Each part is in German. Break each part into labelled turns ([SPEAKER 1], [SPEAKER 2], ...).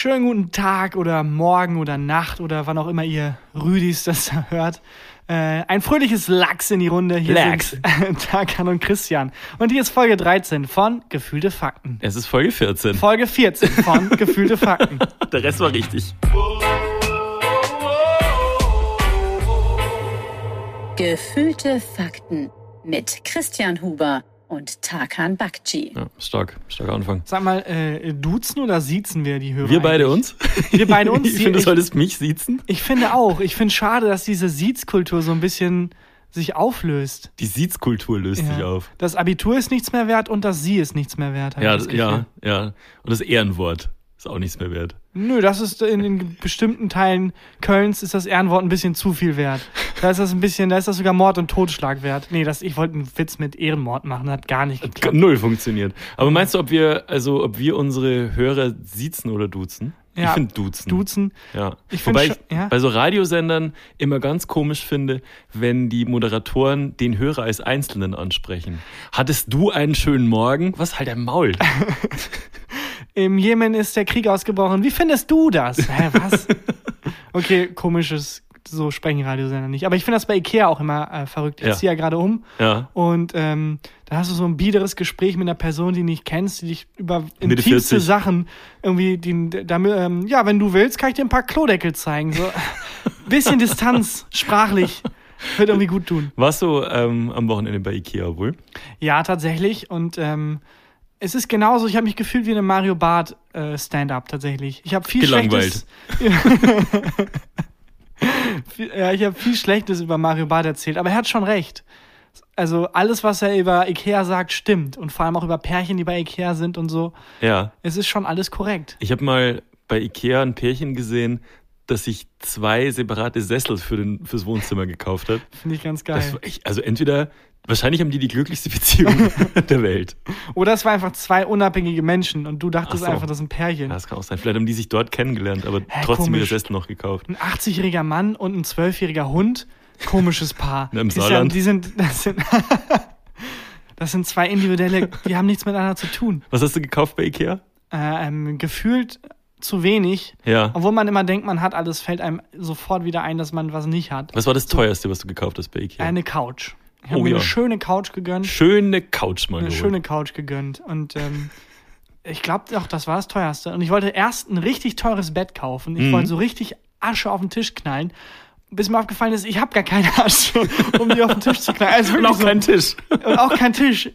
[SPEAKER 1] Schönen guten Tag oder Morgen oder Nacht oder wann auch immer ihr Rüdis das hört. Äh, ein fröhliches Lachs in die Runde. Hier
[SPEAKER 2] Lachs.
[SPEAKER 1] sind Tarkan und Christian. Und hier ist Folge 13 von Gefühlte Fakten.
[SPEAKER 2] Es ist Folge 14.
[SPEAKER 1] Folge 14 von Gefühlte Fakten.
[SPEAKER 2] Der Rest war richtig.
[SPEAKER 3] Gefühlte Fakten mit Christian Huber und Tarkan Bakci.
[SPEAKER 2] Ja, stark, starker Anfang.
[SPEAKER 1] Sag mal, äh, duzen oder siezen wir die Hörer?
[SPEAKER 2] Wir beide
[SPEAKER 1] eigentlich?
[SPEAKER 2] uns?
[SPEAKER 1] Wir beide uns.
[SPEAKER 2] Ich finde, du solltest mich siezen.
[SPEAKER 1] Ich finde auch. Ich finde schade, dass diese Siezkultur so ein bisschen sich auflöst.
[SPEAKER 2] Die Siezkultur löst sich auf.
[SPEAKER 1] Das Abitur ist nichts mehr wert und das Sie ist nichts mehr wert.
[SPEAKER 2] Ja,
[SPEAKER 1] ich das Gefühl.
[SPEAKER 2] ja, ja. Und das Ehrenwort auch nichts mehr wert.
[SPEAKER 1] Nö, das ist in den bestimmten Teilen Kölns ist das Ehrenwort ein bisschen zu viel wert. Da ist das ein bisschen, da ist das sogar Mord und Totschlag wert. Nee, das, ich wollte einen Witz mit Ehrenmord machen, hat gar nicht geklappt.
[SPEAKER 2] Null funktioniert. Aber meinst du, ob wir, also ob wir unsere Hörer siezen oder duzen? ich
[SPEAKER 1] Ja,
[SPEAKER 2] finde duzen.
[SPEAKER 1] Duzen.
[SPEAKER 2] Ja.
[SPEAKER 1] Ich
[SPEAKER 2] Wobei ich
[SPEAKER 1] ja.
[SPEAKER 2] bei so Radiosendern immer ganz komisch finde, wenn die Moderatoren den Hörer als Einzelnen ansprechen. Hattest du einen schönen Morgen? Was halt ein Maul?
[SPEAKER 1] Im Jemen ist der Krieg ausgebrochen. Wie findest du das? Hä, was? Okay, komisches, so sprechen Radiosender nicht. Aber ich finde das bei Ikea auch immer äh, verrückt. Ich
[SPEAKER 2] Ja.
[SPEAKER 1] ziehe ja gerade um
[SPEAKER 2] Ja.
[SPEAKER 1] und ähm, da hast du so ein biederes Gespräch mit einer Person, die du nicht kennst, die dich über
[SPEAKER 2] Mitte
[SPEAKER 1] intimste
[SPEAKER 2] 40.
[SPEAKER 1] Sachen irgendwie, die, damit, ähm, ja, wenn du willst, kann ich dir ein paar Klodeckel zeigen. So bisschen Distanz, sprachlich, wird irgendwie gut tun.
[SPEAKER 2] Warst du ähm, am Wochenende bei Ikea wohl?
[SPEAKER 1] Ja, tatsächlich. Und ähm, es ist genauso, ich habe mich gefühlt wie eine Mario Bart äh, Stand-up tatsächlich. Ich habe viel
[SPEAKER 2] Gelangweilt.
[SPEAKER 1] Schlechtes. Ja, ich habe viel Schlechtes über Mario Bart erzählt, aber er hat schon recht. Also alles, was er über Ikea sagt, stimmt. Und vor allem auch über Pärchen, die bei Ikea sind und so.
[SPEAKER 2] Ja.
[SPEAKER 1] Es ist schon alles korrekt.
[SPEAKER 2] Ich habe mal bei Ikea ein Pärchen gesehen, das sich zwei separate Sessel für den, fürs Wohnzimmer gekauft hat.
[SPEAKER 1] Finde ich ganz geil.
[SPEAKER 2] Das echt, also entweder, wahrscheinlich haben die die glücklichste Beziehung der Welt.
[SPEAKER 1] Oder es war einfach zwei unabhängige Menschen und du dachtest
[SPEAKER 2] Ach so.
[SPEAKER 1] einfach, das sind Pärchen.
[SPEAKER 2] Ja, das kann auch sein. Vielleicht haben die sich dort kennengelernt, aber
[SPEAKER 1] Hä,
[SPEAKER 2] trotzdem ihre
[SPEAKER 1] komisch.
[SPEAKER 2] Sessel noch gekauft.
[SPEAKER 1] Ein 80-jähriger Mann und ein 12-jähriger Hund. Komisches Paar.
[SPEAKER 2] Im
[SPEAKER 1] Die sind-
[SPEAKER 2] Saarland.
[SPEAKER 1] Die sind, das sind, das sind zwei individuelle, die haben nichts miteinander zu tun.
[SPEAKER 2] Was hast du gekauft bei Ikea?
[SPEAKER 1] Äh, ähm, gefühlt zu wenig.
[SPEAKER 2] Ja.
[SPEAKER 1] Obwohl man immer denkt, man hat alles, fällt einem sofort wieder ein, dass man was nicht hat.
[SPEAKER 2] Was war das teuerste, was du gekauft hast bei Ikea?
[SPEAKER 1] Eine Couch. Ich habe
[SPEAKER 2] Oh
[SPEAKER 1] mir
[SPEAKER 2] ja.
[SPEAKER 1] eine schöne Couch gegönnt.
[SPEAKER 2] schöne Couch mal
[SPEAKER 1] Eine
[SPEAKER 2] geholt.
[SPEAKER 1] schöne Couch gegönnt. Und ähm, ich glaube auch, das war das teuerste. Und ich wollte erst ein richtig teures Bett kaufen. Ich
[SPEAKER 2] Mhm.
[SPEAKER 1] wollte so richtig Asche auf den Tisch knallen. Bis mir aufgefallen ist, ich habe gar keine Asche, um die auf den Tisch zu knallen. Also
[SPEAKER 2] Und auch kein Tisch.
[SPEAKER 1] so, und auch kein Tisch.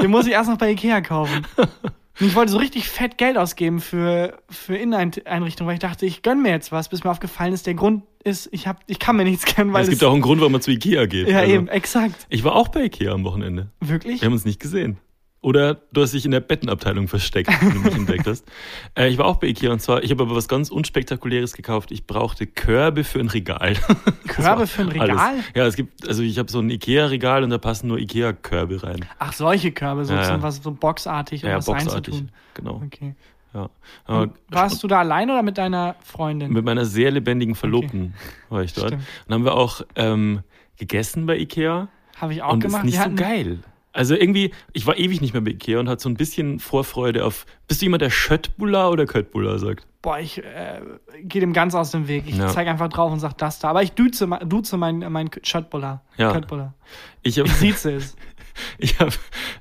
[SPEAKER 1] Den muss ich erst noch bei Ikea kaufen. Und ich wollte so richtig fett Geld ausgeben für, für Inneneinrichtungen, weil ich dachte, ich gönn mir jetzt was, bis mir aufgefallen ist, der Grund ist, ich, hab, ich kann mir nichts gönnen, weil
[SPEAKER 2] es gibt auch einen Grund, warum man zu Ikea geht.
[SPEAKER 1] Ja,
[SPEAKER 2] Also,
[SPEAKER 1] eben, exakt.
[SPEAKER 2] Ich war auch bei Ikea am Wochenende.
[SPEAKER 1] Wirklich?
[SPEAKER 2] Wir haben uns nicht gesehen. Oder du hast dich in der Bettenabteilung versteckt, wenn du mich entdeckt hast. Äh, ich war auch bei Ikea und zwar, ich habe aber was ganz Unspektakuläres gekauft. Ich brauchte Körbe für ein Regal.
[SPEAKER 1] Körbe für ein
[SPEAKER 2] alles.
[SPEAKER 1] Regal?
[SPEAKER 2] Ja, es gibt, also ich habe so ein Ikea-Regal und da passen nur Ikea-Körbe rein.
[SPEAKER 1] Ach, solche Körbe, so
[SPEAKER 2] Ja, ja.
[SPEAKER 1] was so boxartig, um
[SPEAKER 2] Ja,
[SPEAKER 1] was
[SPEAKER 2] boxartig.
[SPEAKER 1] reinzutun.
[SPEAKER 2] Genau.
[SPEAKER 1] Okay.
[SPEAKER 2] Ja.
[SPEAKER 1] Und warst du da allein oder mit deiner Freundin?
[SPEAKER 2] mit meiner sehr lebendigen Verlobten war ich dort.
[SPEAKER 1] Stimmt.
[SPEAKER 2] Und dann haben wir auch ähm, gegessen bei Ikea.
[SPEAKER 1] Habe ich auch
[SPEAKER 2] und
[SPEAKER 1] gemacht.
[SPEAKER 2] ist nicht
[SPEAKER 1] Wir
[SPEAKER 2] so
[SPEAKER 1] hatten-
[SPEAKER 2] geil. Also irgendwie, ich war ewig nicht mehr bei Ikea und hatte so ein bisschen Vorfreude auf. Bist du jemand, der Schöttbullar oder Köttbullar sagt?
[SPEAKER 1] Boah, ich äh, gehe dem ganz aus dem Weg. Ich
[SPEAKER 2] Ja.
[SPEAKER 1] zeige einfach drauf und sag das da. Aber ich duze, duze mein, mein Schöttbuller.
[SPEAKER 2] Ja.
[SPEAKER 1] Köttbuller.
[SPEAKER 2] Ich habe
[SPEAKER 1] Ich sieze es.
[SPEAKER 2] ich hab,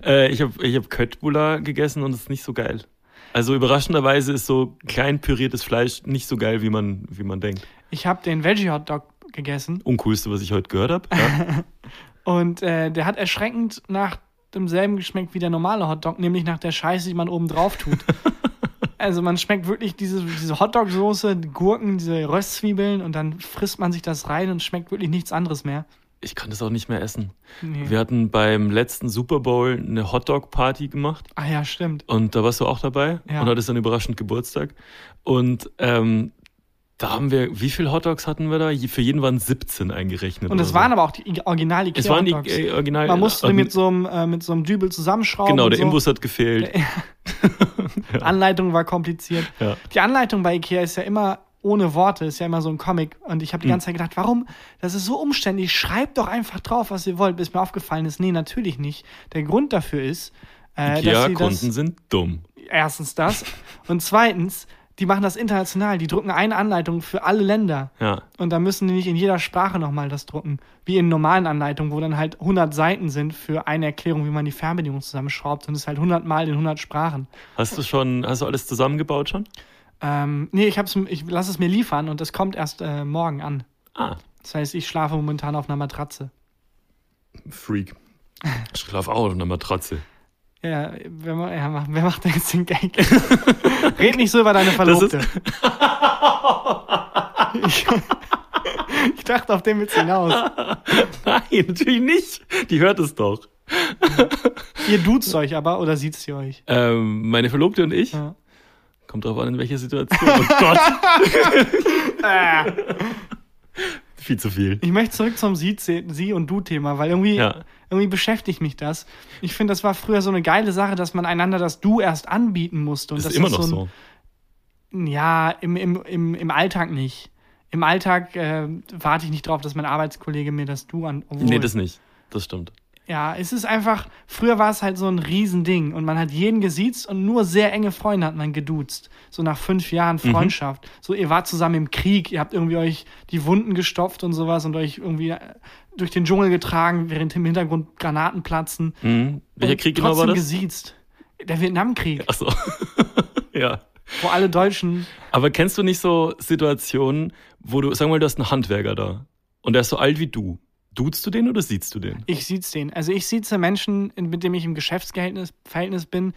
[SPEAKER 2] äh, ich hab, ich hab Köttbullar gegessen und es ist nicht so geil. Also überraschenderweise ist so klein püriertes Fleisch nicht so geil, wie man, wie man denkt.
[SPEAKER 1] Ich habe den Veggie-Hotdog gegessen
[SPEAKER 2] Uncoolste, was ich heute gehört habe. Ja?
[SPEAKER 1] und äh, der hat erschreckend nach demselben geschmeckt wie der normale Hotdog, nämlich nach der Scheiße, die man oben drauf tut. Also man schmeckt wirklich diese, diese Hotdog-Soße, die Gurken, diese Röstzwiebeln und dann frisst man sich das rein und schmeckt wirklich nichts anderes mehr.
[SPEAKER 2] Ich kann das auch nicht mehr essen.
[SPEAKER 1] Nee.
[SPEAKER 2] Wir hatten beim letzten Super Bowl eine Hotdog-Party gemacht.
[SPEAKER 1] Ah ja, stimmt.
[SPEAKER 2] Und da warst du auch dabei
[SPEAKER 1] Ja.
[SPEAKER 2] und hattest dann überraschend Geburtstag. Und ähm, da haben wir, wie viele Hotdogs hatten wir da? Für jeden waren 17 eingerechnet.
[SPEAKER 1] Und das
[SPEAKER 2] oder
[SPEAKER 1] waren
[SPEAKER 2] so.
[SPEAKER 1] aber auch die original ikea
[SPEAKER 2] Es waren die äh, original.
[SPEAKER 1] Man musste
[SPEAKER 2] äh,
[SPEAKER 1] mit so einem, äh, mit so einem Dübel zusammenschrauben.
[SPEAKER 2] Genau, der
[SPEAKER 1] so.
[SPEAKER 2] Imbus hat gefehlt.
[SPEAKER 1] Anleitung war kompliziert.
[SPEAKER 2] Ja.
[SPEAKER 1] Die Anleitung bei Ikea ist ja immer ohne Worte, ist ja immer so ein Comic. Und ich habe die
[SPEAKER 2] Hm.
[SPEAKER 1] ganze Zeit gedacht, warum? Das ist so umständlich. Schreibt doch einfach drauf, was ihr wollt. Bis mir aufgefallen ist, nee, natürlich nicht. Der Grund dafür ist, äh, dass sie das,
[SPEAKER 2] Ikea-Kunden sind dumm.
[SPEAKER 1] erstens das und zweitens, die machen das international. Die drucken eine Anleitung für alle Länder.
[SPEAKER 2] Ja.
[SPEAKER 1] Und da müssen die nicht in jeder Sprache nochmal das drucken. Wie in normalen Anleitungen, wo dann halt 100 Seiten sind für eine Erklärung, wie man die Fernbedienung zusammenschraubt. Und es ist halt 100 Mal in 100 Sprachen.
[SPEAKER 2] Hast du schon, hast du alles zusammengebaut schon?
[SPEAKER 1] Ähm, nee, ich, hab's, ich lasse es mir liefern und es kommt erst äh, morgen an.
[SPEAKER 2] Ah,
[SPEAKER 1] Das heißt, ich schlafe momentan auf einer Matratze.
[SPEAKER 2] Freak. Ich schlaf auch auf einer Matratze.
[SPEAKER 1] Ja, wer, ja, mach- wer macht denn jetzt den Gag? Red nicht so über deine Verlobte. Ich, ich dachte, auf den willst du hinaus.
[SPEAKER 2] nein, natürlich nicht. Die hört es doch.
[SPEAKER 1] Ihr duzt euch aber oder sieht's ihr euch?
[SPEAKER 2] Ähm, meine Verlobte und ich.
[SPEAKER 1] Ja.
[SPEAKER 2] Kommt drauf an, in welcher Situation. Oh Gott. Viel zu viel.
[SPEAKER 1] Ich möchte zurück zum Sie, Sie und Du-Thema, weil irgendwie,
[SPEAKER 2] Ja.
[SPEAKER 1] irgendwie beschäftigt mich das. Ich finde, das war früher so eine geile Sache, dass man einander das Du erst anbieten musste. Und
[SPEAKER 2] Das
[SPEAKER 1] das
[SPEAKER 2] ist immer noch
[SPEAKER 1] ein,
[SPEAKER 2] so.
[SPEAKER 1] Ja, im, im, im, im Alltag nicht. Im Alltag äh, warte ich nicht drauf, dass mein Arbeitskollege mir das Du an. obwohl-
[SPEAKER 2] Nee, das nicht. Das stimmt.
[SPEAKER 1] Ja, es ist einfach, früher war es halt so ein Riesending und man hat jeden gesiezt und nur sehr enge Freunde hat man geduzt. So nach fünf Jahren
[SPEAKER 2] Mhm.
[SPEAKER 1] Freundschaft. So, ihr wart zusammen im Krieg, ihr habt irgendwie euch die Wunden gestopft und sowas und euch irgendwie äh, durch den Dschungel getragen, während im Hintergrund Granaten platzen.
[SPEAKER 2] Mhm. Welcher Krieg genau war das?
[SPEAKER 1] gesiezt. Der Vietnamkrieg,
[SPEAKER 2] Ach so. ja.
[SPEAKER 1] wo alle Deutschen.
[SPEAKER 2] Aber kennst du nicht so Situationen, wo du, sag mal, du hast einen Handwerker da und der ist so alt wie du. Duzt du den oder siehst du den?
[SPEAKER 1] Ich sieze den. Also ich sieze Menschen, mit denen ich im Geschäftsverhältnis Verhältnis bin,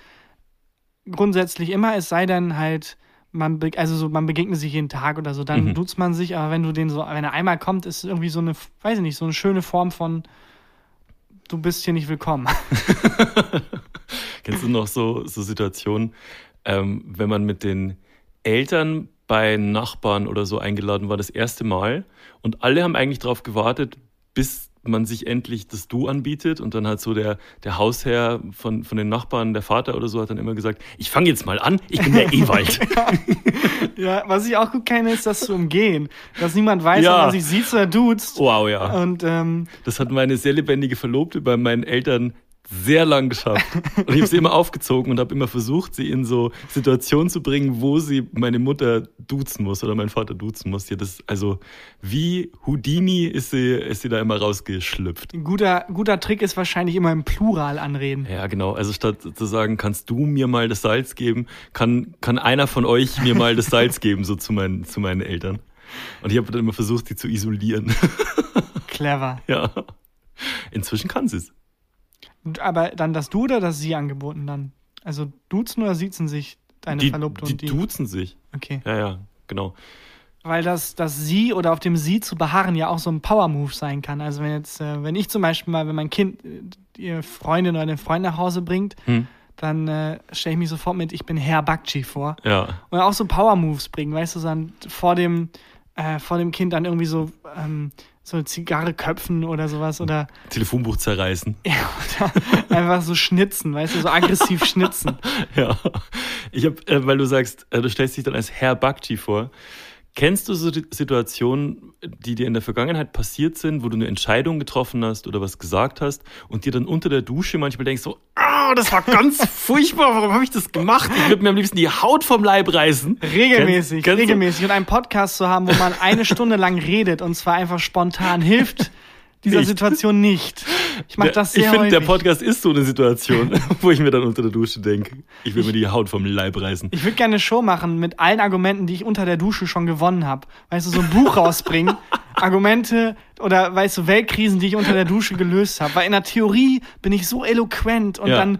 [SPEAKER 1] grundsätzlich immer, es sei denn halt, man, also so, man begegnet sich jeden Tag oder so, dann
[SPEAKER 2] Mhm.
[SPEAKER 1] duzt man sich, aber wenn du den so, wenn er einmal kommt, ist es irgendwie so eine, weiß ich nicht, so eine schöne Form von, du bist hier nicht willkommen.
[SPEAKER 2] Kennst du noch so, so Situationen, ähm, wenn man mit den Eltern bei Nachbarn oder so eingeladen war, das erste Mal und alle haben eigentlich darauf gewartet, bis man sich endlich das Du anbietet und dann hat so der, der Hausherr von, von den Nachbarn, der Vater oder so, hat dann immer gesagt, ich fange jetzt mal an, ich bin der Ewald.
[SPEAKER 1] ja, was ich auch gut kenne, ist das zu umgehen, dass niemand weiß,
[SPEAKER 2] Ja.
[SPEAKER 1] ob man sich sieht oder duzt.
[SPEAKER 2] wow, ja.
[SPEAKER 1] Und ähm,
[SPEAKER 2] Das hat meine sehr lebendige Verlobte bei meinen Eltern sehr lang geschafft. Und ich habe sie immer aufgezogen und habe immer versucht, sie in so Situationen zu bringen, wo sie meine Mutter duzen muss oder mein Vater duzen muss. Ja, das, also wie Houdini ist sie, ist sie da immer rausgeschlüpft.
[SPEAKER 1] ein guter, guter Trick ist wahrscheinlich immer im Plural anreden.
[SPEAKER 2] Ja, genau. Also statt zu sagen, kannst du mir mal das Salz geben, kann, kann einer von euch mir mal das Salz geben, so zu meinen, zu meinen Eltern. Und ich habe dann immer versucht, sie zu isolieren.
[SPEAKER 1] Clever.
[SPEAKER 2] ja. Inzwischen kann sie es.
[SPEAKER 1] Aber dann das Du oder das Sie angeboten dann? Also duzen oder siezen sich deine
[SPEAKER 2] Die,
[SPEAKER 1] Verlobte
[SPEAKER 2] die
[SPEAKER 1] und die?
[SPEAKER 2] duzen sich.
[SPEAKER 1] Okay.
[SPEAKER 2] Ja, ja, genau.
[SPEAKER 1] Weil das, das Sie oder auf dem Sie zu beharren ja auch so ein Power-Move sein kann. Also wenn jetzt, äh, wenn ich zum Beispiel mal, wenn mein Kind äh, ihr Freundin oder den Freund nach Hause bringt,
[SPEAKER 2] Hm.
[SPEAKER 1] dann äh, stelle ich mich sofort mit, ich bin Herr Bakchi vor.
[SPEAKER 2] Ja.
[SPEAKER 1] Und auch so Power-Moves bringen, weißt du, dann vor dem, äh, vor dem Kind dann irgendwie so, ähm, so eine Zigarre köpfen oder sowas oder,
[SPEAKER 2] Telefonbuch zerreißen.
[SPEAKER 1] ja, oder einfach so schnitzen, weißt du, so aggressiv schnitzen.
[SPEAKER 2] Ja. Ich habe, äh, weil du sagst, äh, du stellst dich dann als Herr Bakti vor. Kennst du so Situationen, die dir in der Vergangenheit passiert sind, wo du eine Entscheidung getroffen hast oder was gesagt hast und dir dann unter der Dusche manchmal denkst so, ah, das war ganz furchtbar, warum habe ich das gemacht? Ich würde mir am liebsten die Haut vom Leib reißen.
[SPEAKER 1] Regelmäßig,
[SPEAKER 2] Kennst-
[SPEAKER 1] regelmäßig. Und einen Podcast zu haben, wo man eine Stunde lang redet und zwar einfach spontan, hilft dieser
[SPEAKER 2] Nicht.
[SPEAKER 1] Situation nicht. Ich mache das sehr
[SPEAKER 2] ich finde, der. Podcast ist so eine Situation, wo ich mir dann unter der Dusche denke, ich will mir die Haut vom Leib reißen.
[SPEAKER 1] Ich würde gerne eine Show machen mit allen Argumenten, die ich unter der Dusche schon gewonnen habe. Weißt du, so ein Buch rausbringen. Argumente oder weißt du, Weltkrisen, die ich unter der Dusche gelöst habe. Weil in der Theorie bin ich so eloquent und
[SPEAKER 2] Ja.
[SPEAKER 1] dann.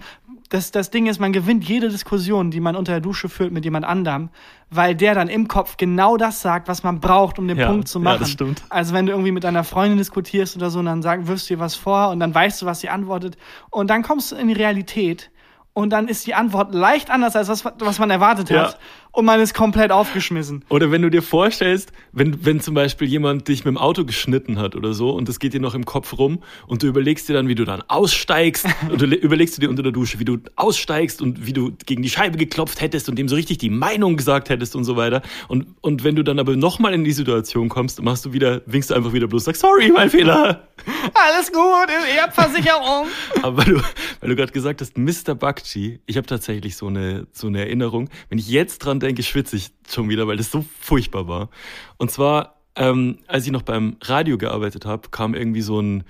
[SPEAKER 1] Das, das Ding ist, man gewinnt jede Diskussion, die man unter der Dusche führt mit jemand anderem, weil der dann im Kopf genau das sagt, was man braucht, um den
[SPEAKER 2] Ja,
[SPEAKER 1] Punkt zu
[SPEAKER 2] ja,
[SPEAKER 1] machen.
[SPEAKER 2] das stimmt.
[SPEAKER 1] Also wenn du irgendwie mit deiner Freundin diskutierst oder so und dann sag, wirfst du ihr was vor und dann weißt du, was sie antwortet und dann kommst du in die Realität und dann ist die Antwort leicht anders als was, was man erwartet
[SPEAKER 2] Ja.
[SPEAKER 1] hat und man ist komplett aufgeschmissen.
[SPEAKER 2] Oder wenn du dir vorstellst, wenn, wenn zum Beispiel jemand dich mit dem Auto geschnitten hat oder so und das geht dir noch im Kopf rum und du überlegst dir dann, wie du dann aussteigst und du le- überlegst du dir unter der Dusche, wie du aussteigst und wie du gegen die Scheibe geklopft hättest und dem so richtig die Meinung gesagt hättest und so weiter. Und, und wenn du dann aber nochmal in die Situation kommst, machst du wieder, winkst du einfach wieder bloß, sagst, sorry, mein Fehler.
[SPEAKER 1] Alles gut, ihr habt Versicherung.
[SPEAKER 2] Aber weil du, weil du gerade gesagt hast, Mr. Bakchi, ich habe tatsächlich so eine, so eine Erinnerung, wenn ich jetzt dran denke, schwitze ich schon wieder, weil das so furchtbar war. Und zwar, ähm, als ich noch beim Radio gearbeitet habe, kam irgendwie so ein,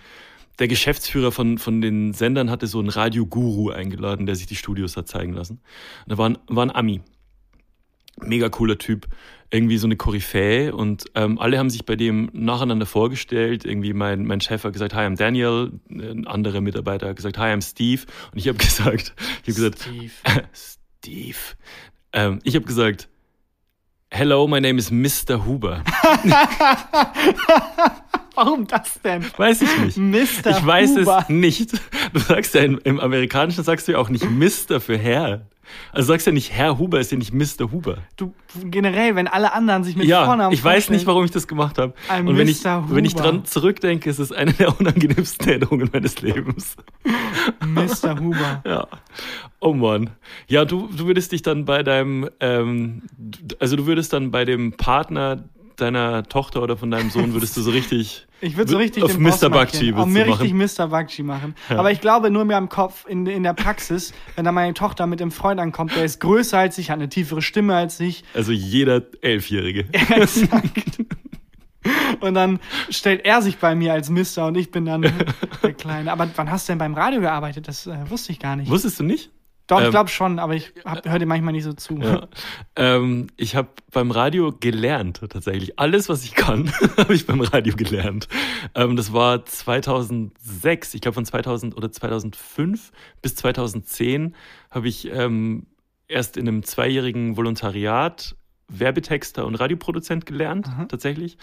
[SPEAKER 2] der Geschäftsführer von, von den Sendern hatte so einen Radio-Guru eingeladen, der sich die Studios hat zeigen lassen. Und da war ein, war ein Ami. Mega cooler Typ. Irgendwie so eine Koryphäe und ähm, alle haben sich bei dem nacheinander vorgestellt. Irgendwie mein, mein Chef hat gesagt, hi, I'm Daniel. Ein anderer Mitarbeiter hat gesagt, hi, I'm Steve. Und ich habe gesagt, ich habe gesagt,
[SPEAKER 1] Steve.
[SPEAKER 2] Steve. Ähm, ich habe gesagt, hello, my name is Mr. Huber.
[SPEAKER 1] Warum das denn?
[SPEAKER 2] Weiß ich nicht.
[SPEAKER 1] Mr.
[SPEAKER 2] Ich weiß
[SPEAKER 1] Huber.
[SPEAKER 2] es nicht. Du sagst ja im, im Amerikanischen sagst du ja auch nicht Mr. für Herr. Also sagst ja nicht Herr Huber, ist ja nicht Mr. Huber.
[SPEAKER 1] Du, generell, wenn alle anderen sich mit
[SPEAKER 2] Ja,
[SPEAKER 1] Vornamen
[SPEAKER 2] ich weiß nicht, warum ich das gemacht habe.
[SPEAKER 1] Ein
[SPEAKER 2] Und wenn ich,
[SPEAKER 1] Mr.
[SPEAKER 2] wenn ich
[SPEAKER 1] Huber.
[SPEAKER 2] dran zurückdenke, ist es eine der unangenehmsten Erinnerungen meines Lebens.
[SPEAKER 1] Mr. Huber.
[SPEAKER 2] Ja. Oh Mann. Ja, du, du würdest dich dann bei deinem, ähm, also du würdest dann bei dem Partner deiner Tochter oder von deinem Sohn würdest du so richtig
[SPEAKER 1] Ich würde so richtig
[SPEAKER 2] auf Mr.
[SPEAKER 1] Auch
[SPEAKER 2] würdest
[SPEAKER 1] mir richtig
[SPEAKER 2] machen.
[SPEAKER 1] Mr. Bakchi machen. Aber ich glaube, nur mir am Kopf, in, in der Praxis, wenn da meine Tochter mit dem Freund ankommt, der ist größer als ich, hat eine tiefere Stimme als ich.
[SPEAKER 2] Also jeder Elfjährige.
[SPEAKER 1] Exakt. Und dann stellt er sich bei mir als Mister und ich bin dann der Kleine. Aber wann hast du denn beim Radio gearbeitet? Das äh, wusste ich gar nicht.
[SPEAKER 2] Wusstest du nicht?
[SPEAKER 1] Doch, ich
[SPEAKER 2] ähm,
[SPEAKER 1] glaube schon, aber ich höre dir manchmal nicht so zu.
[SPEAKER 2] Ja. Ähm, ich habe beim Radio gelernt, tatsächlich. Alles, was ich kann, habe ich beim Radio gelernt. Ähm, das war 2006, ich glaube von 2000 oder 2005 bis 2010 habe ich ähm, erst in einem zweijährigen Volontariat Werbetexter und Radioproduzent gelernt, tatsächlich.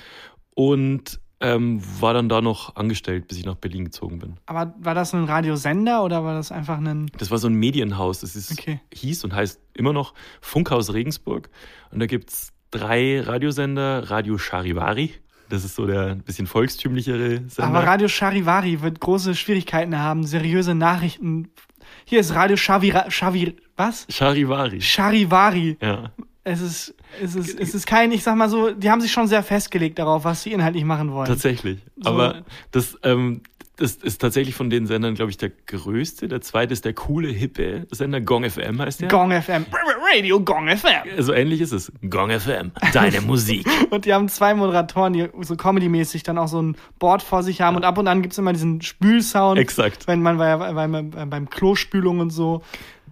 [SPEAKER 2] Und ähm, war dann da noch angestellt, bis ich nach Berlin gezogen bin.
[SPEAKER 1] Aber war das ein Radiosender oder war das einfach ein.
[SPEAKER 2] Das war so ein Medienhaus. Das ist,
[SPEAKER 1] Okay.
[SPEAKER 2] hieß und heißt immer noch Funkhaus Regensburg. Und da gibt's drei Radiosender. Radio Charivari. Das ist so der ein bisschen volkstümlichere Sender.
[SPEAKER 1] Aber Radio Charivari wird große Schwierigkeiten haben, seriöse Nachrichten. Hier ist Radio Chavira, Chavir, was?
[SPEAKER 2] Charivari.
[SPEAKER 1] Charivari.
[SPEAKER 2] Ja.
[SPEAKER 1] Es ist, es ist, es ist kein, ich sag mal so, die haben sich schon sehr festgelegt darauf, was sie inhaltlich machen wollen.
[SPEAKER 2] Tatsächlich.
[SPEAKER 1] So.
[SPEAKER 2] Aber das, ähm, das ist tatsächlich von den Sendern, glaube ich, der größte. Der zweite ist der coole, hippe Sender. Gong FM heißt der.
[SPEAKER 1] Gong FM. Radio Gong FM.
[SPEAKER 2] Also ähnlich ist es. Gong FM. Deine Musik.
[SPEAKER 1] Und die haben zwei Moderatoren, die so comedy-mäßig dann auch so ein Board vor sich haben. Und ab und an gibt's immer diesen Spülsound.
[SPEAKER 2] Exakt.
[SPEAKER 1] Wenn man bei, bei, beim, beim Klospülung und so.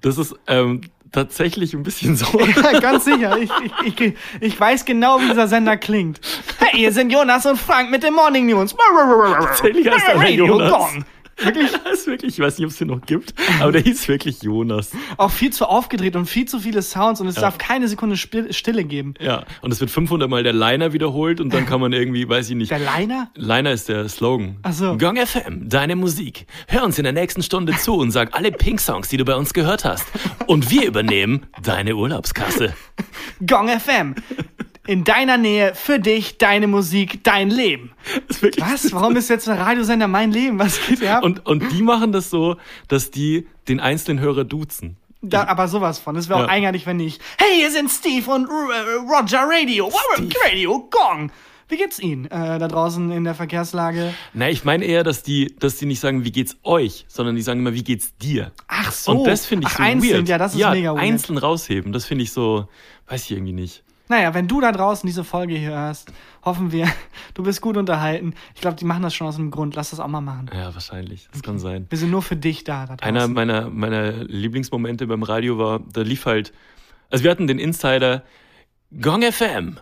[SPEAKER 2] Das ist ähm, tatsächlich ein bisschen so.
[SPEAKER 1] Ja, ganz sicher. Ich, ich, ich, ich weiß genau, wie dieser Sender klingt. Hey, hier sind Jonas und Frank mit den Morning News.
[SPEAKER 2] Tatsächlich heißt er
[SPEAKER 1] Radio
[SPEAKER 2] Jonas.
[SPEAKER 1] Gong.
[SPEAKER 2] Wirklich? Das ist wirklich, ich weiß nicht, ob es den noch gibt, aber der hieß wirklich Jonas.
[SPEAKER 1] Auch viel zu aufgedreht und viel zu viele Sounds und es darf keine Sekunde Stille geben.
[SPEAKER 2] Ja, und es wird 500 Mal der Liner wiederholt und dann kann man irgendwie, weiß ich nicht.
[SPEAKER 1] Der Liner?
[SPEAKER 2] Liner ist der Slogan.
[SPEAKER 1] Ach so.
[SPEAKER 2] Gong FM, deine Musik. Hör uns in der nächsten Stunde zu und sag alle Pink-Songs, die du bei uns gehört hast. Und wir übernehmen deine Urlaubskasse.
[SPEAKER 1] Gong FM. In deiner Nähe, für dich, deine Musik, dein Leben.
[SPEAKER 2] Das
[SPEAKER 1] Was? Warum ist jetzt ein Radiosender mein Leben? Was geht hier ab?
[SPEAKER 2] Und, und die machen das so, dass die den einzelnen Hörer duzen.
[SPEAKER 1] Da, aber sowas von. Es wäre auch
[SPEAKER 2] Ja.
[SPEAKER 1] eigenartig, wenn nicht. Hey, hier sind Steve und äh, Roger Radio.
[SPEAKER 2] Steve.
[SPEAKER 1] Radio Gong. Wie geht's Ihnen äh, da draußen in der Verkehrslage?
[SPEAKER 2] Na, ich meine eher, dass die, dass die nicht sagen, wie geht's euch, sondern die sagen immer, wie geht's dir.
[SPEAKER 1] Ach so.
[SPEAKER 2] Und das finde ich
[SPEAKER 1] Ach,
[SPEAKER 2] so
[SPEAKER 1] einzeln,
[SPEAKER 2] weird.
[SPEAKER 1] ja, das ist mega weird.
[SPEAKER 2] einzeln rausheben, das finde ich so, weiß ich irgendwie nicht.
[SPEAKER 1] Naja, wenn du da draußen diese Folge hier hörst, hoffen wir, du bist gut unterhalten. Ich glaube, die machen das schon aus einem Grund. Lass das auch mal machen.
[SPEAKER 2] Ja, wahrscheinlich. Das kann sein.
[SPEAKER 1] Wir sind nur für dich da. da draußen.
[SPEAKER 2] Einer meiner, meiner Lieblingsmomente beim Radio war, da lief halt, also wir hatten den Insider Gong FM.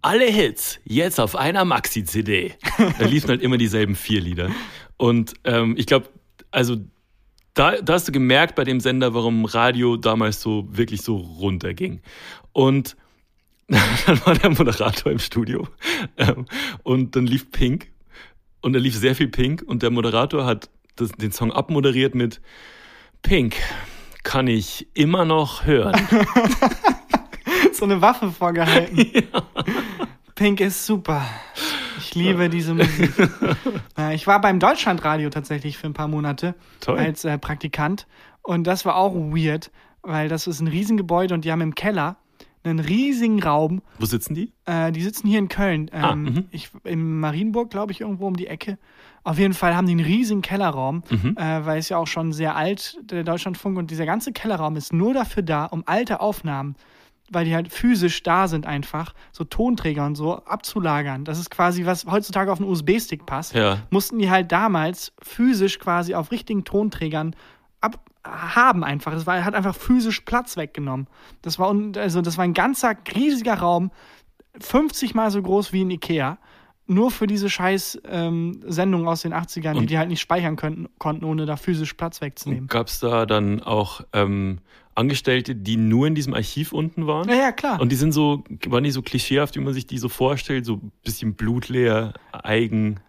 [SPEAKER 2] Alle Hits jetzt auf einer Maxi-CD. Da liefen halt immer dieselben vier Lieder. Und ähm, ich glaube, also da, da hast du gemerkt bei dem Sender, warum Radio damals so wirklich so runterging. Und dann war der Moderator im Studio ähm, und dann lief Pink und da lief sehr viel Pink und der Moderator hat das, den Song abmoderiert mit Pink kann ich immer noch hören.
[SPEAKER 1] so eine Waffe vorgehalten. Pink ist super. Ich liebe diese Musik. Äh, ich war beim Deutschlandradio tatsächlich für ein paar Monate
[SPEAKER 2] Toll.
[SPEAKER 1] als äh, Praktikant. Und das war auch weird, weil das ist ein Riesengebäude und die haben im Keller einen riesigen Raum.
[SPEAKER 2] Wo sitzen die?
[SPEAKER 1] Äh, die sitzen hier in Köln. Ähm,
[SPEAKER 2] Ah,
[SPEAKER 1] ich, in Marienburg, glaube ich, irgendwo um die Ecke. Auf jeden Fall haben die einen riesigen Kellerraum,
[SPEAKER 2] Mhm.
[SPEAKER 1] äh, weil es ja auch schon sehr alt, der Deutschlandfunk. Und dieser ganze Kellerraum ist nur dafür da, um alte Aufnahmen weil die halt physisch da sind einfach, so Tonträger und so abzulagern. Das ist quasi, was heutzutage auf einen USB-Stick passt.
[SPEAKER 2] Ja.
[SPEAKER 1] Mussten die halt damals physisch quasi auf richtigen Tonträgern ab haben einfach. Es war, hat einfach physisch Platz weggenommen. Das war, un- also das war ein ganzer riesiger Raum, 50 mal so groß wie ein Ikea. Nur für diese scheiß ähm, Sendungen aus den 80ern, die
[SPEAKER 2] Und-
[SPEAKER 1] die halt nicht speichern könnten, konnten, ohne da physisch Platz wegzunehmen.
[SPEAKER 2] Gab es da dann auch ähm, Angestellte, die nur in diesem Archiv unten waren?
[SPEAKER 1] Ja, ja, klar.
[SPEAKER 2] Und die sind so, waren die so klischeehaft, wie man sich die so vorstellt, so ein bisschen blutleer, eigen.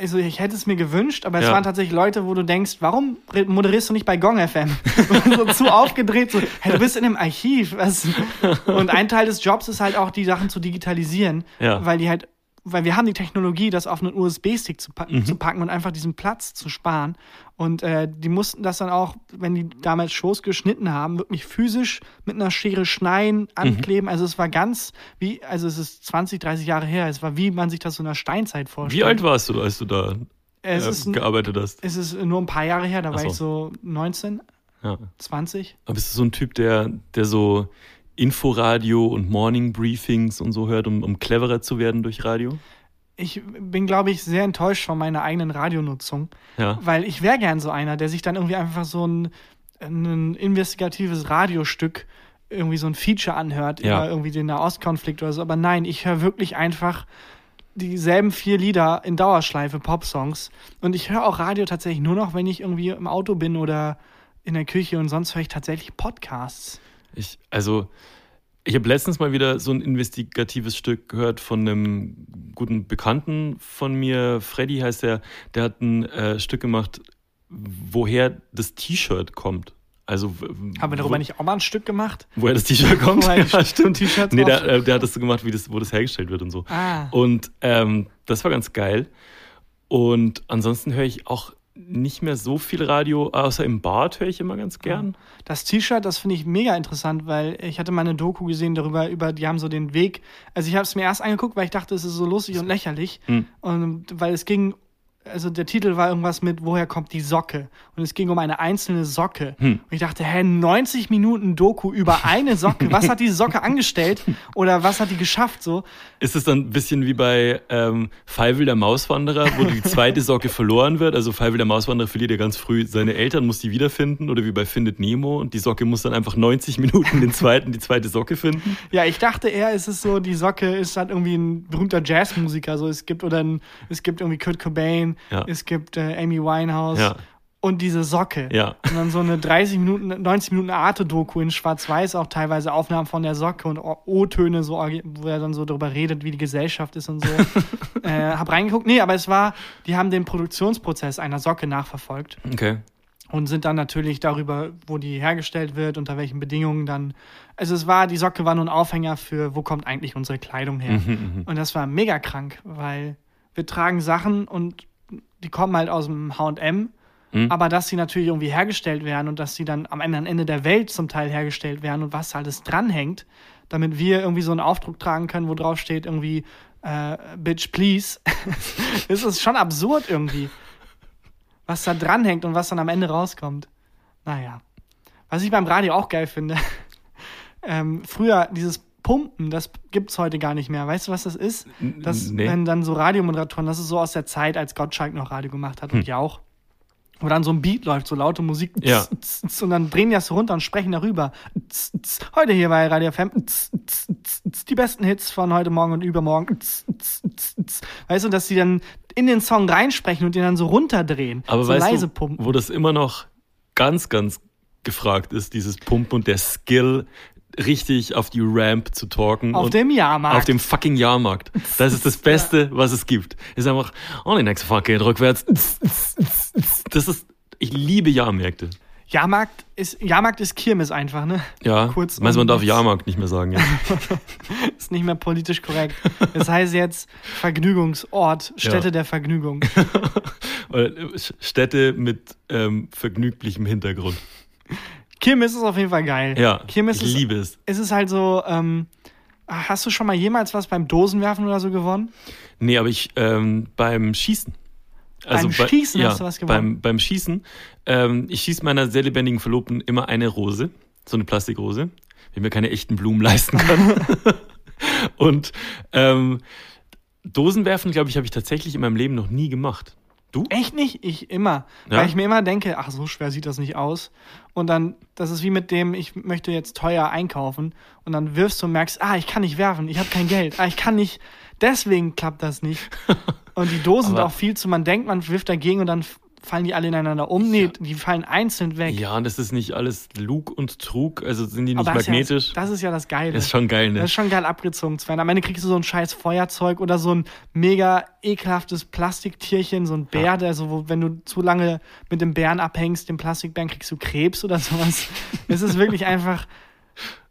[SPEAKER 1] Also ich hätte es mir gewünscht, aber es
[SPEAKER 2] Ja.
[SPEAKER 1] waren tatsächlich Leute, wo du denkst, warum moderierst du nicht bei Gong FM? so zu aufgedreht, so, hey, du bist in einem Archiv. Was? Und ein Teil des Jobs ist halt auch, die Sachen zu digitalisieren,
[SPEAKER 2] Ja.
[SPEAKER 1] weil die halt, weil wir haben die Technologie, das auf einen USB-Stick zu, pa
[SPEAKER 2] Mhm.
[SPEAKER 1] zu packen und einfach diesen Platz zu sparen. Und äh, die mussten das dann auch, wenn die damals Shows geschnitten haben, wirklich physisch mit einer Schere schneiden,
[SPEAKER 2] Mhm.
[SPEAKER 1] ankleben. Also es war ganz wie, also es ist 20, 30 Jahre her, es war wie man sich das so in der Steinzeit vorstellt.
[SPEAKER 2] Wie alt warst du, als du da
[SPEAKER 1] Es
[SPEAKER 2] äh,
[SPEAKER 1] ist,
[SPEAKER 2] gearbeitet hast?
[SPEAKER 1] es ist nur ein paar Jahre her, da war
[SPEAKER 2] so.
[SPEAKER 1] ich so 19,
[SPEAKER 2] Ja.
[SPEAKER 1] 20.
[SPEAKER 2] Aber bist du so ein Typ, der, der so Inforadio und Morning Briefings und so hört, um, um cleverer zu werden durch Radio?
[SPEAKER 1] Ich bin, glaube ich, sehr enttäuscht von meiner eigenen Radionutzung,
[SPEAKER 2] Ja.
[SPEAKER 1] weil ich wäre gern so einer, der sich dann irgendwie einfach so ein, ein investigatives Radiostück, irgendwie so ein Feature anhört
[SPEAKER 2] Ja.
[SPEAKER 1] über irgendwie den Nahostkonflikt oder so. Aber nein, ich höre wirklich einfach dieselben vier Lieder in Dauerschleife, Popsongs. Und ich höre auch Radio tatsächlich nur noch, wenn ich irgendwie im Auto bin oder in der Küche und sonst höre ich tatsächlich Podcasts.
[SPEAKER 2] Ich, also, ich habe letztens mal wieder so ein investigatives Stück gehört von einem guten Bekannten von mir, Freddy heißt der, der hat ein äh, Stück gemacht, woher das T-Shirt kommt. Also,
[SPEAKER 1] Haben wir darüber
[SPEAKER 2] wo,
[SPEAKER 1] nicht auch mal ein Stück gemacht?
[SPEAKER 2] woher das T-Shirt kommt?
[SPEAKER 1] Woher
[SPEAKER 2] ja, stimmt.
[SPEAKER 1] T-Shirts
[SPEAKER 2] Nee, der, äh, der hat das so gemacht, wie das, wo das hergestellt wird und so.
[SPEAKER 1] Ah.
[SPEAKER 2] Und ähm, das war ganz geil. Und ansonsten höre ich auch nicht mehr so viel Radio, außer im Bad höre ich immer ganz gern.
[SPEAKER 1] Das T-Shirt, das finde ich mega interessant, weil ich hatte mal eine Doku gesehen darüber, über, die haben so den Weg. Also ich habe es mir erst angeguckt, weil ich dachte, es ist so lustig und lächerlich.
[SPEAKER 2] Hm.
[SPEAKER 1] Und weil es ging, also der Titel war irgendwas mit, woher kommt die Socke? Und es ging um eine einzelne Socke.
[SPEAKER 2] Hm.
[SPEAKER 1] Und ich dachte, hä, 90 Minuten Doku über eine Socke. Was hat diese Socke angestellt? Oder was hat die geschafft? So.
[SPEAKER 2] Ist es dann ein bisschen wie bei ähm, Feivel der Mauswanderer, wo die zweite Socke verloren wird? Also Feivel der Mauswanderer verliert ja ganz früh seine Eltern, muss die wiederfinden. Oder wie bei Findet Nemo und die Socke muss dann einfach 90 Minuten den zweiten, die zweite Socke finden.
[SPEAKER 1] Ja, ich dachte eher, es ist so, die Socke ist halt irgendwie ein berühmter Jazzmusiker. So, es gibt oder ein, es gibt irgendwie Kurt Cobain,
[SPEAKER 2] Ja.
[SPEAKER 1] es gibt äh, Amy Winehouse
[SPEAKER 2] Ja.
[SPEAKER 1] und diese Socke.
[SPEAKER 2] Ja.
[SPEAKER 1] Und dann so eine 30 Minuten, 90 Minuten Arte-Doku in Schwarz-Weiß, auch teilweise Aufnahmen von der Socke und O-Töne, so, wo er dann so darüber redet, wie die Gesellschaft ist und so. äh, hab reingeguckt. Nee, aber es war, die haben den Produktionsprozess einer Socke nachverfolgt
[SPEAKER 2] Okay.
[SPEAKER 1] und sind dann natürlich darüber, wo die hergestellt wird, unter welchen Bedingungen dann. Also es war, die Socke war nur ein Aufhänger für, wo kommt eigentlich unsere Kleidung her. Und das war mega krank, weil wir tragen Sachen und die kommen halt aus dem HM, aber dass sie natürlich irgendwie hergestellt werden und dass sie dann am Ende, der Welt zum Teil hergestellt werden und was alles dranhängt, damit wir irgendwie so einen Aufdruck tragen können, wo drauf steht irgendwie äh, Bitch, please. ist es schon absurd irgendwie was da dranhängt und was dann am Ende rauskommt. Naja. Was ich beim Radio auch geil finde, ähm, früher dieses Pumpen, das gibt's heute gar nicht mehr. Weißt du, was das ist? Das,
[SPEAKER 2] nee.
[SPEAKER 1] wenn dann so Radiomoderatoren, das ist so aus der Zeit, als Gottschalk noch Radio gemacht hat und
[SPEAKER 2] Hm.
[SPEAKER 1] Jauch. Wo dann so ein Beat läuft, so laute Musik.
[SPEAKER 2] Ja.
[SPEAKER 1] Und dann drehen die das so runter und sprechen darüber. Heute hier bei Radio FM. Die besten Hits von heute Morgen und übermorgen. Weißt du, dass die dann in den Song reinsprechen und den dann so runterdrehen.
[SPEAKER 2] Aber
[SPEAKER 1] so
[SPEAKER 2] weißt
[SPEAKER 1] leise
[SPEAKER 2] du,
[SPEAKER 1] pumpen.
[SPEAKER 2] wo das immer noch ganz, ganz gefragt ist, dieses Pumpen und der Skill, richtig auf die Ramp zu talken.
[SPEAKER 1] Auf dem Jahrmarkt.
[SPEAKER 2] Auf dem fucking Jahrmarkt. Das ist das Beste, was es gibt. Ist einfach, oh, die nächste Fahrt geht rückwärts. Das ist, ich liebe Jahrmärkte.
[SPEAKER 1] Jahrmarkt ist, Jahrmarkt ist Kirmes einfach, ne?
[SPEAKER 2] Ja,
[SPEAKER 1] Kurz
[SPEAKER 2] meinst du, man darf Jahrmarkt nicht mehr sagen. Ja.
[SPEAKER 1] Ist nicht mehr politisch korrekt. Das heißt jetzt Vergnügungsort, Städte
[SPEAKER 2] Ja.
[SPEAKER 1] der Vergnügung.
[SPEAKER 2] Oder, äh, Städte mit ähm, vergnüglichem Hintergrund.
[SPEAKER 1] Kirmes ist auf jeden Fall geil.
[SPEAKER 2] Ja,
[SPEAKER 1] Kirmes
[SPEAKER 2] ich
[SPEAKER 1] ist,
[SPEAKER 2] liebe es.
[SPEAKER 1] Es ist halt so, ähm, hast du schon mal jemals was beim Dosenwerfen oder so gewonnen?
[SPEAKER 2] Nee, aber ich ähm, beim Schießen.
[SPEAKER 1] Beim Schießen
[SPEAKER 2] ja,
[SPEAKER 1] hast du was gewonnen?
[SPEAKER 2] Beim, beim Schießen. Ähm, ich schieße meiner sehr lebendigen Verlobten immer eine Rose, so eine Plastikrose. ich mir keine echten Blumen leisten kann. und ähm, Dosenwerfen, glaube ich, habe ich tatsächlich in meinem Leben noch nie gemacht. Du?
[SPEAKER 1] Echt nicht? Ich immer.
[SPEAKER 2] Ja?
[SPEAKER 1] Weil ich mir immer denke, ach, so schwer sieht das nicht aus. Und dann, das ist wie mit dem, ich möchte jetzt teuer einkaufen. Und dann wirfst du und merkst, ah, ich kann nicht werfen, ich habe kein Geld. Ah, ich kann nicht, deswegen klappt das nicht. Und die Dosen sind auch viel zu, man denkt, man wirft dagegen und dann fallen die alle ineinander um. Nee, die fallen einzeln weg.
[SPEAKER 2] Ja, und das ist nicht alles Lug und Trug, also sind die nicht
[SPEAKER 1] Aber das ist
[SPEAKER 2] magnetisch.
[SPEAKER 1] Ja, das ist ja das Geile.
[SPEAKER 2] Das ist schon geil, ne?
[SPEAKER 1] Das ist schon geil abgezogen zu werden. Am Ende kriegst du so ein scheiß Feuerzeug oder so ein mega ekelhaftes Plastiktierchen, so ein Bär, der so, wo, wenn du zu lange mit dem Bären abhängst, dem Plastikbären, kriegst du Krebs oder sowas. es ist wirklich einfach,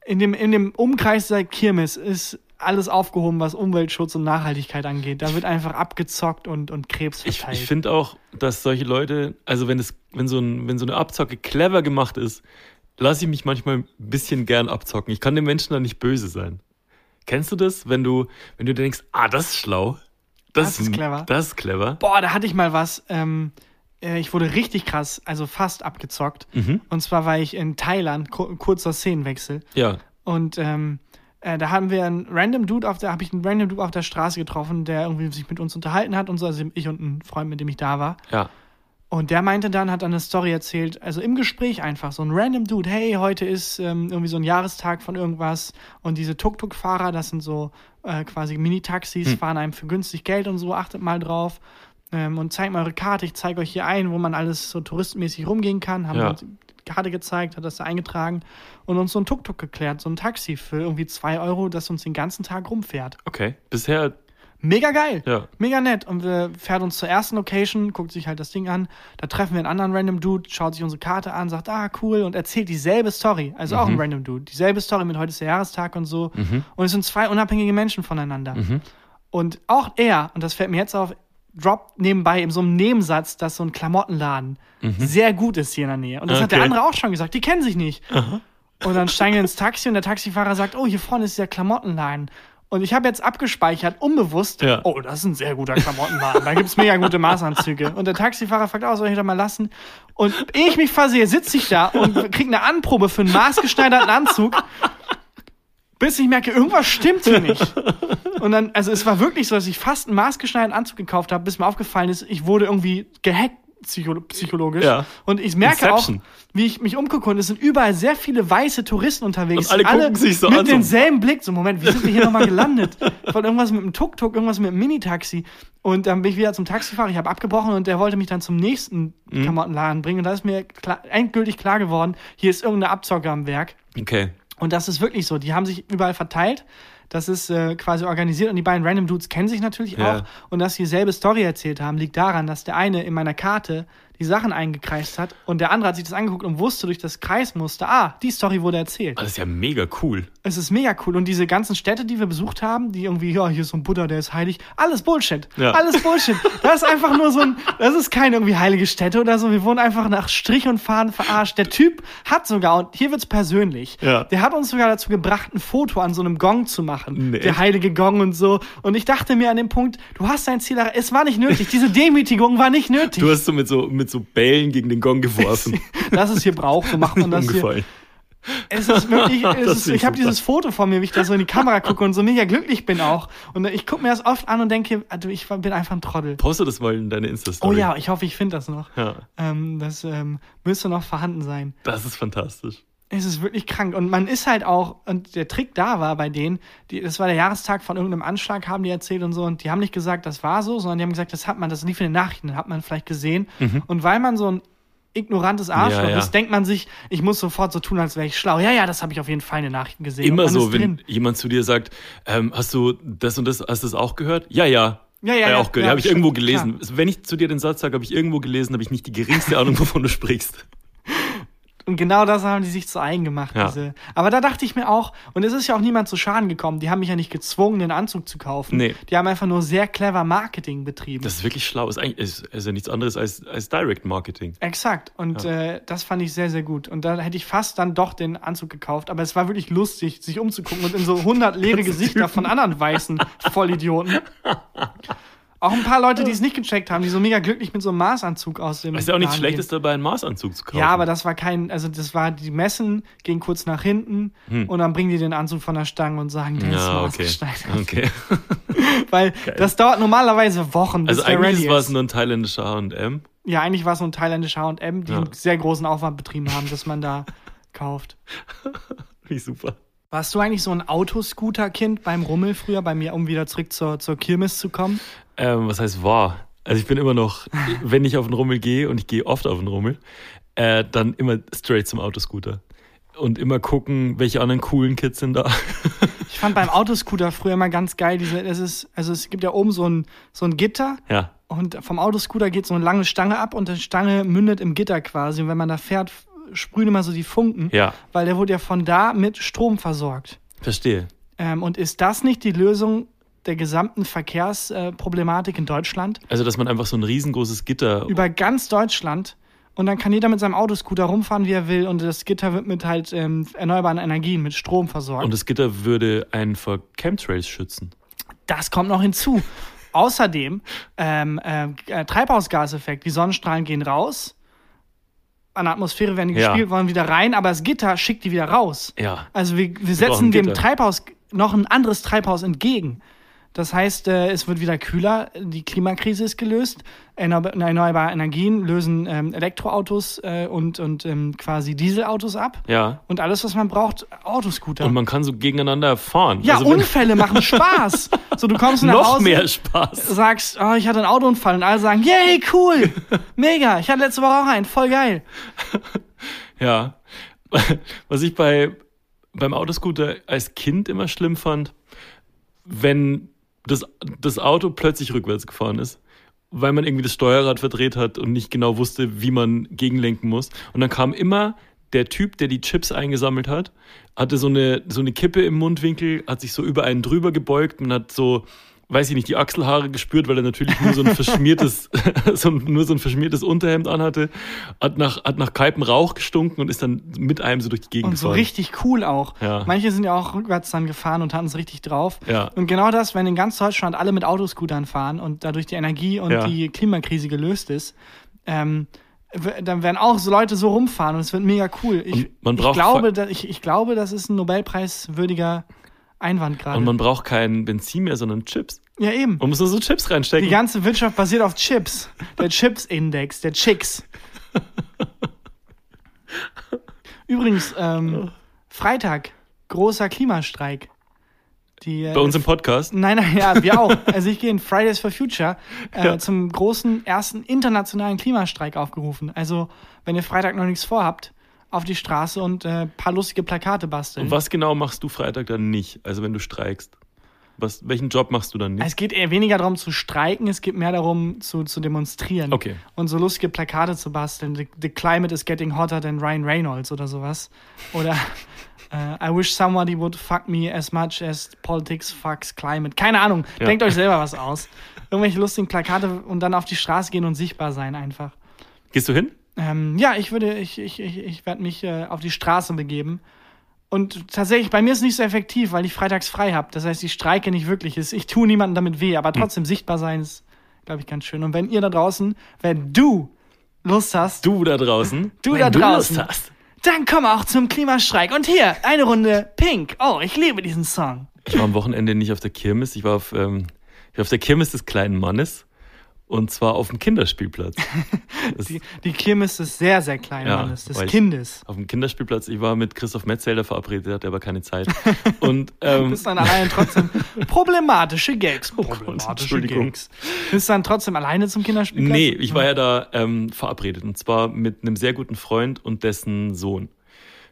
[SPEAKER 1] in dem, in dem Umkreis der Kirmes ist alles aufgehoben, was Umweltschutz und Nachhaltigkeit angeht. Da wird einfach abgezockt und, und Krebs
[SPEAKER 2] Ich,
[SPEAKER 1] verteilt.
[SPEAKER 2] ich finde auch, dass solche Leute, also wenn es, wenn so ein, wenn so eine Abzocke clever gemacht ist, lasse ich mich manchmal ein bisschen gern abzocken. Ich kann den Menschen da nicht böse sein. Kennst du das, wenn du, wenn du denkst, ah, das ist schlau,
[SPEAKER 1] Das ist clever.
[SPEAKER 2] das ist clever.
[SPEAKER 1] Boah, da hatte ich mal was. Ähm, äh, ich wurde richtig krass, also fast abgezockt.
[SPEAKER 2] Mhm.
[SPEAKER 1] Und zwar war ich in Thailand, ku kurzer Szenenwechsel.
[SPEAKER 2] Ja,
[SPEAKER 1] Und ähm, äh, da haben wir einen random Dude auf der, habe ich einen random Dude auf der Straße getroffen, der irgendwie sich mit uns unterhalten hat und so, also ich und ein Freund, mit dem ich da war.
[SPEAKER 2] ja,
[SPEAKER 1] Und der meinte dann, hat dann eine Story erzählt, also im Gespräch einfach, so ein random Dude, hey, heute ist ähm, irgendwie so ein Jahrestag von irgendwas und diese Tuk-Tuk-Fahrer, das sind so äh, quasi Mini-Taxis, fahren einem für günstig Geld und so, achtet mal drauf. Ähm, und zeigt mal eure Karte, ich zeige euch hier ein, wo man alles so touristenmäßig rumgehen kann. Haben
[SPEAKER 2] Ja.
[SPEAKER 1] Karte gezeigt, hat das da eingetragen und uns so ein Tuk-Tuk geklärt, so ein Taxi für irgendwie zwei Euro, das uns den ganzen Tag rumfährt.
[SPEAKER 2] okay. Bisher,
[SPEAKER 1] Mega geil.
[SPEAKER 2] ja,
[SPEAKER 1] Mega nett. Und wir fährt uns zur ersten Location, guckt sich halt das Ding an. Da treffen wir einen anderen random Dude, schaut sich unsere Karte an, sagt, ah, cool, und erzählt dieselbe Story. Also auch ein random Dude. Dieselbe Story mit heute ist der Jahrestag und so. Und es sind zwei unabhängige Menschen voneinander. Und auch er, und das fällt mir jetzt auf, droppt nebenbei in so einem Nebensatz, dass so ein Klamottenladen sehr gut ist hier in der Nähe. Und das hat der
[SPEAKER 2] Okay.
[SPEAKER 1] andere auch schon gesagt. Die kennen sich nicht. Und dann steigen wir ins Taxi und der Taxifahrer sagt, oh, hier vorne ist der Klamottenladen. Und ich habe jetzt abgespeichert, unbewusst,
[SPEAKER 2] Ja.
[SPEAKER 1] oh, das ist ein sehr guter Klamottenladen. Da gibt's mega gute Maßanzüge. Und der Taxifahrer fragt, oh, soll ich das mal lassen? Und ehe ich mich versehe, sitze ich da und krieg eine Anprobe für einen maßgeschneiderten Anzug, bis ich merke, irgendwas stimmt hier nicht. Und dann, also es war wirklich so, dass ich fast einen maßgeschneiderten Anzug gekauft habe, bis mir aufgefallen ist, ich wurde irgendwie gehackt psycho psychologisch.
[SPEAKER 2] Ja.
[SPEAKER 1] Und ich merke
[SPEAKER 2] Inception.
[SPEAKER 1] auch, wie ich mich umgucke und es sind überall sehr viele weiße Touristen unterwegs.
[SPEAKER 2] Und alle gucken sich so
[SPEAKER 1] mit
[SPEAKER 2] an, so-
[SPEAKER 1] denselben Blick. So, Moment, wie sind wir hier nochmal gelandet? Von irgendwas mit dem Tuk-Tuk, irgendwas mit dem Minitaxi. Und dann bin ich wieder zum Taxifahrer, ich habe abgebrochen und der wollte mich dann zum nächsten
[SPEAKER 2] Mhm.
[SPEAKER 1] Klamottenladen bringen. Und da ist mir klar, endgültig klar geworden, hier ist irgendeine Abzocke am Werk.
[SPEAKER 2] okay.
[SPEAKER 1] Und das ist wirklich so. Die haben sich überall verteilt. Das ist äh, quasi organisiert und die beiden Random Dudes kennen sich natürlich
[SPEAKER 2] Ja.
[SPEAKER 1] auch. Und dass sie dieselbe Story erzählt haben, liegt daran, dass der eine in meiner Karte die Sachen eingekreist hat und der andere hat sich das angeguckt und wusste durch das Kreismuster, ah, die Story wurde erzählt.
[SPEAKER 2] Das ist ja mega cool.
[SPEAKER 1] Es ist mega cool. Und diese ganzen Städte, die wir besucht haben, die irgendwie, ja, hier ist so ein Buddha, der ist heilig, alles Bullshit.
[SPEAKER 2] Ja.
[SPEAKER 1] Alles Bullshit. Das ist einfach nur so ein, das ist keine irgendwie heilige Stätte oder so. Wir wurden einfach nach Strich und Faden verarscht. Der Typ hat sogar, und hier wird's persönlich,
[SPEAKER 2] Ja.
[SPEAKER 1] der hat uns sogar dazu gebracht, ein Foto an so einem Gong zu machen.
[SPEAKER 2] Nee.
[SPEAKER 1] Der heilige Gong und so. Und ich dachte mir an dem Punkt, du hast dein Ziel erreicht. Es war nicht nötig. Diese Demütigung war nicht nötig.
[SPEAKER 2] Du hast so mit so, mit so Bällen gegen den Gong geworfen.
[SPEAKER 1] das ist hier Brauch, so macht man das hier. Es ist wirklich, es ist,
[SPEAKER 2] ich
[SPEAKER 1] habe dieses Foto von mir, wie ich da so in die Kamera gucke und so mega glücklich bin auch. Und ich gucke mir das oft an und denke, also ich bin einfach ein Trottel.
[SPEAKER 2] Poste das mal in deine
[SPEAKER 1] Oh
[SPEAKER 2] Insta-Story.
[SPEAKER 1] ja, ich hoffe, ich finde das noch.
[SPEAKER 2] Ja,
[SPEAKER 1] Ähm, das ähm, müsste noch vorhanden sein.
[SPEAKER 2] das ist fantastisch.
[SPEAKER 1] Es ist wirklich krank. Und man ist halt auch, und der Trick da war bei denen, die, das war der Jahrestag von irgendeinem Anschlag, haben die erzählt und so, und die haben nicht gesagt, das war so, sondern die haben gesagt, das hat man, das lief in den Nachrichten, das hat man vielleicht gesehen. Und weil man so ein ignorantes Arschloch
[SPEAKER 2] Mhm. Ja, ja.
[SPEAKER 1] ist, denkt man sich, ich muss sofort so tun, als wäre ich schlau. Ja, ja, das habe ich auf jeden Fall in den Nachrichten gesehen.
[SPEAKER 2] Immer so, wenn
[SPEAKER 1] drin.
[SPEAKER 2] jemand zu dir sagt, ähm, hast du das und das, hast du das auch gehört? Ja, ja.
[SPEAKER 1] Ja, ja, ja,
[SPEAKER 2] auch gehört.
[SPEAKER 1] ja,
[SPEAKER 2] habe ich irgendwo gelesen. Wenn ich zu dir den Satz sage, habe ich irgendwo gelesen, habe ich nicht die geringste Ahnung, wovon du sprichst.
[SPEAKER 1] Und genau das haben die sich zu eigen gemacht.
[SPEAKER 2] Ja.
[SPEAKER 1] Diese. Aber da dachte ich mir auch, und es ist ja auch niemand zu Schaden gekommen, die haben mich ja nicht gezwungen, den Anzug zu kaufen.
[SPEAKER 2] Nee.
[SPEAKER 1] Die haben einfach nur sehr clever Marketing betrieben.
[SPEAKER 2] Das ist wirklich schlau. Ist, eigentlich, ist, ist ja nichts anderes als, als Direct Marketing.
[SPEAKER 1] Exakt. Und äh, das fand ich sehr, sehr gut. Und da hätte ich fast dann doch den Anzug gekauft. Aber es war wirklich lustig, sich umzugucken und in so 100 leere Gesichter von anderen weißen Vollidioten. Auch ein paar Leute, die es nicht gecheckt haben, die so mega glücklich mit so einem Maßanzug aus dem.
[SPEAKER 2] Ist ja auch nichts Schlechtes dabei, einen Maßanzug zu kaufen.
[SPEAKER 1] Ja, aber das war kein, also das war, die Messen gehen kurz nach hinten und dann bringen die den Anzug von der Stange und sagen, der ist
[SPEAKER 2] Hm. Ja, okay.
[SPEAKER 1] maßgeschneidert.
[SPEAKER 2] okay.
[SPEAKER 1] Weil das dauert normalerweise Wochen, bis
[SPEAKER 2] Also
[SPEAKER 1] der
[SPEAKER 2] eigentlich war es
[SPEAKER 1] ist.
[SPEAKER 2] nur ein thailändischer H&M.
[SPEAKER 1] Ja, eigentlich war es so ein thailändischer H&M, die
[SPEAKER 2] Ja.
[SPEAKER 1] einen sehr großen Aufwand betrieben haben, dass man da kauft.
[SPEAKER 2] Wie super.
[SPEAKER 1] Warst du eigentlich so ein Autoscooter-Kind beim Rummel früher, bei mir, um wieder zurück zur, zur Kirmes zu kommen?
[SPEAKER 2] Ähm, was heißt war? Also ich bin immer noch, wenn ich auf den Rummel gehe und ich gehe oft auf den Rummel, äh, dann immer straight zum Autoscooter. Und immer gucken, welche anderen coolen Kids sind da.
[SPEAKER 1] Ich fand beim Autoscooter früher immer ganz geil, diese, es ist, also es gibt ja oben so ein, so ein Gitter
[SPEAKER 2] ja,
[SPEAKER 1] und vom Autoscooter geht so eine lange Stange ab und die Stange mündet im Gitter quasi. Und wenn man da fährt, sprühen immer so die Funken,
[SPEAKER 2] ja,
[SPEAKER 1] weil der wurde ja von da mit Strom versorgt.
[SPEAKER 2] verstehe.
[SPEAKER 1] Ähm, und ist das nicht die Lösung der gesamten Verkehrsproblematik in Deutschland?
[SPEAKER 2] Also, dass man einfach so ein riesengroßes Gitter.
[SPEAKER 1] Über ganz Deutschland. Und dann kann jeder mit seinem Autoscooter rumfahren, wie er will. Und das Gitter wird mit halt ähm, erneuerbaren Energien, mit Strom versorgt.
[SPEAKER 2] Und das Gitter würde einen vor Chemtrails schützen.
[SPEAKER 1] das kommt noch hinzu. Außerdem ähm, äh, Treibhausgaseffekt. Die Sonnenstrahlen gehen raus. An der Atmosphäre werden die
[SPEAKER 2] Ja.
[SPEAKER 1] gespielt, wollen wieder rein, aber das Gitter schickt die wieder raus.
[SPEAKER 2] Ja.
[SPEAKER 1] Also wir, wir setzen dem
[SPEAKER 2] Gitter.
[SPEAKER 1] Treibhaus noch ein anderes Treibhaus entgegen. Das heißt, äh, es wird wieder kühler, die Klimakrise ist gelöst, erneuer- erneuerbare Energien lösen ähm, Elektroautos äh, und, und ähm, quasi Dieselautos ab.
[SPEAKER 2] Ja.
[SPEAKER 1] Und alles, was man braucht, Autoscooter.
[SPEAKER 2] Und man kann so gegeneinander fahren.
[SPEAKER 1] ja,
[SPEAKER 2] Also
[SPEAKER 1] Unfälle machen Spaß. So, du kommst nach
[SPEAKER 2] noch
[SPEAKER 1] Hause,
[SPEAKER 2] mehr Spaß.
[SPEAKER 1] sagst, oh, ich hatte einen Autounfall und alle sagen, yay, cool, mega, ich hatte letzte Woche auch einen, voll geil.
[SPEAKER 2] Ja. Was ich bei, beim Autoscooter als Kind immer schlimm fand, wenn das, das Auto plötzlich rückwärts gefahren ist, weil man irgendwie das Steuerrad verdreht hat und nicht genau wusste, wie man gegenlenken muss. Und dann kam immer der Typ, der die Chips eingesammelt hat, hatte so eine, so eine Kippe im Mundwinkel, hat sich so über einen drüber gebeugt und hat so, weiß ich nicht, die Achselhaare gespürt, weil er natürlich nur so ein verschmiertes, so, ein- nur so ein verschmiertes Unterhemd anhatte, hat nach, hat nach kaltem Rauch gestunken und ist dann mit einem so durch die Gegend
[SPEAKER 1] Und so
[SPEAKER 2] gefahren.
[SPEAKER 1] richtig cool auch.
[SPEAKER 2] Ja.
[SPEAKER 1] Manche sind ja auch rückwärts dann gefahren und hatten es richtig drauf.
[SPEAKER 2] Ja.
[SPEAKER 1] Und genau das, wenn in ganz Deutschland alle mit Autoscootern fahren und dadurch die Energie und
[SPEAKER 2] Ja.
[SPEAKER 1] die Klimakrise gelöst ist, ähm, dann werden auch so Leute so rumfahren und es wird mega cool. Ich, ich, glaube, da, ich, ich glaube, das ist ein Nobelpreiswürdiger Einwand gerade.
[SPEAKER 2] Und man braucht kein Benzin mehr, sondern Chips.
[SPEAKER 1] Ja, eben.
[SPEAKER 2] Man muss nur so Chips reinstecken.
[SPEAKER 1] Die ganze Wirtschaft basiert auf Chips. Der Chips-Index, der Chicks. Übrigens, ähm, Freitag, großer Klimastreik. Die, äh,
[SPEAKER 2] Bei uns im Podcast.
[SPEAKER 1] Nein, nein, ja, wir auch. Also ich gehe in Fridays for Future äh,
[SPEAKER 2] Ja.
[SPEAKER 1] zum großen ersten internationalen Klimastreik aufgerufen. Also, wenn ihr Freitag noch nichts vorhabt, auf die Straße und äh, paar lustige Plakate basteln.
[SPEAKER 2] Und was genau machst du Freitag dann nicht? Also wenn du streikst. Was, welchen Job machst du dann nicht?
[SPEAKER 1] Es geht eher weniger darum zu streiken, es geht mehr darum zu, zu demonstrieren.
[SPEAKER 2] Okay.
[SPEAKER 1] Und so lustige Plakate zu basteln. The, the climate is getting hotter than Ryan Reynolds oder sowas. Oder äh, I wish somebody would fuck me as much as politics fucks climate. Keine Ahnung.
[SPEAKER 2] Ja.
[SPEAKER 1] Denkt euch selber was aus. Irgendwelche lustigen Plakate und dann auf die Straße gehen und sichtbar sein einfach.
[SPEAKER 2] Gehst du hin?
[SPEAKER 1] Ähm, ja, ich würde, ich, ich, ich, ich werde mich äh, auf die Straße begeben. Und tatsächlich, bei mir ist es nicht so effektiv, weil ich freitags frei habe. Das heißt, ich streike nicht wirklich. Ich tue niemandem damit weh, aber trotzdem sichtbar sein ist, glaube ich, ganz schön. Und wenn ihr da draußen, wenn du Lust hast,
[SPEAKER 2] Du da draußen.
[SPEAKER 1] Du da
[SPEAKER 2] du
[SPEAKER 1] draußen.
[SPEAKER 2] Lust hast.
[SPEAKER 1] dann komm auch zum Klimastreik. Und hier, eine Runde Pink. Oh, ich liebe diesen Song.
[SPEAKER 2] Ich war am Wochenende nicht auf der Kirmes. Ich war auf, ähm, ich war auf der Kirmes des kleinen Mannes. Und zwar auf dem Kinderspielplatz.
[SPEAKER 1] Die, die Kirmes des sehr, sehr kleinen
[SPEAKER 2] Ja,
[SPEAKER 1] Mannes, des Kindes.
[SPEAKER 2] auf dem Kinderspielplatz. Ich war mit Christoph Metzelder verabredet, der hatte aber keine Zeit. Und ähm,
[SPEAKER 1] Bist dann alleine trotzdem problematische Gags.
[SPEAKER 2] Oh Gott, Entschuldigung.
[SPEAKER 1] Bist dann trotzdem alleine zum Kinderspielplatz?
[SPEAKER 2] nee, ich war ja da ähm, verabredet. Und zwar mit einem sehr guten Freund und dessen Sohn.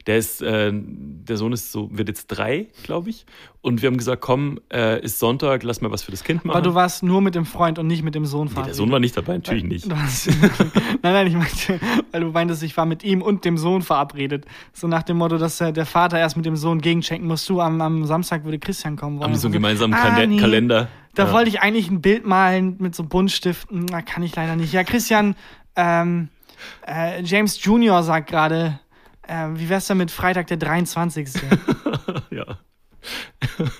[SPEAKER 2] Der ist, äh, der Sohn ist so, wird jetzt drei, glaube ich. Und wir haben gesagt, komm, äh, ist Sonntag, lass mal was für das Kind machen.
[SPEAKER 1] Aber du warst nur mit dem Freund und nicht mit dem Sohn
[SPEAKER 2] nee,
[SPEAKER 1] verabredet.
[SPEAKER 2] der Sohn war nicht dabei, natürlich nicht.
[SPEAKER 1] Nein, nein, ich meinte, weil du meintest, ich war mit ihm und dem Sohn verabredet. So nach dem Motto, dass äh, der Vater erst mit dem Sohn gegenchecken muss. Du, am, am Samstag würde Christian kommen wollen.
[SPEAKER 2] Haben die so einen gemeinsamen
[SPEAKER 1] ah, nee,
[SPEAKER 2] Kalender.
[SPEAKER 1] Da
[SPEAKER 2] Ja.
[SPEAKER 1] wollte ich eigentlich ein Bild malen mit so Buntstiften. Na, kann ich leider nicht. Ja, Christian, ähm, äh, James Junior sagt gerade, äh, wie wär's denn mit Freitag der 23.?
[SPEAKER 2] ja.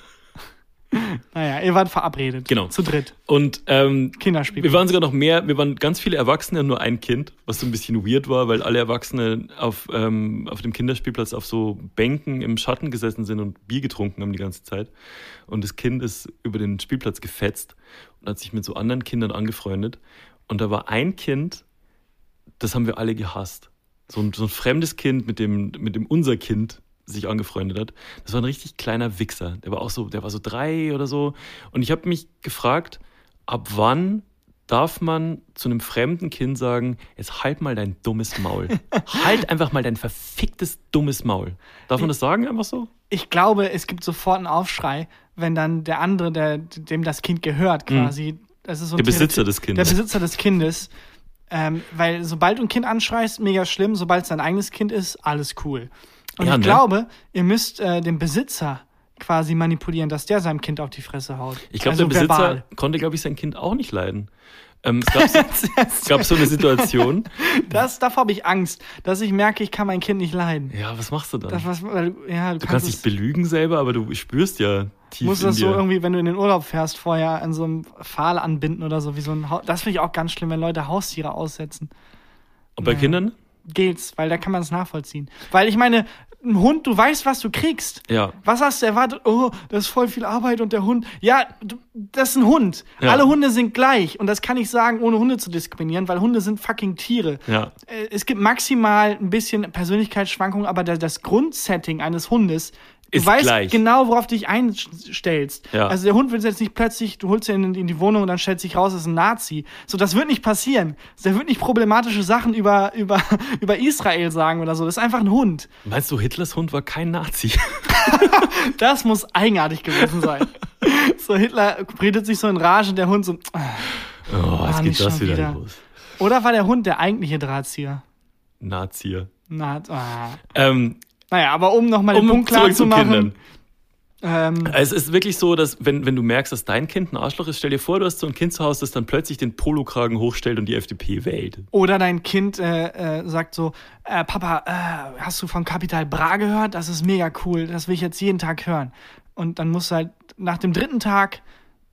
[SPEAKER 1] Naja, ihr wart verabredet.
[SPEAKER 2] Genau.
[SPEAKER 1] Zu dritt.
[SPEAKER 2] Und ähm,
[SPEAKER 1] Kinderspiel.
[SPEAKER 2] wir waren sogar noch mehr, wir waren ganz viele Erwachsene und nur ein Kind, was so ein bisschen weird war, weil alle Erwachsene auf, ähm, auf dem Kinderspielplatz auf so Bänken im Schatten gesessen sind und Bier getrunken haben die ganze Zeit. Und das Kind ist über den Spielplatz gefetzt und hat sich mit so anderen Kindern angefreundet. Und da war ein Kind, das haben wir alle gehasst. So ein, so ein fremdes Kind, mit dem, mit dem unser Kind sich angefreundet hat. Das war ein richtig kleiner Wichser. Der war auch so, der war so drei oder so. Und ich habe mich gefragt, ab wann darf man zu einem fremden Kind sagen, jetzt halt mal dein dummes Maul. halt einfach mal dein verficktes dummes Maul. Darf man das sagen einfach so?
[SPEAKER 1] ich glaube, es gibt sofort einen Aufschrei, wenn dann der andere, der, dem das Kind gehört, quasi. Das ist so
[SPEAKER 2] Mhm. Der Besitzer
[SPEAKER 1] Territor-
[SPEAKER 2] des Kindes.
[SPEAKER 1] Der Besitzer des Kindes. Ähm, weil sobald du ein Kind anschreist, mega schlimm. Sobald es dein eigenes Kind ist, alles cool. Und
[SPEAKER 2] Ja,
[SPEAKER 1] ich
[SPEAKER 2] ne?
[SPEAKER 1] glaube, ihr müsst äh, den Besitzer quasi manipulieren, dass der seinem Kind auf die Fresse haut.
[SPEAKER 2] Ich glaube,
[SPEAKER 1] also
[SPEAKER 2] der Besitzer
[SPEAKER 1] verbal.
[SPEAKER 2] konnte, glaube ich, sein Kind auch nicht leiden. Ähm, es, gab so, es gab so eine Situation.
[SPEAKER 1] Das, davor habe ich Angst, dass ich merke, ich kann mein Kind nicht leiden.
[SPEAKER 2] Ja, was machst du dann?
[SPEAKER 1] Das, was, ja, du,
[SPEAKER 2] du kannst dich
[SPEAKER 1] es-
[SPEAKER 2] belügen selber, aber du spürst ja tief
[SPEAKER 1] musst
[SPEAKER 2] in
[SPEAKER 1] das so irgendwie, wenn du in den Urlaub fährst, vorher an so einem Pfahl anbinden oder so, wie so ein Hau Das finde ich auch ganz schlimm, wenn Leute Haustiere aussetzen.
[SPEAKER 2] Und bei
[SPEAKER 1] Ja.
[SPEAKER 2] Kindern?
[SPEAKER 1] Geht's, weil da kann man es nachvollziehen. Weil ich meine, ein Hund, du weißt, was du kriegst.
[SPEAKER 2] Ja.
[SPEAKER 1] Was hast du erwartet? Oh, das ist voll viel Arbeit und der Hund. Ja, du, das ist ein Hund.
[SPEAKER 2] Ja.
[SPEAKER 1] Alle Hunde sind gleich. Und das kann ich sagen, ohne Hunde zu diskriminieren, weil Hunde sind fucking Tiere.
[SPEAKER 2] Ja.
[SPEAKER 1] Äh, Es gibt maximal ein bisschen Persönlichkeitsschwankungen, aber da- das Grundsetting eines Hundes, du
[SPEAKER 2] Ist
[SPEAKER 1] weißt
[SPEAKER 2] gleich.
[SPEAKER 1] genau, worauf du dich einstellst.
[SPEAKER 2] Ja.
[SPEAKER 1] Also der Hund wird jetzt nicht plötzlich, du holst ihn in, in die Wohnung und dann stellt sich raus, es ist ein Nazi. So, das wird nicht passieren. Der wird nicht problematische Sachen über, über, über Israel sagen oder so. Das ist einfach ein Hund.
[SPEAKER 2] Meinst du, Hitlers Hund war kein Nazi?
[SPEAKER 1] Das muss eigenartig gewesen sein. so, Hitler redet sich so in Rage, der Hund so.
[SPEAKER 2] Oh, jetzt
[SPEAKER 1] nicht
[SPEAKER 2] geht das wieder,
[SPEAKER 1] wieder.
[SPEAKER 2] los.
[SPEAKER 1] Oder war der Hund der eigentliche Drahtzieher?
[SPEAKER 2] Nazi.
[SPEAKER 1] Na, ah.
[SPEAKER 2] Ähm,
[SPEAKER 1] Naja, aber um nochmal den
[SPEAKER 2] um
[SPEAKER 1] Punkt klar zu machen. Ähm,
[SPEAKER 2] Es ist wirklich so, dass wenn, wenn du merkst, dass dein Kind ein Arschloch ist, stell dir vor, du hast so ein Kind zu Hause, das dann plötzlich den Polokragen hochstellt und die FDP wählt.
[SPEAKER 1] Oder dein Kind äh, äh, sagt so, äh, Papa, äh, hast du von Capital Bra gehört? Das ist mega cool, das will ich jetzt jeden Tag hören. Und dann musst du halt nach dem dritten Tag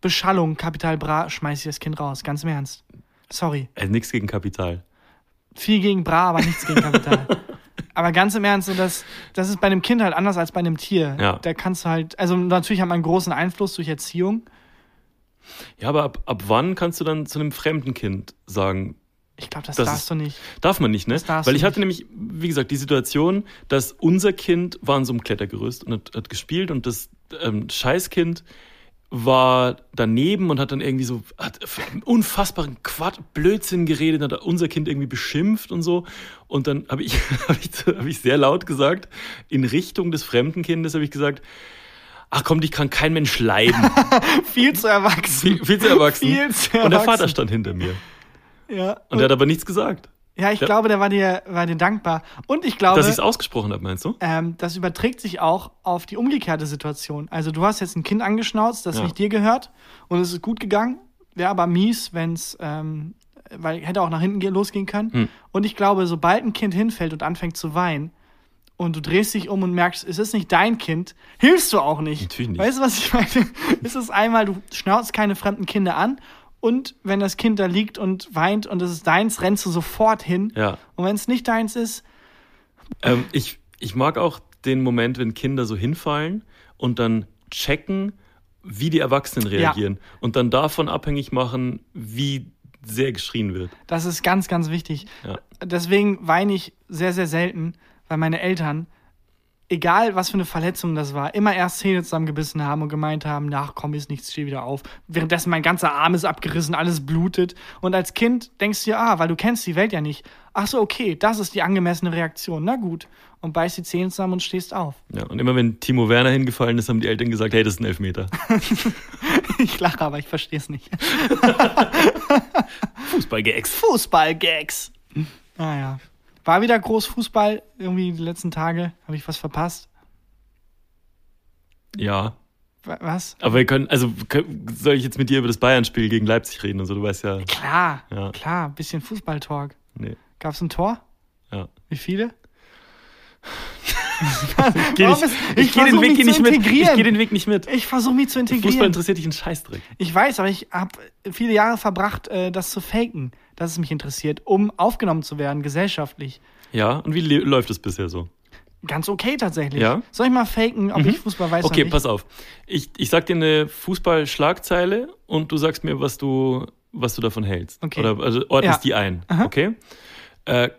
[SPEAKER 1] Beschallung Capital Bra, schmeiß ich das Kind raus, ganz im Ernst. Sorry.
[SPEAKER 2] Also nichts gegen Kapital.
[SPEAKER 1] Viel gegen Bra, aber nichts gegen Kapital. aber ganz im Ernst, so das, das ist bei einem Kind halt anders als bei einem Tier.
[SPEAKER 2] Ja.
[SPEAKER 1] Da kannst du halt, also natürlich hat man einen großen Einfluss durch Erziehung.
[SPEAKER 2] Ja, aber ab, ab wann kannst du dann zu einem fremden Kind sagen,
[SPEAKER 1] Ich glaube, das,
[SPEAKER 2] Das
[SPEAKER 1] darfst
[SPEAKER 2] ist-
[SPEAKER 1] du nicht.
[SPEAKER 2] Darf man nicht, ne? Weil ich hatte nämlich, wie gesagt, die Situation, dass unser Kind war an so einem Klettergerüst und hat, hat gespielt und das ähm, Scheißkind war daneben und hat dann irgendwie so hat unfassbaren Quatsch, Blödsinn geredet, hat unser Kind irgendwie beschimpft und so. Und dann habe ich, hab ich, hab ich sehr laut gesagt, in Richtung des fremden Kindes habe ich gesagt, ach komm, dich kann kein Mensch leiden.
[SPEAKER 1] Viel zu erwachsen.
[SPEAKER 2] Viel, viel zu erwachsen.
[SPEAKER 1] Viel zu
[SPEAKER 2] und der
[SPEAKER 1] erwachsen.
[SPEAKER 2] Vater stand hinter mir.
[SPEAKER 1] Ja.
[SPEAKER 2] Und er hat aber nichts gesagt.
[SPEAKER 1] Ja, ich
[SPEAKER 2] Ja.
[SPEAKER 1] glaube, der war dir, war dir dankbar. Und ich glaube,
[SPEAKER 2] Dass ich es ausgesprochen habe, meinst du?
[SPEAKER 1] ähm, das überträgt sich auch auf die umgekehrte Situation. Also du hast jetzt ein Kind angeschnauzt, das
[SPEAKER 2] Ja.
[SPEAKER 1] nicht dir gehört und es ist gut gegangen. Wäre aber mies, wenn es, ähm, weil hätte auch nach hinten ge- losgehen können.
[SPEAKER 2] Hm.
[SPEAKER 1] Und ich glaube, sobald ein Kind hinfällt und anfängt zu weinen und du drehst dich um und merkst, es ist nicht dein Kind, hilfst du auch nicht.
[SPEAKER 2] Natürlich nicht.
[SPEAKER 1] Weißt du, was ich meine? es ist einmal, du schnauzt keine fremden Kinder an und wenn das Kind da liegt und weint und es ist deins, rennst du sofort hin.
[SPEAKER 2] Ja.
[SPEAKER 1] Und wenn es nicht deins ist,
[SPEAKER 2] Ähm, ich, ich mag auch den Moment, wenn Kinder so hinfallen und dann checken, wie die Erwachsenen reagieren und dann davon abhängig machen, wie sehr geschrien wird.
[SPEAKER 1] Das ist ganz, ganz wichtig.
[SPEAKER 2] Ja.
[SPEAKER 1] Deswegen weine ich sehr, sehr selten, weil meine Eltern, egal was für eine Verletzung das war, immer erst Zähne zusammengebissen haben und gemeint haben, nach komm, ist nichts, steh wieder auf. Währenddessen mein ganzer Arm ist abgerissen, alles blutet. Und als Kind denkst du dir, ah, weil du kennst die Welt ja nicht. Ach so, okay, das ist die angemessene Reaktion. Na gut. Und beißt die Zähne zusammen und stehst auf.
[SPEAKER 2] Ja, und immer wenn Timo Werner hingefallen ist, haben die Eltern gesagt, hey, das ist ein Elfmeter.
[SPEAKER 1] Ich lache, aber ich verstehe es nicht.
[SPEAKER 2] Fußballgags.
[SPEAKER 1] Fußball-Gags. Naja. War wieder groß Fußball, irgendwie die letzten Tage. Habe ich was verpasst?
[SPEAKER 2] Ja.
[SPEAKER 1] Wa- Was?
[SPEAKER 2] Aber wir können, also soll ich jetzt mit dir über das Bayern-Spiel gegen Leipzig reden und so, du weißt ja.
[SPEAKER 1] Klar,
[SPEAKER 2] Ja.
[SPEAKER 1] klar, bisschen Fußball-Talk.
[SPEAKER 2] Nee.
[SPEAKER 1] Gab's ein Tor?
[SPEAKER 2] Ja.
[SPEAKER 1] Wie viele?
[SPEAKER 2] Geh ich gehe den
[SPEAKER 1] versuch
[SPEAKER 2] Weg nicht mit. Ich gehe den Weg nicht mit.
[SPEAKER 1] Ich versuche mich zu
[SPEAKER 2] Fußball
[SPEAKER 1] integrieren.
[SPEAKER 2] interessiert dich einen Scheißdreck.
[SPEAKER 1] Ich weiß, aber ich habe viele Jahre verbracht, äh, das zu faken, dass es mich interessiert, um aufgenommen zu werden, gesellschaftlich.
[SPEAKER 2] Ja, und wie läuft es bisher so?
[SPEAKER 1] Ganz okay tatsächlich.
[SPEAKER 2] Ja?
[SPEAKER 1] Soll ich mal faken, ob ich Fußball weiß
[SPEAKER 2] Okay,
[SPEAKER 1] oder nicht?
[SPEAKER 2] pass auf. Ich, ich sag dir eine Fußball-Schlagzeile und du sagst mir, was du, was du davon hältst.
[SPEAKER 1] Okay.
[SPEAKER 2] Oder also ordnest
[SPEAKER 1] Ja.
[SPEAKER 2] die ein.
[SPEAKER 1] Aha.
[SPEAKER 2] Okay? Äh,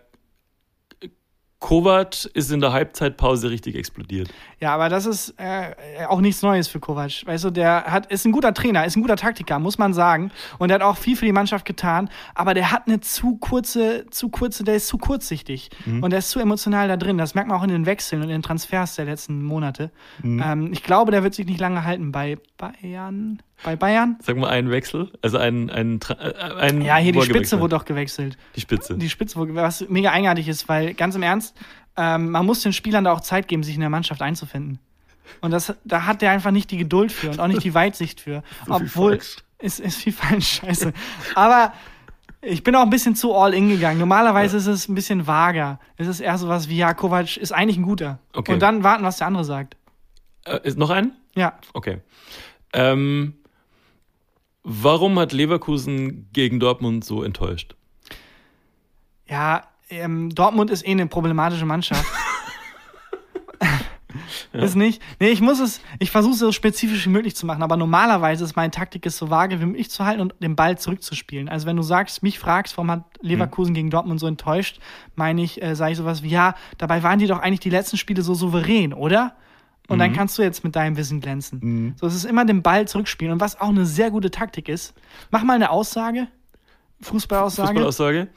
[SPEAKER 2] Kovac ist in der Halbzeitpause richtig explodiert.
[SPEAKER 1] Ja, aber das ist äh, auch nichts Neues für Kovac. Weißt du, der hat, ist ein guter Trainer, ist ein guter Taktiker, muss man sagen. Und der hat auch viel für die Mannschaft getan. Aber der hat eine zu kurze, zu kurze, der ist zu kurzsichtig.
[SPEAKER 2] Mhm.
[SPEAKER 1] Und der ist zu emotional da drin. Das merkt man auch in den Wechseln und in den Transfers der letzten Monate.
[SPEAKER 2] Mhm.
[SPEAKER 1] Ähm, ich glaube, der wird sich nicht lange halten bei Bayern. Bei Bayern?
[SPEAKER 2] Sag mal einen Wechsel, also einen, einen, äh, einen
[SPEAKER 1] Ja, hier die Spitze
[SPEAKER 2] gewechselt
[SPEAKER 1] wurde doch gewechselt.
[SPEAKER 2] Die Spitze.
[SPEAKER 1] Die Spitze, wurde- was mega eigenartig ist, weil ganz im Ernst, ähm, man muss den Spielern da auch Zeit geben, sich in der Mannschaft einzufinden. Und das, da hat der einfach nicht die Geduld für und auch nicht die Weitsicht für.
[SPEAKER 2] So
[SPEAKER 1] Obwohl, ist, ist viel falsch, scheiße. Aber ich bin auch ein bisschen zu all in gegangen. Normalerweise ist es ein bisschen vager. Es ist eher sowas wie, ja, Kovac ist eigentlich ein guter.
[SPEAKER 2] Okay.
[SPEAKER 1] Und dann warten, was der andere sagt.
[SPEAKER 2] Äh, ist noch ein?
[SPEAKER 1] Ja,
[SPEAKER 2] Okay. Ähm, warum hat Leverkusen gegen Dortmund so enttäuscht?
[SPEAKER 1] ja, ähm, Dortmund ist eh eine problematische Mannschaft. Ist nicht. Nee, ich muss es, ich versuche es so spezifisch wie möglich zu machen, aber normalerweise ist meine Taktik, es so vage wie möglich zu halten und den Ball zurückzuspielen. Also wenn du sagst, mich fragst, warum hat Leverkusen gegen Dortmund so enttäuscht, meine ich, äh, sage ich sowas wie, ja, dabei waren die doch eigentlich die letzten Spiele so souverän, oder? Und dann kannst du jetzt mit deinem Wissen glänzen. So, es ist immer den Ball zurückspielen. Und was auch eine sehr gute Taktik ist, mach mal eine Aussage, Fußballaussage.
[SPEAKER 2] Fußballaussage.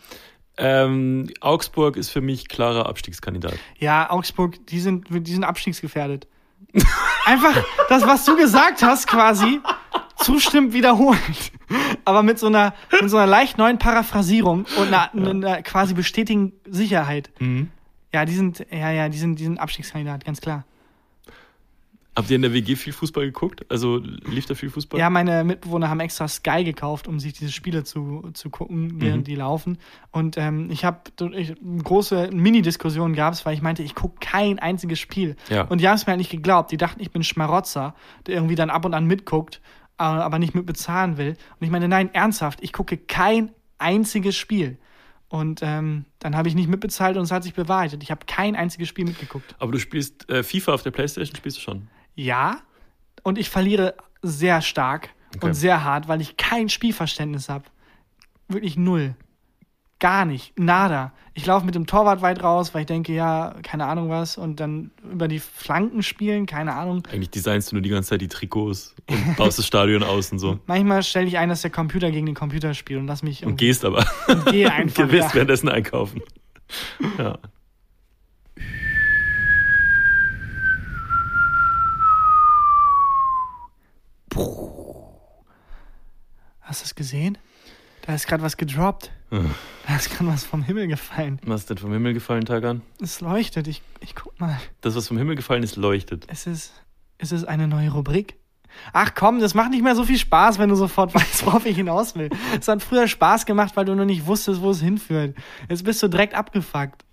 [SPEAKER 2] Ähm, Augsburg ist für mich klarer Abstiegskandidat.
[SPEAKER 1] Ja, Augsburg, die sind, die sind abstiegsgefährdet. Einfach das, was du gesagt hast, quasi zustimmt wiederholt. Aber mit so einer, mit so einer leicht neuen Paraphrasierung und einer, einer quasi bestätigen Sicherheit. Ja, die sind, ja, ja, die sind, die sind Abstiegskandidat, ganz klar.
[SPEAKER 2] Habt ihr in der WG viel Fußball geguckt? Also lief da viel Fußball?
[SPEAKER 1] Ja, meine Mitbewohner haben extra Sky gekauft, um sich diese Spiele zu, zu gucken, während die laufen. Und ähm, ich habe eine große Mini-Diskussion gab weil ich meinte, ich gucke kein einziges Spiel.
[SPEAKER 2] Ja.
[SPEAKER 1] Und die haben es mir halt nicht geglaubt. Die dachten, ich bin Schmarotzer, der irgendwie dann ab und an mitguckt, äh, aber nicht mit bezahlen will. Und ich meine, nein, ernsthaft, ich gucke kein einziges Spiel. Und ähm, dann habe ich nicht mitbezahlt und es hat sich bewahrheitet. Ich habe kein einziges Spiel mitgeguckt.
[SPEAKER 2] Aber du spielst äh, FIFA auf der Playstation, spielst du schon?
[SPEAKER 1] Ja, und ich verliere sehr stark
[SPEAKER 2] Okay.
[SPEAKER 1] und sehr hart, weil ich kein Spielverständnis habe. Wirklich null. Gar nicht. Nada. Ich laufe mit dem Torwart weit raus, weil ich denke, ja, keine Ahnung was. Und dann über die Flanken spielen, keine Ahnung.
[SPEAKER 2] Eigentlich designst du nur die ganze Zeit die Trikots und baust das Stadion aus und so.
[SPEAKER 1] Manchmal stelle ich ein, dass der Computer gegen den Computer spielt und lass mich
[SPEAKER 2] Und gehst aber.
[SPEAKER 1] und gehe einfach.
[SPEAKER 2] Gewiss
[SPEAKER 1] ja.
[SPEAKER 2] währenddessen einkaufen. Ja.
[SPEAKER 1] Hast du es gesehen? Da ist gerade was gedroppt. Da ist gerade was vom Himmel gefallen.
[SPEAKER 2] Was ist denn vom Himmel gefallen, Tagan?
[SPEAKER 1] Es leuchtet. Ich, ich guck mal.
[SPEAKER 2] Das, was vom Himmel gefallen ist, leuchtet.
[SPEAKER 1] Es ist, es ist eine neue Rubrik. Ach komm, das macht nicht mehr so viel Spaß, wenn du sofort weißt, worauf ich hinaus will. Es hat früher Spaß gemacht, weil du nur nicht wusstest, wo es hinführt. Jetzt bist du direkt abgefuckt.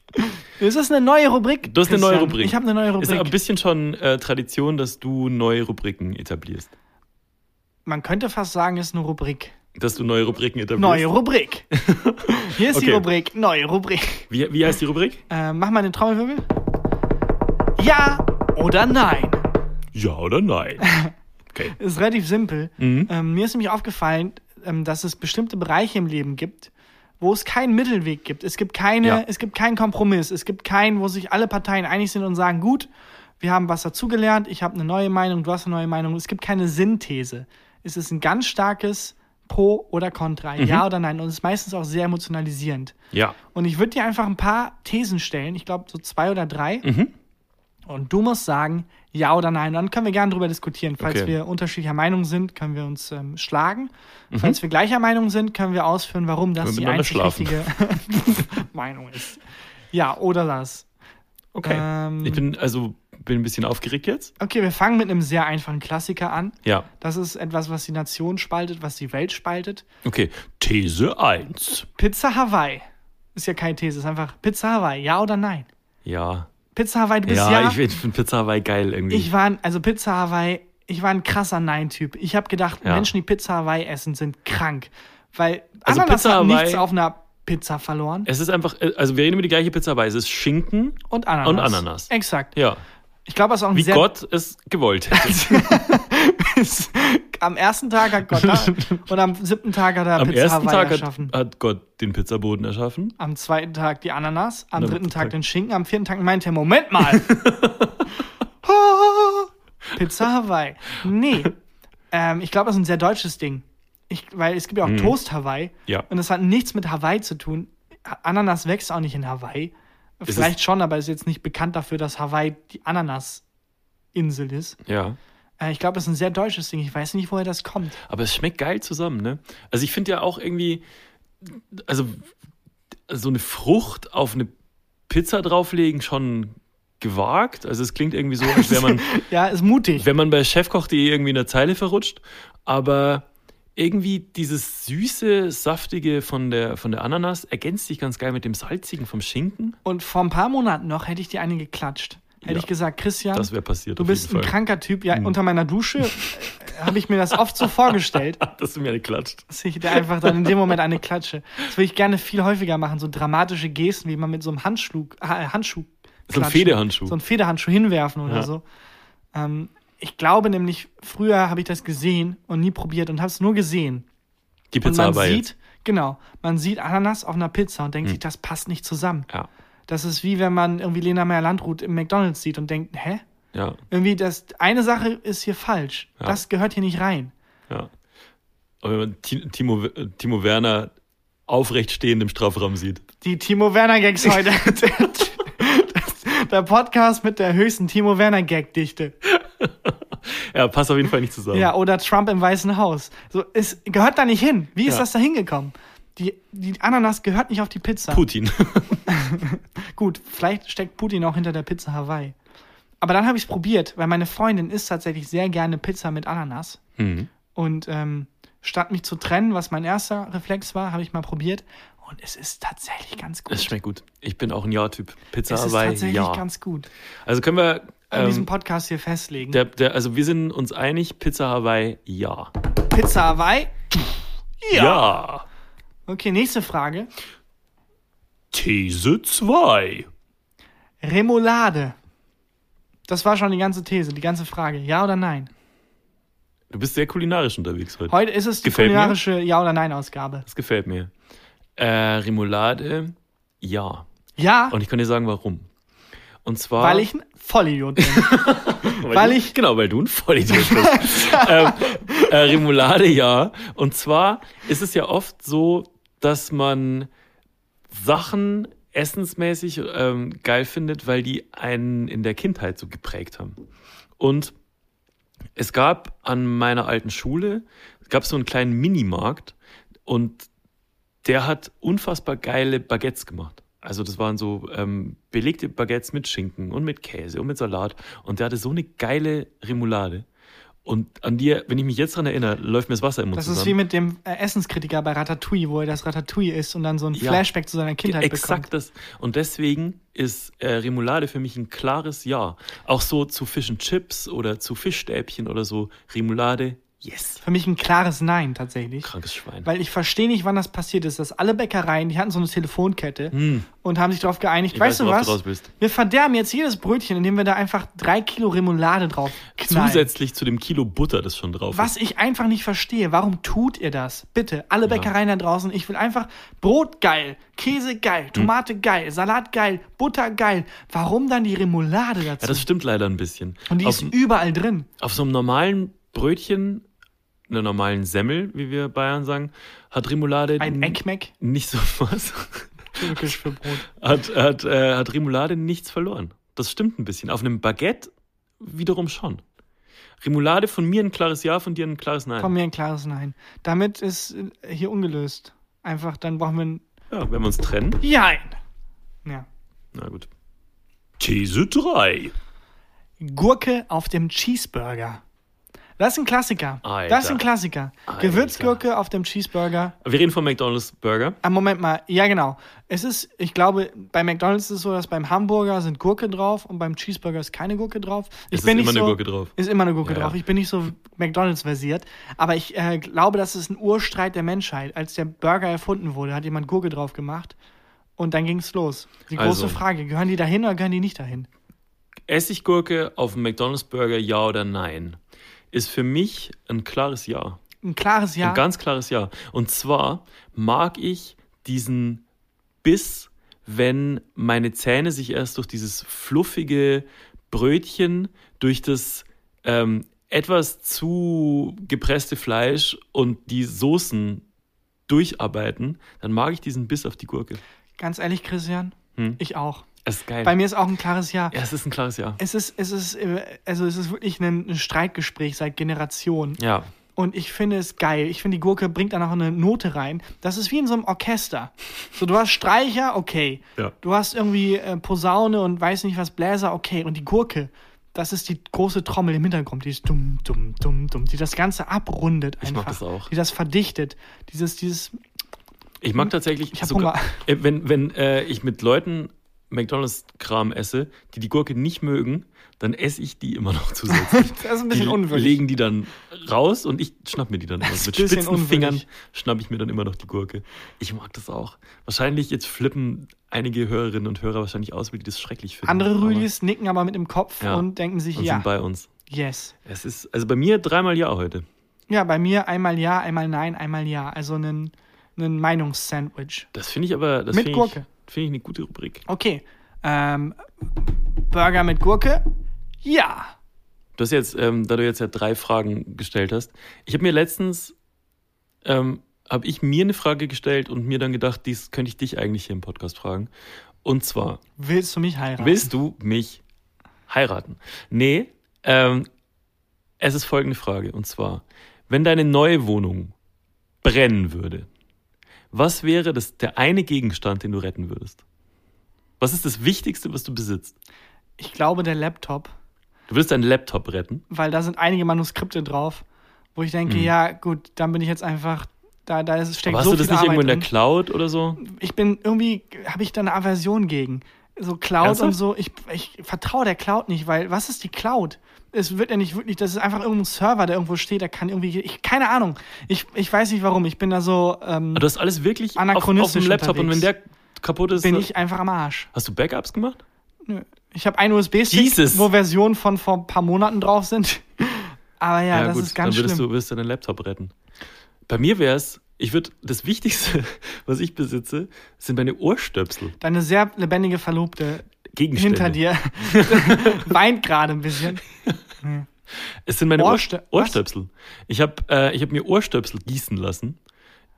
[SPEAKER 1] Es ist eine neue Rubrik.
[SPEAKER 2] Du hast eine neue. Rubrik.
[SPEAKER 1] Ich habe eine neue
[SPEAKER 2] Ist ein
[SPEAKER 1] Rubrik.
[SPEAKER 2] bisschen schon äh, Tradition, dass du neue Rubriken etablierst.
[SPEAKER 1] Man könnte fast sagen, es ist eine Rubrik.
[SPEAKER 2] Dass du neue Rubriken etablierst.
[SPEAKER 1] Neue Rubrik. Hier ist die
[SPEAKER 2] Okay.
[SPEAKER 1] Rubrik. Neue Rubrik.
[SPEAKER 2] Wie, wie heißt die Rubrik?
[SPEAKER 1] Äh, mach mal den Trommelwirbel. Ja oder nein?
[SPEAKER 2] Ja oder nein? Okay.
[SPEAKER 1] Ist relativ simpel.
[SPEAKER 2] Mhm.
[SPEAKER 1] Ähm, mir ist nämlich aufgefallen, ähm, dass es bestimmte Bereiche im Leben gibt, wo es keinen Mittelweg gibt. Es gibt keine,
[SPEAKER 2] Ja.
[SPEAKER 1] es gibt keinen Kompromiss. Es gibt keinen, wo sich alle Parteien einig sind und sagen, gut, wir haben was dazugelernt, ich habe eine neue Meinung, du hast eine neue Meinung. Es gibt keine Synthese. Es ist ein ganz starkes Pro oder Contra,
[SPEAKER 2] Mhm.
[SPEAKER 1] ja oder nein. Und es ist meistens auch sehr emotionalisierend.
[SPEAKER 2] Ja.
[SPEAKER 1] Und ich würde dir einfach ein paar Thesen stellen, ich glaube so zwei oder drei.
[SPEAKER 2] Mhm.
[SPEAKER 1] Und du musst sagen, ja oder nein. Dann können wir gerne drüber diskutieren. Falls
[SPEAKER 2] Okay.
[SPEAKER 1] wir unterschiedlicher Meinung sind, können wir uns ähm, schlagen.
[SPEAKER 2] Mhm.
[SPEAKER 1] Falls wir gleicher Meinung sind, können wir ausführen, warum das die einzig richtige Meinung ist. Ja, oder das.
[SPEAKER 2] Okay.
[SPEAKER 1] Ähm,
[SPEAKER 2] ich bin also bin ein bisschen aufgeregt jetzt.
[SPEAKER 1] Okay, wir fangen mit einem sehr einfachen Klassiker an.
[SPEAKER 2] Ja.
[SPEAKER 1] Das ist etwas, was die Nation spaltet, was die Welt spaltet.
[SPEAKER 2] Okay. These 1.
[SPEAKER 1] Pizza Hawaii. Ist ja keine These, ist einfach Pizza Hawaii. Ja oder nein?
[SPEAKER 2] Ja.
[SPEAKER 1] Pizza Hawaii, du bist
[SPEAKER 2] Ja,
[SPEAKER 1] ja.
[SPEAKER 2] ich finde find Pizza Hawaii geil irgendwie.
[SPEAKER 1] Ich war, ein- also Pizza Hawaii, ich war ein krasser Nein-Typ. Ich habe gedacht,
[SPEAKER 2] Ja.
[SPEAKER 1] Menschen, die Pizza Hawaii essen, sind krank. Weil
[SPEAKER 2] Also
[SPEAKER 1] Ananas
[SPEAKER 2] Pizza
[SPEAKER 1] hat
[SPEAKER 2] Hawaii-
[SPEAKER 1] nichts auf einer Pizza verloren.
[SPEAKER 2] es ist einfach, äh, also wir reden über die gleiche Pizza Hawaii. Es ist Schinken
[SPEAKER 1] Und Ananas.
[SPEAKER 2] und Ananas.
[SPEAKER 1] Exakt.
[SPEAKER 2] Ja.
[SPEAKER 1] Ich glaube, es ist auch ein
[SPEAKER 2] Wie
[SPEAKER 1] sehr
[SPEAKER 2] Gott es gewollt hätte.
[SPEAKER 1] am ersten Tag hat Gott da, und am siebten Tag hat er
[SPEAKER 2] Am
[SPEAKER 1] Pizza
[SPEAKER 2] ersten
[SPEAKER 1] Hawaii
[SPEAKER 2] Tag hat,
[SPEAKER 1] erschaffen.
[SPEAKER 2] hat Gott den Pizzaboden erschaffen.
[SPEAKER 1] Am zweiten Tag die Ananas, am
[SPEAKER 2] am
[SPEAKER 1] dritten Tag
[SPEAKER 2] Tag-
[SPEAKER 1] den Schinken, am vierten Tag meinte er, Moment mal. Pizza Hawaii. Nee. Ähm, ich glaube, das ist ein sehr deutsches Ding. Ich, weil es gibt ja auch Toast Hawaii.
[SPEAKER 2] Ja.
[SPEAKER 1] Und das hat nichts mit Hawaii zu tun. Ananas wächst auch nicht in Hawaii. Vielleicht schon, aber ist jetzt nicht bekannt dafür, dass Hawaii die Ananas-Insel ist.
[SPEAKER 2] Ja.
[SPEAKER 1] Äh, ich glaube, das ist ein sehr deutsches Ding. Ich weiß nicht, woher das kommt.
[SPEAKER 2] Aber es schmeckt geil zusammen, ne? Also ich finde ja auch irgendwie, also so eine Frucht auf eine Pizza drauflegen schon gewagt. Also es klingt irgendwie so, als wäre man,
[SPEAKER 1] Ja, ist mutig.
[SPEAKER 2] wenn man bei Chefkoch.de irgendwie eine Zeile verrutscht. Aber irgendwie dieses süße, saftige von der, von der Ananas ergänzt sich ganz geil mit dem salzigen vom Schinken.
[SPEAKER 1] Und vor ein paar Monaten noch hätte ich dir eine geklatscht. Hätte
[SPEAKER 2] Ja.
[SPEAKER 1] ich gesagt, Christian,
[SPEAKER 2] Das wäre passiert.
[SPEAKER 1] du bist ein
[SPEAKER 2] Fall.
[SPEAKER 1] kranker Typ. Ja, unter meiner Dusche äh, habe ich mir das oft so vorgestellt,
[SPEAKER 2] Dass du mir eine klatscht.
[SPEAKER 1] dass ich dir einfach dann in dem Moment eine klatsche. Das würde ich gerne viel häufiger machen, so dramatische Gesten, wie man mit so einem Handschuh, äh, Handschuh
[SPEAKER 2] So ein. Federhandschuh.
[SPEAKER 1] so einen Federhandschuh hinwerfen oder
[SPEAKER 2] Ja.
[SPEAKER 1] so. Ähm, ich glaube nämlich, früher habe ich das gesehen und nie probiert und habe es nur gesehen.
[SPEAKER 2] Die
[SPEAKER 1] Und
[SPEAKER 2] Pizza
[SPEAKER 1] man
[SPEAKER 2] aber
[SPEAKER 1] sieht,
[SPEAKER 2] jetzt.
[SPEAKER 1] genau, man sieht Ananas auf einer Pizza und denkt sich, das passt nicht zusammen.
[SPEAKER 2] Ja.
[SPEAKER 1] Das ist wie wenn man irgendwie Lena Meyer-Landrut im McDonalds sieht und denkt, hä?
[SPEAKER 2] Ja.
[SPEAKER 1] Irgendwie, das, eine Sache ist hier falsch.
[SPEAKER 2] Ja.
[SPEAKER 1] Das gehört hier nicht rein.
[SPEAKER 2] Ja. Aber wenn man Ti- Timo, Timo Werner aufrecht stehend im Strafraum sieht.
[SPEAKER 1] Die Timo Werner-Gags heute. der, Podcast mit der höchsten Timo Werner-Gag-Dichte.
[SPEAKER 2] Ja, passt auf jeden Fall nicht zusammen.
[SPEAKER 1] Ja, oder Trump im Weißen Haus. So, es gehört da nicht hin. Wie ist
[SPEAKER 2] Ja.
[SPEAKER 1] das da hingekommen? Die, die Ananas gehört nicht auf die Pizza.
[SPEAKER 2] Putin.
[SPEAKER 1] Gut, vielleicht steckt Putin auch hinter der Pizza Hawaii. Aber dann habe ich es probiert, weil meine Freundin isst tatsächlich sehr gerne Pizza mit Ananas.
[SPEAKER 2] Mhm.
[SPEAKER 1] Und ähm, statt mich zu trennen, was mein erster Reflex war, habe ich mal probiert. Und es ist tatsächlich ganz gut.
[SPEAKER 2] Es schmeckt gut. Ich bin auch ein Ja-Typ. Pizza
[SPEAKER 1] es ist
[SPEAKER 2] Hawaii,
[SPEAKER 1] tatsächlich
[SPEAKER 2] ja.
[SPEAKER 1] ganz gut.
[SPEAKER 2] Also können wir,
[SPEAKER 1] An diesem
[SPEAKER 2] ähm,
[SPEAKER 1] Podcast hier festlegen.
[SPEAKER 2] der, der, also wir sind uns einig, Pizza Hawaii, ja.
[SPEAKER 1] Pizza Hawaii?
[SPEAKER 2] Ja.
[SPEAKER 1] Okay, nächste Frage.
[SPEAKER 2] These 2.
[SPEAKER 1] Remoulade. Das war schon die ganze These, die ganze Frage. Ja oder nein?
[SPEAKER 2] Du bist sehr kulinarisch unterwegs heute.
[SPEAKER 1] Heute ist es die
[SPEAKER 2] Gefällt mir.
[SPEAKER 1] kulinarische Ja- oder Nein-Ausgabe.
[SPEAKER 2] Das gefällt mir. Äh, Remoulade, ja.
[SPEAKER 1] Ja,
[SPEAKER 2] Und ich kann dir sagen, warum. Und zwar.
[SPEAKER 1] weil ich ein Vollidiot bin.
[SPEAKER 2] weil,
[SPEAKER 1] weil ich-
[SPEAKER 2] Genau, weil du ein Vollidiot bist. ähm, äh, Remoulade, ja. Und zwar ist es ja oft so, dass man Sachen essensmäßig ähm, geil findet, weil die einen in der Kindheit so geprägt haben. Und es gab an meiner alten Schule, gab so einen kleinen Minimarkt und der hat unfassbar geile Baguettes gemacht. Also das waren so ähm, belegte Baguettes mit Schinken und mit Käse und mit Salat. Und der hatte so eine geile Remoulade. Und an dir, wenn ich mich jetzt dran erinnere, läuft mir das Wasser im Mund
[SPEAKER 1] Das ist wie
[SPEAKER 2] zusammen.
[SPEAKER 1] mit dem äh, Essenskritiker bei Ratatouille, wo er das Ratatouille isst und dann so ein
[SPEAKER 2] Ja.
[SPEAKER 1] Flashback zu seiner Kindheit
[SPEAKER 2] Exakt
[SPEAKER 1] bekommt.
[SPEAKER 2] das. Und deswegen ist äh, Remoulade für mich ein klares Ja. Auch so zu Fish and Chips oder zu Fischstäbchen oder so. Remoulade, yes.
[SPEAKER 1] Für mich ein klares Nein tatsächlich.
[SPEAKER 2] Krankes Schwein.
[SPEAKER 1] Weil ich verstehe nicht, wann das passiert ist, dass alle Bäckereien, die hatten so eine Telefonkette und haben sich darauf geeinigt,
[SPEAKER 2] Ich
[SPEAKER 1] weißt
[SPEAKER 2] weiß,
[SPEAKER 1] du was?
[SPEAKER 2] du raus willst.
[SPEAKER 1] Wir verderben jetzt jedes Brötchen, indem wir da einfach drei Kilo Remoulade drauf knallen.
[SPEAKER 2] Zusätzlich zu dem Kilo Butter, das schon drauf
[SPEAKER 1] Was ich einfach nicht verstehe, warum tut ihr das? Bitte, alle Bäckereien da draußen, ich will einfach Brot geil, Käse geil,
[SPEAKER 2] Hm.
[SPEAKER 1] Tomate geil, Salat geil, Butter geil. Warum dann die Remoulade dazu?
[SPEAKER 2] Ja, das stimmt leider ein bisschen.
[SPEAKER 1] Und die
[SPEAKER 2] auf,
[SPEAKER 1] ist überall drin.
[SPEAKER 2] auf so einem normalen Brötchen, einer normalen Semmel, wie wir Bayern sagen, hat Remoulade
[SPEAKER 1] Ein Eckmeck,
[SPEAKER 2] nicht so was.
[SPEAKER 1] türkisch für Brot.
[SPEAKER 2] hat, hat, äh, hat Remoulade nichts verloren. Das stimmt ein bisschen. Auf einem Baguette wiederum schon. Remoulade von mir ein klares Ja, von dir ein klares Nein.
[SPEAKER 1] Von mir ein klares Nein. Damit ist äh, hier ungelöst. Einfach, dann brauchen wir ein
[SPEAKER 2] Ja, wenn wir uns trennen.
[SPEAKER 1] Jein. Ja.
[SPEAKER 2] Na gut. These 3.
[SPEAKER 1] Gurke auf dem Cheeseburger. Das ist ein Klassiker.
[SPEAKER 2] Alter.
[SPEAKER 1] Das ist ein Klassiker.
[SPEAKER 2] Alter.
[SPEAKER 1] Gewürzgurke auf dem Cheeseburger.
[SPEAKER 2] Wir reden von McDonald's Burger.
[SPEAKER 1] Ah, Moment mal. Ja, genau. Es ist, ich glaube, bei McDonalds ist es so, dass beim Hamburger sind Gurke drauf und beim Cheeseburger ist keine Gurke drauf. Ich
[SPEAKER 2] Es ist immer eine Gurke drauf.
[SPEAKER 1] Ist immer eine Gurke
[SPEAKER 2] Ja,
[SPEAKER 1] drauf. Ich bin nicht so McDonalds versiert. Aber ich äh, glaube, das ist ein Urstreit der Menschheit. Als der Burger erfunden wurde, hat jemand Gurke drauf gemacht. Und dann ging es los. Die große
[SPEAKER 2] Also.
[SPEAKER 1] Frage: Gehören die dahin oder gehören die nicht dahin?
[SPEAKER 2] Essiggurke auf dem McDonald's Burger, ja oder nein? Ist für mich ein klares Ja.
[SPEAKER 1] Ein klares Ja.
[SPEAKER 2] Ein ganz klares Ja. Und zwar mag ich diesen Biss, wenn meine Zähne sich erst durch dieses fluffige Brötchen, durch das ähm, etwas zu gepresste Fleisch und die Soßen durcharbeiten, dann mag ich diesen Biss auf die Gurke.
[SPEAKER 1] Ganz ehrlich, Christian,
[SPEAKER 2] Hm.
[SPEAKER 1] ich auch.
[SPEAKER 2] Das ist geil.
[SPEAKER 1] Bei mir ist auch ein klares Ja.
[SPEAKER 2] ja, es ist ein klares Ja.
[SPEAKER 1] Es ist, es ist, äh, also es ist wirklich ein, Streitgespräch seit Generationen.
[SPEAKER 2] Ja.
[SPEAKER 1] Und ich finde es geil. Ich finde, die Gurke bringt da noch eine Note rein. Das ist wie in so einem Orchester. So, du hast Streicher, okay.
[SPEAKER 2] Ja.
[SPEAKER 1] Du hast irgendwie äh, Posaune und weiß nicht was, Bläser, okay. Und die Gurke, das ist die große Trommel im Hintergrund. Die ist dumm, dumm, dumm, dumm. Die das Ganze abrundet einfach.
[SPEAKER 2] Ich mag das auch.
[SPEAKER 1] Die das verdichtet. Dieses, dieses,
[SPEAKER 2] Ich mag tatsächlich?
[SPEAKER 1] Ich hab
[SPEAKER 2] sogar,
[SPEAKER 1] Hunger.
[SPEAKER 2] äh, wenn, wenn äh, ich mit Leuten McDonalds-Kram esse, die die Gurke nicht mögen, dann esse ich die immer noch zusätzlich.
[SPEAKER 1] das ist ein bisschen
[SPEAKER 2] die
[SPEAKER 1] unwürdig.
[SPEAKER 2] legen die dann raus und ich schnapp mir die dann immer. Mit spitzen Fingern
[SPEAKER 1] unwürdig.
[SPEAKER 2] schnapp ich mir dann immer noch die Gurke. Ich mag das auch. Wahrscheinlich, jetzt flippen einige Hörerinnen und Hörer wahrscheinlich aus, weil die das schrecklich finden.
[SPEAKER 1] Andere Rüdis nicken aber mit dem Kopf
[SPEAKER 2] Ja.
[SPEAKER 1] und denken sich,
[SPEAKER 2] und
[SPEAKER 1] ja,
[SPEAKER 2] sind bei uns.
[SPEAKER 1] yes.
[SPEAKER 2] Es ist, also bei mir dreimal Ja heute.
[SPEAKER 1] Ja, bei mir einmal ja, einmal nein, einmal ja. Also ein, ein Meinungssandwich.
[SPEAKER 2] Das finde ich aber, das
[SPEAKER 1] Mit Gurke.
[SPEAKER 2] ich, finde ich eine gute Rubrik.
[SPEAKER 1] Okay. Ähm, Burger mit Gurke? Ja.
[SPEAKER 2] Du hast jetzt, ähm, da du jetzt ja drei Fragen gestellt hast, ich habe mir letztens, ähm, habe ich mir eine Frage gestellt und mir dann gedacht, dies könnte ich dich eigentlich hier im Podcast fragen. Und zwar,
[SPEAKER 1] Willst du mich heiraten?
[SPEAKER 2] willst du mich heiraten? Nee, ähm, es ist folgende Frage. Und zwar, wenn deine neue Wohnung brennen würde, was wäre das, der eine Gegenstand, den du retten würdest? Was ist das Wichtigste, was du besitzt?
[SPEAKER 1] Ich glaube, der Laptop,
[SPEAKER 2] Du würdest deinen Laptop retten.
[SPEAKER 1] weil da sind einige Manuskripte drauf, wo ich denke,
[SPEAKER 2] Mhm.
[SPEAKER 1] ja, gut, dann bin ich jetzt einfach, da, da ist, steckt
[SPEAKER 2] Aber hast
[SPEAKER 1] so
[SPEAKER 2] du das nicht
[SPEAKER 1] Arbeit
[SPEAKER 2] irgendwo in der. Cloud oder so?
[SPEAKER 1] Ich bin irgendwie, habe ich da eine Aversion gegen. So Cloud
[SPEAKER 2] Ernsthaft?
[SPEAKER 1] und so, ich, ich vertraue der Cloud nicht, weil was ist die Cloud? Es wird ja nicht wirklich, das ist einfach irgendein Server, der irgendwo steht, der kann irgendwie, ich, keine Ahnung. Ich, ich weiß nicht warum, ich bin da so, ähm,
[SPEAKER 2] Aber du hast alles wirklich auf, auf
[SPEAKER 1] Anachronistisch
[SPEAKER 2] dem Laptop und wenn
[SPEAKER 1] unterwegs.
[SPEAKER 2] der kaputt ist,
[SPEAKER 1] bin
[SPEAKER 2] dann-
[SPEAKER 1] ich einfach am Arsch.
[SPEAKER 2] hast du Backups gemacht?
[SPEAKER 1] Nö. Ich habe einen USB-Stick, wo Versionen von vor ein paar Monaten drauf sind. Aber ja, das ist ganz
[SPEAKER 2] dann würdest
[SPEAKER 1] schlimm.
[SPEAKER 2] du würdest du deinen Laptop retten. Bei mir wäre es, ich würde das Wichtigste, was ich besitze, sind meine Ohrstöpsel.
[SPEAKER 1] Deine sehr lebendige Verlobte
[SPEAKER 2] Gegenstände.
[SPEAKER 1] hinter dir weint gerade ein bisschen.
[SPEAKER 2] Es sind meine
[SPEAKER 1] Ohrstö-
[SPEAKER 2] Ohrstö Ohrstöpsel. Ich habe äh, ich hab mir Ohrstöpsel gießen lassen.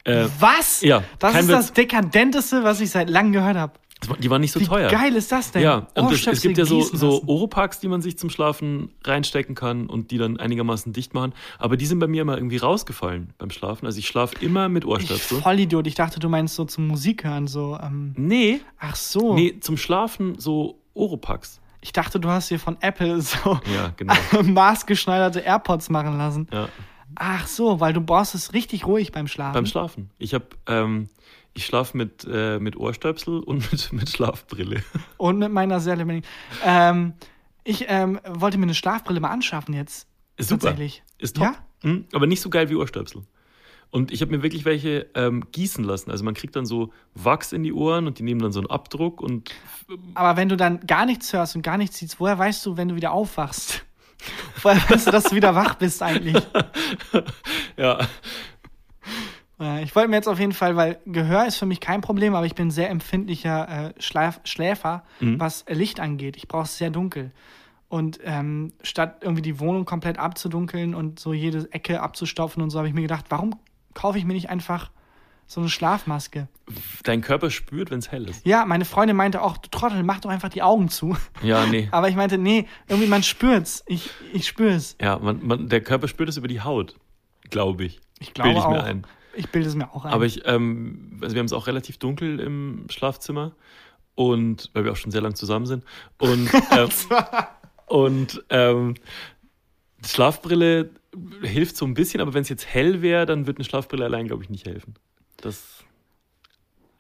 [SPEAKER 2] Äh,
[SPEAKER 1] Was?
[SPEAKER 2] ja,
[SPEAKER 1] Das ist
[SPEAKER 2] Witz.
[SPEAKER 1] das dekadenteste, was ich seit langem gehört habe.
[SPEAKER 2] Die waren nicht so
[SPEAKER 1] Wie
[SPEAKER 2] teuer.
[SPEAKER 1] geil ist das denn?
[SPEAKER 2] Ja, und das, es
[SPEAKER 1] Ohrstöpsel
[SPEAKER 2] gibt ja so, so. Oropax, die man sich zum Schlafen reinstecken kann und die dann einigermaßen dicht machen. Aber die sind bei mir immer irgendwie rausgefallen beim Schlafen. Also ich schlafe immer mit
[SPEAKER 1] Ich
[SPEAKER 2] Ohrstöpsel.
[SPEAKER 1] Vollidiot. Ich dachte, du meinst so zum Musik hören, so. Ähm,
[SPEAKER 2] Nee,
[SPEAKER 1] ach so.
[SPEAKER 2] nee, zum Schlafen so Oropax.
[SPEAKER 1] Ich dachte, du hast dir von Apple so
[SPEAKER 2] Ja, genau.
[SPEAKER 1] maßgeschneiderte AirPods machen lassen.
[SPEAKER 2] Ja,
[SPEAKER 1] Ach so, weil du brauchst es richtig ruhig beim Schlafen.
[SPEAKER 2] beim Schlafen. Ich habe, ähm, ich schlafe mit, äh, mit Ohrstöpsel und mit, mit Schlafbrille.
[SPEAKER 1] Und mit meiner sehr lebendigen. Ähm, ich ähm, wollte mir eine Schlafbrille mal anschaffen jetzt.
[SPEAKER 2] Ist super.
[SPEAKER 1] Tatsächlich.
[SPEAKER 2] Ist top. Hm, aber nicht so geil wie Ohrstöpsel. Und ich habe mir wirklich welche ähm, gießen lassen. Also man kriegt dann so Wachs in die Ohren und die nehmen dann so einen Abdruck und
[SPEAKER 1] Aber wenn du dann gar nichts hörst und gar nichts siehst, woher weißt du, wenn du wieder aufwachst? Woher weißt du, dass du wieder wach bist eigentlich?
[SPEAKER 2] ja,
[SPEAKER 1] Ja, ich wollte mir jetzt auf jeden Fall, weil Gehör ist für mich kein Problem, aber ich bin ein sehr empfindlicher äh, Schlaf Schläfer,
[SPEAKER 2] Mhm.
[SPEAKER 1] was äh, Licht angeht. Ich brauche es sehr dunkel. Und ähm, statt irgendwie die Wohnung komplett abzudunkeln und so jede Ecke abzustaufen und so, habe ich mir gedacht, warum kaufe ich mir nicht einfach so eine Schlafmaske?
[SPEAKER 2] dein Körper spürt, wenn es hell ist.
[SPEAKER 1] Ja, meine Freundin meinte auch, du Trottel, mach doch einfach die Augen zu.
[SPEAKER 2] Ja, nee.
[SPEAKER 1] Aber ich meinte, nee, irgendwie man spürt's. Ich, ich spür's.
[SPEAKER 2] Ja, man, man, der Körper spürt es über die Haut, glaube ich.
[SPEAKER 1] Ich glaube
[SPEAKER 2] ich
[SPEAKER 1] auch.
[SPEAKER 2] mir ein.
[SPEAKER 1] Ich bilde es mir auch ein.
[SPEAKER 2] Aber ich, ähm, also wir haben es auch relativ dunkel im Schlafzimmer und weil wir auch schon sehr lang zusammen sind und ähm, und ähm, Schlafbrille hilft so ein bisschen, aber wenn es jetzt hell wäre, dann wird eine Schlafbrille allein, glaube ich, nicht helfen. Das.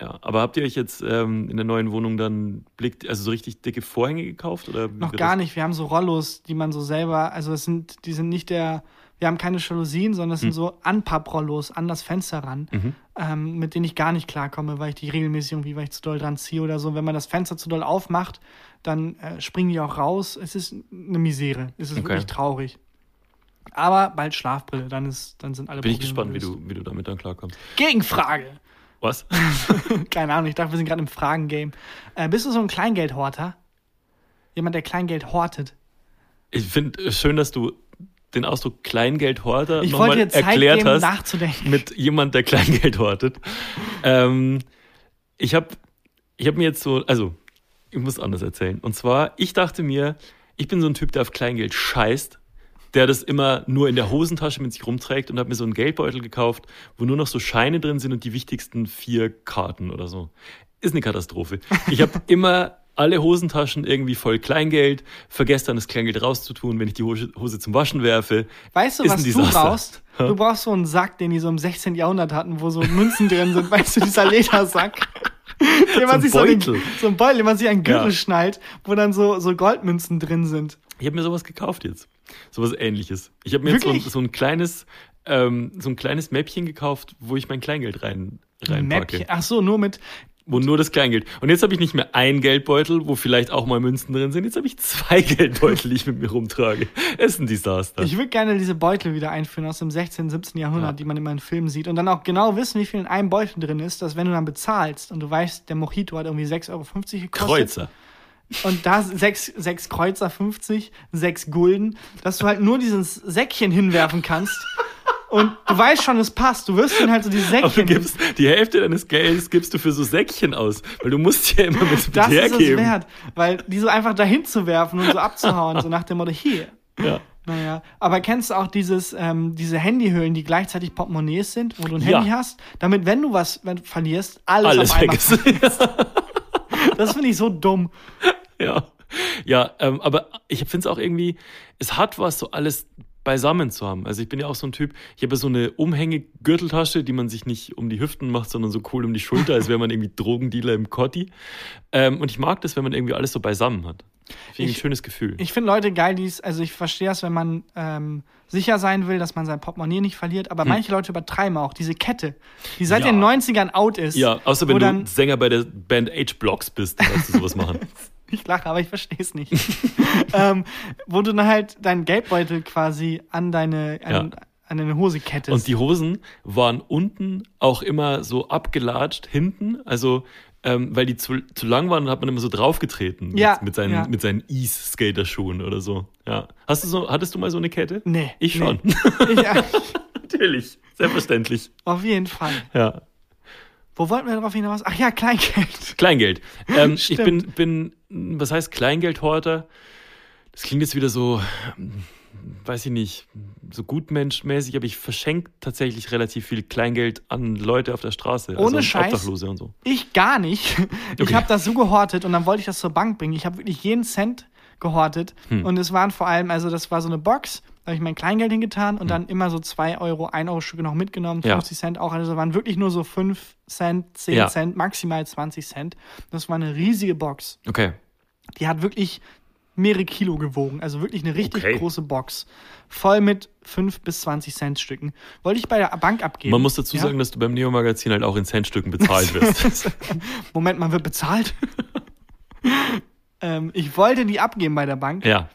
[SPEAKER 2] Ja, aber habt ihr euch jetzt ähm, in der neuen Wohnung dann Blick, also so richtig dicke Vorhänge gekauft? Oder
[SPEAKER 1] Noch gar
[SPEAKER 2] das?
[SPEAKER 1] nicht. Wir haben so Rollos, die man so selber, also es sind, die sind nicht der, wir haben keine Jalousien, sondern es sind so Anpapprollos an das Fenster ran, ähm, mit denen ich gar nicht klarkomme, weil ich die regelmäßig irgendwie, weil ich zu doll dran ziehe oder so. Wenn man das Fenster zu doll aufmacht, dann äh, springen die auch raus. Es ist eine Misere. Es ist
[SPEAKER 2] Okay.
[SPEAKER 1] wirklich traurig. Aber bald Schlafbrille, dann ist, dann sind alle
[SPEAKER 2] Bin ich
[SPEAKER 1] Probleme
[SPEAKER 2] gespannt, wie du, wie du damit dann klarkommst.
[SPEAKER 1] Gegenfrage.
[SPEAKER 2] Was?
[SPEAKER 1] Keine Ahnung, ich dachte, wir sind gerade im Fragengame. Äh, bist du so ein Kleingeldhorter? Jemand, der Kleingeld hortet?
[SPEAKER 2] Ich finde es schön, dass du den Ausdruck Kleingeldhorter nochmal erklärt hast
[SPEAKER 1] nachzudenken.
[SPEAKER 2] mit jemand, der Kleingeld hortet. ähm, ich habe ich hab mir jetzt so, also ich muss anders erzählen. Und zwar, ich dachte mir, ich bin so ein Typ, der auf Kleingeld scheißt, der das immer nur in der Hosentasche mit sich rumträgt und habe mir so einen Geldbeutel gekauft, wo nur noch so Scheine drin sind und die wichtigsten vier Karten oder so. Ist eine Katastrophe. Ich habe immer alle Hosentaschen irgendwie voll Kleingeld, vergesse dann das Kleingeld rauszutun, wenn ich die Hose zum Waschen werfe.
[SPEAKER 1] Weißt du, was du brauchst? Du brauchst so einen Sack, den die so im 16. Jahrhundert hatten, wo so Münzen drin sind. Weißt du, dieser Ledersack. Den man
[SPEAKER 2] So ein
[SPEAKER 1] sich so, den,
[SPEAKER 2] Beutel.
[SPEAKER 1] so ein Beutel, den man sich den Gürtel
[SPEAKER 2] Ja.
[SPEAKER 1] schnallt, wo dann so, so Goldmünzen drin sind.
[SPEAKER 2] Ich habe mir sowas gekauft jetzt. Sowas ähnliches. Ich habe mir jetzt so ein,
[SPEAKER 1] Wirklich?
[SPEAKER 2] so ein kleines, ähm, so ein kleines Mäppchen gekauft, wo ich mein Kleingeld rein, reinpacke.
[SPEAKER 1] Mäppchen. Ach so, nur mit.
[SPEAKER 2] Wo nur das Kleingeld. Und jetzt habe ich nicht mehr ein Geldbeutel, wo vielleicht auch mal Münzen drin sind. Jetzt habe ich zwei Geldbeutel, die ich mit mir rumtrage. Es ist ein Desaster.
[SPEAKER 1] Ich würde gerne diese Beutel wieder einführen aus dem 16., 17. Jahrhundert,
[SPEAKER 2] Ja.
[SPEAKER 1] die man immer in Filmen sieht. Und dann auch genau wissen, wie viel in einem Beutel drin ist, dass wenn du dann bezahlst und du weißt, der Mojito hat irgendwie 6,50 Euro gekostet.
[SPEAKER 2] Kreuzer.
[SPEAKER 1] Und da sechs, sechs Kreuzer 50, sechs Gulden, dass du halt nur dieses Säckchen hinwerfen kannst. Und du weißt schon, es passt. Du wirst ihn halt so dieses
[SPEAKER 2] Aber du
[SPEAKER 1] Säckchen.
[SPEAKER 2] gibst die Hälfte deines Geldes gibst du für so Säckchen aus, weil du musst ja immer mit
[SPEAKER 1] das ist es
[SPEAKER 2] hergeben.
[SPEAKER 1] wert. Weil die so einfach dahin zu werfen und so abzuhauen, so nach dem Motto, hier.
[SPEAKER 2] Ja.
[SPEAKER 1] Naja, aber kennst du auch dieses, ähm, diese Handyhüllen, die gleichzeitig Portemonnaies sind, wo du ein
[SPEAKER 2] Ja.
[SPEAKER 1] Handy hast, damit, wenn du was wenn verlierst, alles,
[SPEAKER 2] Alles
[SPEAKER 1] auf einmal.
[SPEAKER 2] ist.
[SPEAKER 1] Das finde ich so dumm.
[SPEAKER 2] Ja, ja ähm, aber ich finde es auch irgendwie, es hat was, so alles beisammen zu haben. Also ich bin ja auch so ein Typ, ich habe ja so eine Umhänge-Gürteltasche, die man sich nicht um die Hüften macht, sondern so cool um die Schulter, als wäre man irgendwie Drogendealer im Cotti. Ähm, und ich mag das, wenn man irgendwie alles so beisammen hat. Finde ich ein schönes Gefühl.
[SPEAKER 1] Ich finde Leute geil, die es, also ich verstehe das, wenn man ähm, sicher sein will, dass man sein Portemonnaie nicht verliert, aber manche Leute übertreiben auch diese Kette, die seit
[SPEAKER 2] Hm. Ja.
[SPEAKER 1] den 90ern out ist.
[SPEAKER 2] ja, außer wenn du
[SPEAKER 1] dann,
[SPEAKER 2] Sänger bei der Band H-Blocks bist, dann kannst du sowas machen.
[SPEAKER 1] Ich lache, aber ich verstehe es nicht. ähm, wo du dann halt deinen Geldbeutel quasi an deine, an,
[SPEAKER 2] Ja.
[SPEAKER 1] an deine Hose kettest.
[SPEAKER 2] Und die Hosen waren unten auch immer so abgelatscht, hinten, also ähm, weil die zu, zu lang waren, hat man immer so draufgetreten
[SPEAKER 1] Ja,
[SPEAKER 2] mit, mit seinen,
[SPEAKER 1] ja.
[SPEAKER 2] mit seinen Ease-Skater-Schuhen oder so. Ja. Hast du so, hattest du mal so eine Kette?
[SPEAKER 1] nee.
[SPEAKER 2] Ich schon.
[SPEAKER 1] Nee. Ich, ja,
[SPEAKER 2] Natürlich. Selbstverständlich.
[SPEAKER 1] auf jeden Fall.
[SPEAKER 2] Ja.
[SPEAKER 1] Wo wollten wir darauf hinaus? Ach ja, Kleingeld.
[SPEAKER 2] Kleingeld. Ähm, ich bin, bin, was heißt Kleingeldhorter? Das klingt jetzt wieder so, weiß ich nicht, so gutmenschmäßig, aber ich verschenke tatsächlich relativ viel Kleingeld an Leute auf der Straße. also
[SPEAKER 1] Ohne
[SPEAKER 2] an
[SPEAKER 1] Scheiß?
[SPEAKER 2] Obdachlose und so.
[SPEAKER 1] Ich gar nicht. Ich
[SPEAKER 2] Okay.
[SPEAKER 1] habe das so gehortet und dann wollte ich das zur Bank bringen. Ich habe wirklich jeden Cent gehortet.
[SPEAKER 2] Hm.
[SPEAKER 1] Und es waren vor allem, also das war so eine Box, da habe ich mein Kleingeld hingetan und dann immer so 2 Euro, 1 Euro Stücke noch mitgenommen,
[SPEAKER 2] Hm. Ja.
[SPEAKER 1] 50 Cent auch. Also waren wirklich nur so 5 Cent, 10
[SPEAKER 2] Ja.
[SPEAKER 1] Cent, maximal 20 Cent. Das war eine riesige Box.
[SPEAKER 2] Okay.
[SPEAKER 1] Die hat wirklich mehrere Kilo gewogen. Also wirklich eine richtig
[SPEAKER 2] Okay.
[SPEAKER 1] große Box. Voll mit 5 bis 20 Cent Stücken. Wollte ich bei der Bank abgeben.
[SPEAKER 2] Man muss dazu
[SPEAKER 1] Ja?
[SPEAKER 2] sagen, dass du beim Neo-Magazin halt auch in Centstücken bezahlt wirst.
[SPEAKER 1] Moment, man wird bezahlt. ähm, ich wollte die abgeben bei der Bank
[SPEAKER 2] ja.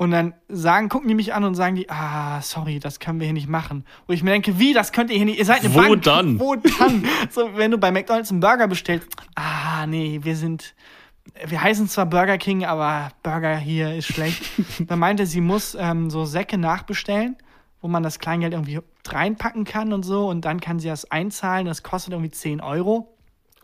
[SPEAKER 1] Und dann sagen, gucken die mich an und sagen die, ah, sorry, das können wir hier nicht machen. Wo ich mir denke, wie, das könnt ihr hier nicht, ihr seid eine
[SPEAKER 2] Wo
[SPEAKER 1] Bank.
[SPEAKER 2] dann?
[SPEAKER 1] Wo dann? so, wenn du bei McDonalds einen Burger bestellst, ah, nee, wir sind, wir heißen zwar Burger King, aber Burger hier ist schlecht. dann meinte sie, muss ähm, so Säcke nachbestellen, wo man das Kleingeld irgendwie reinpacken kann und so und dann kann sie das einzahlen, das kostet irgendwie 10 Euro.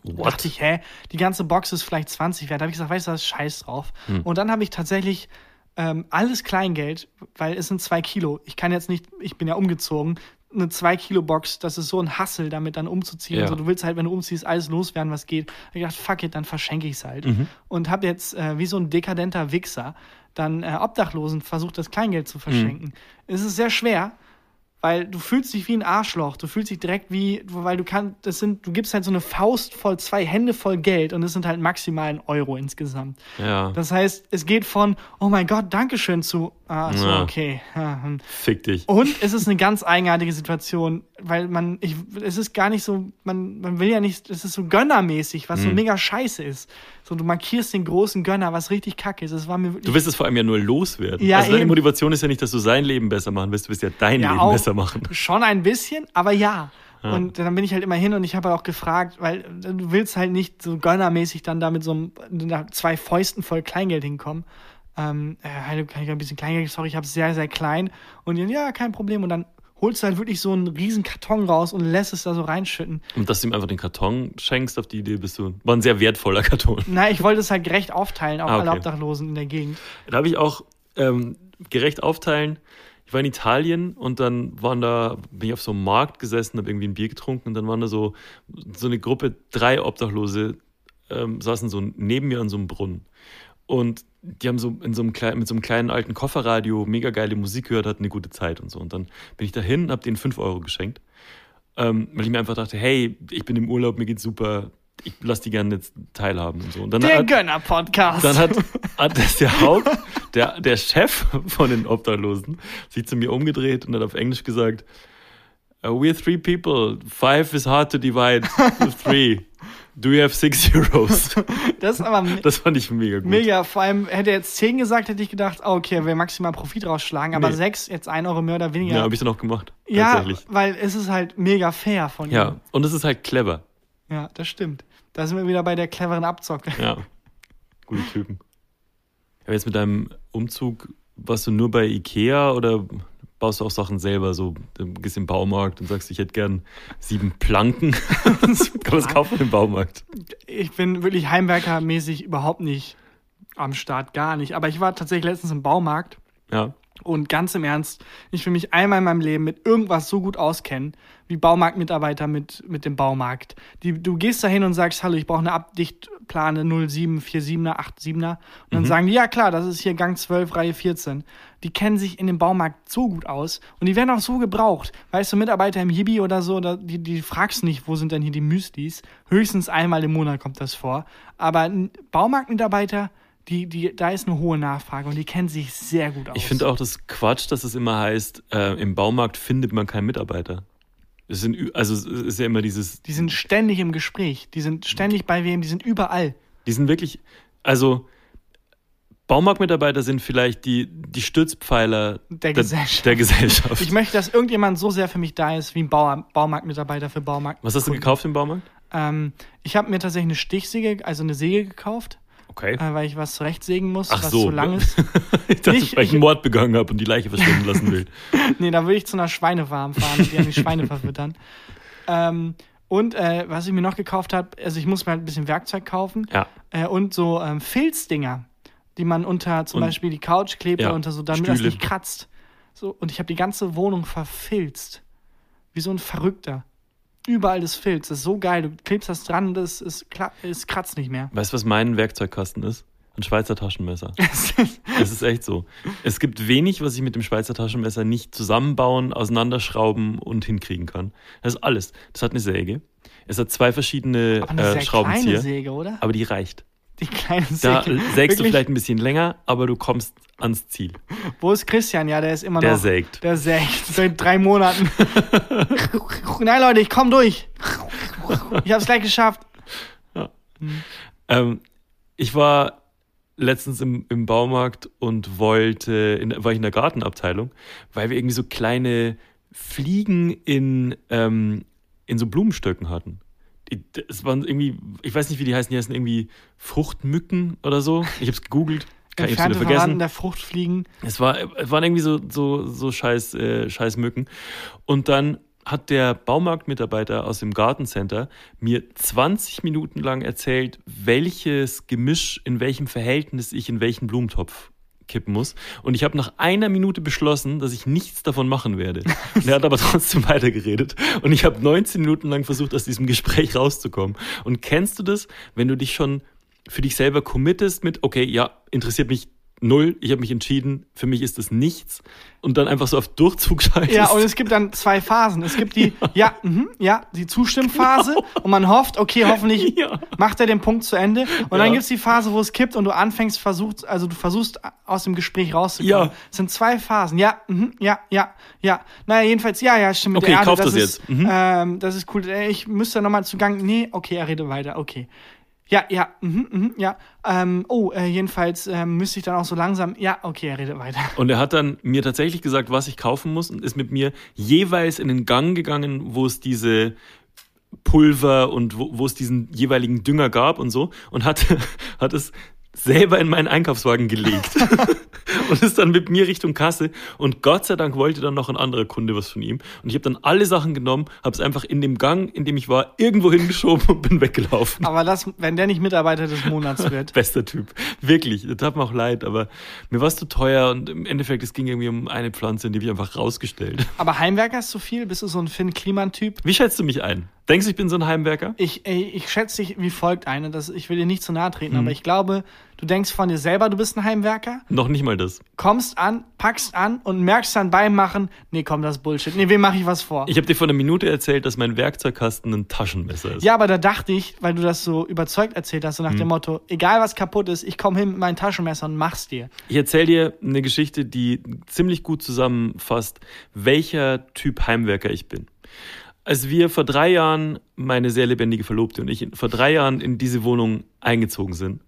[SPEAKER 1] Da dachte ich, hä, die ganze Box ist vielleicht 20 wert. Da habe ich gesagt, weißt du, was, scheiß drauf.
[SPEAKER 2] Hm.
[SPEAKER 1] Und dann habe ich tatsächlich ähm, alles Kleingeld, weil es sind zwei Kilo. Ich kann jetzt nicht, ich bin ja umgezogen, eine 2-Kilo-Box, das ist so ein Hassel, damit dann umzuziehen.
[SPEAKER 2] Ja.
[SPEAKER 1] Also, du willst halt, wenn du umziehst, alles loswerden, was geht. Ich gedacht, fuck it, dann verschenke ich es halt.
[SPEAKER 2] Mhm.
[SPEAKER 1] Und habe jetzt, äh, wie so ein dekadenter Wichser, dann äh, Obdachlosen versucht, das Kleingeld zu verschenken. Es ist sehr schwer, weil du fühlst dich wie ein Arschloch. Du fühlst dich direkt wie, weil du kannst, das sind, du gibst halt so eine Faust voll, zwei Hände voll Geld und es sind halt maximal ein Euro insgesamt.
[SPEAKER 2] Ja.
[SPEAKER 1] Das heißt, es geht von, oh mein Gott, Dankeschön zu, ah, so,
[SPEAKER 2] Ja.
[SPEAKER 1] okay. Ja, hm.
[SPEAKER 2] Fick dich.
[SPEAKER 1] Und es ist eine ganz eigenartige Situation, weil man, ich, es ist gar nicht so, man, man will ja nicht, es ist so gönnermäßig, was so
[SPEAKER 2] Mhm.
[SPEAKER 1] mega scheiße ist. So, du markierst den großen Gönner, was richtig kacke ist. Das war mir wirklich.
[SPEAKER 2] Du willst es vor allem ja nur loswerden.
[SPEAKER 1] Ja,
[SPEAKER 2] also deine
[SPEAKER 1] eben.
[SPEAKER 2] Motivation ist ja nicht, dass du sein Leben besser machen willst, du willst ja dein
[SPEAKER 1] Ja,
[SPEAKER 2] Leben besser machen.
[SPEAKER 1] Schon ein bisschen, aber ja. Und dann bin ich halt immer hin und ich habe halt auch gefragt, weil du willst halt nicht so gönnermäßig dann da mit so einem, zwei Fäusten voll Kleingeld hinkommen. Ähm, äh, kann ich ein bisschen Kleingeld? Sorry, ich habe sehr, sehr klein. Und die, ja, kein Problem. Und dann holst du halt wirklich so einen riesen Karton raus und lässt es da so reinschütten.
[SPEAKER 2] Und dass du ihm einfach den Karton schenkst, auf die Idee bist du. War ein sehr wertvoller Karton.
[SPEAKER 1] Na, ich wollte es halt gerecht aufteilen auf
[SPEAKER 2] Ah,
[SPEAKER 1] alle
[SPEAKER 2] okay.
[SPEAKER 1] Obdachlosen in der Gegend.
[SPEAKER 2] Da habe ich auch ähm, gerecht aufteilen. Ich war in Italien und dann waren da, bin ich auf so einem Markt gesessen, habe irgendwie ein Bier getrunken und dann waren da so, so eine Gruppe, drei Obdachlose, ähm, saßen so neben mir an so einem Brunnen. Und die haben so in so einem kleinen, mit so einem kleinen alten Kofferradio mega geile Musik gehört, hatten eine gute Zeit und so. Und dann bin ich dahin und habe denen 5 Euro geschenkt. Ähm, weil ich mir einfach dachte, hey, ich bin im Urlaub, mir geht's super, ich lass die gerne jetzt teilhaben und so. Und dann
[SPEAKER 1] Der
[SPEAKER 2] hat,
[SPEAKER 1] Gönner-Podcast.
[SPEAKER 2] dann hat, hat das der Haupt, der, der Chef von den Obdachlosen sich zu mir umgedreht und hat auf Englisch gesagt, "Uh, We're three people. Five is hard to divide three. Do you have six euros?
[SPEAKER 1] das ist aber
[SPEAKER 2] Das fand ich mega gut.
[SPEAKER 1] mega. Vor allem hätte er jetzt 10 gesagt, hätte ich gedacht, oh, okay, er will maximal Profit rausschlagen. Aber
[SPEAKER 2] Nee.
[SPEAKER 1] 6, jetzt 1 Euro mehr oder
[SPEAKER 2] Ja,
[SPEAKER 1] weniger.
[SPEAKER 2] habe ich dann auch gemacht.
[SPEAKER 1] Ja,
[SPEAKER 2] Tatsächlich.
[SPEAKER 1] weil es ist halt mega fair von ihm.
[SPEAKER 2] Ja, und es ist halt clever.
[SPEAKER 1] Ja, das stimmt. Da sind wir wieder bei der cleveren Abzocke.
[SPEAKER 2] Ja. Gute Typen. Aber jetzt mit deinem Umzug, warst du nur bei Ikea oder baust du auch Sachen selber? So, du gehst im Baumarkt und sagst, ich hätte gern sieben Planken. Kann man das kaufen im Baumarkt?
[SPEAKER 1] Ich bin wirklich Heimwerkermäßig überhaupt nicht am Start, gar nicht. Aber ich war tatsächlich letztens im Baumarkt
[SPEAKER 2] Ja.
[SPEAKER 1] Und ganz im Ernst, ich will mich einmal in meinem Leben mit irgendwas so gut auskennen, wie Baumarktmitarbeiter mit, mit dem Baumarkt. Die, du gehst da hin und sagst, hallo, ich brauche eine Abdichtplane 0747er, 87er. Und dann sagen die, ja klar, das ist hier Gang 12, Reihe 14. Die kennen sich in dem Baumarkt so gut aus und die werden auch so gebraucht. Weißt du, Mitarbeiter im Hibi oder so, da, die, die fragst nicht, wo sind denn hier die Müslis. Höchstens einmal im Monat kommt das vor. Aber Baumarktmitarbeiter, die, die, da ist eine hohe Nachfrage und die kennen sich sehr gut aus.
[SPEAKER 2] Ich finde auch das Quatsch, dass es immer heißt, äh, im Baumarkt findet man keinen Mitarbeiter. Es sind, also es ist ja immer dieses,
[SPEAKER 1] Die sind ständig im Gespräch. Die sind ständig bei wem, die sind überall.
[SPEAKER 2] die sind wirklich, also Baumarktmitarbeiter sind vielleicht die, die Stützpfeiler
[SPEAKER 1] Der Gesellschaft.
[SPEAKER 2] Der Gesellschaft.
[SPEAKER 1] Ich möchte, dass irgendjemand so sehr für mich da ist, wie ein Bauer, Baumarktmitarbeiter für Baumarkt.
[SPEAKER 2] Was hast du gekauft im Baumarkt?
[SPEAKER 1] Ähm, ich habe mir tatsächlich eine Stichsäge, also eine Säge gekauft,
[SPEAKER 2] Okay.
[SPEAKER 1] äh, weil ich was zurechtsägen muss,
[SPEAKER 2] Ach
[SPEAKER 1] was
[SPEAKER 2] so.
[SPEAKER 1] zu lang ist.
[SPEAKER 2] ich dachte,
[SPEAKER 1] nicht-
[SPEAKER 2] weil ich einen Mord begangen habe und die Leiche verschwinden lassen will.
[SPEAKER 1] nee, da will ich zu einer Schweinefarm fahren und die an die Schweine verfüttern. Ähm, und äh, was ich mir noch gekauft habe, also ich muss mir halt ein bisschen Werkzeug kaufen
[SPEAKER 2] Ja.
[SPEAKER 1] äh, und so ähm, Filzdinger, die man unter zum
[SPEAKER 2] Und-
[SPEAKER 1] Beispiel die Couch klebt
[SPEAKER 2] Ja,
[SPEAKER 1] oder unter so, damit das
[SPEAKER 2] Stühle.
[SPEAKER 1] nicht kratzt. So, und ich habe die ganze Wohnung verfilzt. Wie so ein Verrückter. Überall ist Filz. Das ist so geil. Du klebst das dran, das ist, kla- es kratzt nicht mehr.
[SPEAKER 2] Weißt du, was mein Werkzeugkasten ist? Ein Schweizer Taschenmesser. Es ist echt so. Es gibt wenig, was ich mit dem Schweizer Taschenmesser nicht zusammenbauen, auseinanderschrauben und hinkriegen kann. Das ist alles. Das hat eine Säge. Es hat zwei verschiedene
[SPEAKER 1] Aber eine
[SPEAKER 2] äh,
[SPEAKER 1] sehr kleine
[SPEAKER 2] Schraubenzieher.
[SPEAKER 1] Säge, oder?
[SPEAKER 2] Aber die reicht.
[SPEAKER 1] Die kleine
[SPEAKER 2] Da sägst du
[SPEAKER 1] Wirklich?
[SPEAKER 2] vielleicht ein bisschen länger, aber du kommst ans Ziel.
[SPEAKER 1] Wo ist Christian? Ja, der ist immer
[SPEAKER 2] Der
[SPEAKER 1] noch.
[SPEAKER 2] sägt.
[SPEAKER 1] Der sägt. Seit drei Monaten. Nein, Leute, ich komm durch. Ich hab's gleich geschafft.
[SPEAKER 2] Ähm, ich war letztens im, im Baumarkt und wollte, in, war ich in der Gartenabteilung, weil wir irgendwie so kleine Fliegen in, ähm, in so Blumenstöcken hatten. Es waren irgendwie, ich weiß nicht, wie die heißen, die heißen irgendwie Fruchtmücken oder so. Ich hab's gegoogelt. Kann ich vergessen.
[SPEAKER 1] der Fruchtfliegen.
[SPEAKER 2] Es, war, es waren irgendwie so, so, so scheiß, äh, scheiß Mücken. Und dann hat der Baumarktmitarbeiter aus dem Gartencenter mir 20 Minuten lang erzählt, welches Gemisch in welchem Verhältnis ich in welchen Blumentopf kippen muss. Und ich habe nach einer Minute beschlossen, dass ich nichts davon machen werde. Und er hat aber trotzdem weitergeredet. Und ich habe 19 Minuten lang versucht, aus diesem Gespräch rauszukommen. Und kennst du das, wenn du dich schon für dich selber committest mit, okay, ja, interessiert mich null, ich habe mich entschieden, für mich ist das nichts und dann einfach so auf Durchzug schaltest.
[SPEAKER 1] Ja, und es gibt dann zwei Phasen. Es gibt die, ja, mhm, ja, die Zustimmphase und man hofft, okay, hoffentlich
[SPEAKER 2] Ja.
[SPEAKER 1] macht er den Punkt zu Ende. Und
[SPEAKER 2] Ja.
[SPEAKER 1] dann gibt's die Phase, wo es kippt und du anfängst, versuchst, also du versuchst aus dem Gespräch rauszukommen.
[SPEAKER 2] Ja.
[SPEAKER 1] Es sind zwei Phasen. Ja, mhm, ja, ja, ja. Naja, jedenfalls, ja, ja, stimmt. mit
[SPEAKER 2] Okay,
[SPEAKER 1] der
[SPEAKER 2] kauf das
[SPEAKER 1] ist,
[SPEAKER 2] jetzt. Mhm.
[SPEAKER 1] Ähm, das ist cool. Ich müsste nochmal zu Gang. Nee, okay, er redet weiter, okay. Ja, ja, mhm, mhm, ja. Ähm, oh, äh, jedenfalls ähm, müsste ich dann auch so langsam. Ja, okay, er redet weiter.
[SPEAKER 2] Und er hat dann mir tatsächlich gesagt, was ich kaufen muss und ist mit mir jeweils in den Gang gegangen, wo es diese Pulver und wo, wo es diesen jeweiligen Dünger gab und so und hat, hat es selber in meinen Einkaufswagen gelegt und ist dann mit mir Richtung Kasse und Gott sei Dank wollte dann noch ein anderer Kunde was von ihm und ich habe dann alle Sachen genommen, habe es einfach in dem Gang, in dem ich war, irgendwo hingeschoben und bin weggelaufen.
[SPEAKER 1] Aber das, wenn der nicht Mitarbeiter des Monats wird.
[SPEAKER 2] Bester Typ. Wirklich. Das tat mir auch leid, aber mir war es zu teuer und im Endeffekt, es ging irgendwie um eine Pflanze die habe ich einfach rausgestellt.
[SPEAKER 1] Aber Heimwerker ist zu viel? Bist du so ein Finn Kliman-Typ?
[SPEAKER 2] Wie schätzt du mich ein? Denkst du, ich bin so ein Heimwerker?
[SPEAKER 1] Ich, ey, ich schätze dich wie folgt ein. Das, ich will dir nicht zu nahe treten,
[SPEAKER 2] Mhm.
[SPEAKER 1] aber ich glaube, du denkst von dir selber, du bist ein Heimwerker,
[SPEAKER 2] Noch nicht mal das.
[SPEAKER 1] kommst an, packst an und merkst dann beim Machen, nee, komm, das ist Bullshit. Nee, wem mache ich was vor?
[SPEAKER 2] Ich habe dir vor einer Minute erzählt, dass mein Werkzeugkasten ein Taschenmesser ist.
[SPEAKER 1] ja, aber da dachte ich, weil du das so überzeugt erzählt hast, so nach
[SPEAKER 2] Mhm.
[SPEAKER 1] dem Motto, egal was kaputt ist, ich komme hin mit meinem Taschenmesser und mach's dir.
[SPEAKER 2] Ich erzähle dir eine Geschichte, die ziemlich gut zusammenfasst, welcher Typ Heimwerker ich bin. Als wir vor drei Jahren, meine sehr lebendige Verlobte und ich, vor drei Jahren in diese Wohnung eingezogen sind,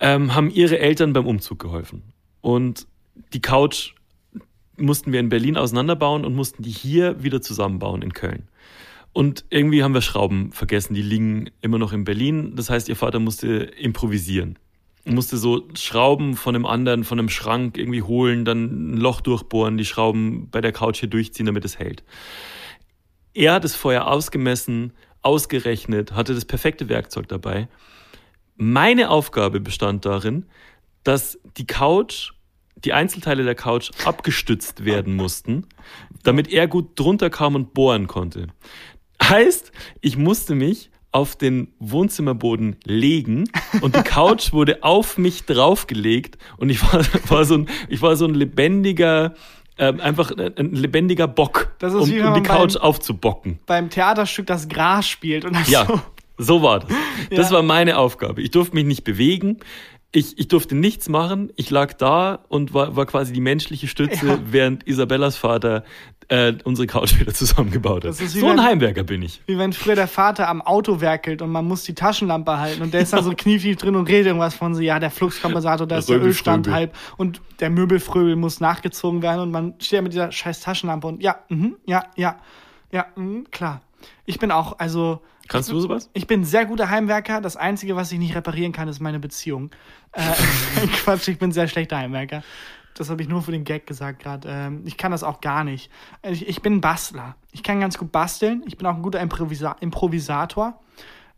[SPEAKER 2] ähm, haben ihre Eltern beim Umzug geholfen. Und die Couch mussten wir in Berlin auseinanderbauen und mussten die hier wieder zusammenbauen in Köln. Und irgendwie haben wir Schrauben vergessen, die liegen immer noch in Berlin. Das heißt, ihr Vater musste improvisieren. Er musste so Schrauben von einem anderen, von einem Schrank irgendwie holen, dann ein Loch durchbohren, die Schrauben bei der Couch hier durchziehen, damit es hält. Er hat es vorher ausgemessen, ausgerechnet, hatte das perfekte Werkzeug dabei. Meine Aufgabe bestand darin, dass die Couch, die Einzelteile der Couch abgestützt werden mussten, damit er gut drunter kam und bohren konnte. Heißt, ich musste mich auf den Wohnzimmerboden legen und die Couch wurde auf mich draufgelegt und ich war, war so ein, ich war so ein lebendiger, ähm, einfach ein lebendiger Bock,
[SPEAKER 1] Das ist
[SPEAKER 2] um, um die Couch
[SPEAKER 1] beim-
[SPEAKER 2] aufzubocken.
[SPEAKER 1] Beim Theaterstück das Gras spielt und das
[SPEAKER 2] Ja,
[SPEAKER 1] so.
[SPEAKER 2] so war das. Das
[SPEAKER 1] Ja.
[SPEAKER 2] war meine Aufgabe. Ich durfte mich nicht bewegen. Ich, ich durfte nichts machen. Ich lag da und war, war quasi die menschliche Stütze,
[SPEAKER 1] Ja.
[SPEAKER 2] während Isabellas Vater äh, unsere Couch wieder zusammengebaut hat.
[SPEAKER 1] Das ist wie
[SPEAKER 2] So ein
[SPEAKER 1] wenn-
[SPEAKER 2] Heimwerker bin ich.
[SPEAKER 1] Wie wenn früher der Vater am Auto werkelt und man muss die Taschenlampe halten und der ist dann so knietief drin und redet irgendwas von so, ja, der Fluxkompensator, da ist der Ölstand halb und der Möbelfröbel muss nachgezogen werden und man steht da mit dieser scheiß Taschenlampe und ja, mhm, ja, ja, ja, mhm, klar. Ich bin auch, also,
[SPEAKER 2] Kannst du sowas?
[SPEAKER 1] ich bin sehr guter Heimwerker. Das Einzige, was ich nicht reparieren kann, ist meine Beziehung. Äh, Quatsch, ich bin sehr schlechter Heimwerker. Das habe ich nur für den Gag gesagt gerade. Ähm, ich kann das auch gar nicht. Ich, ich bin ein Bastler. Ich kann ganz gut basteln. Ich bin auch ein guter Improvisa Improvisator.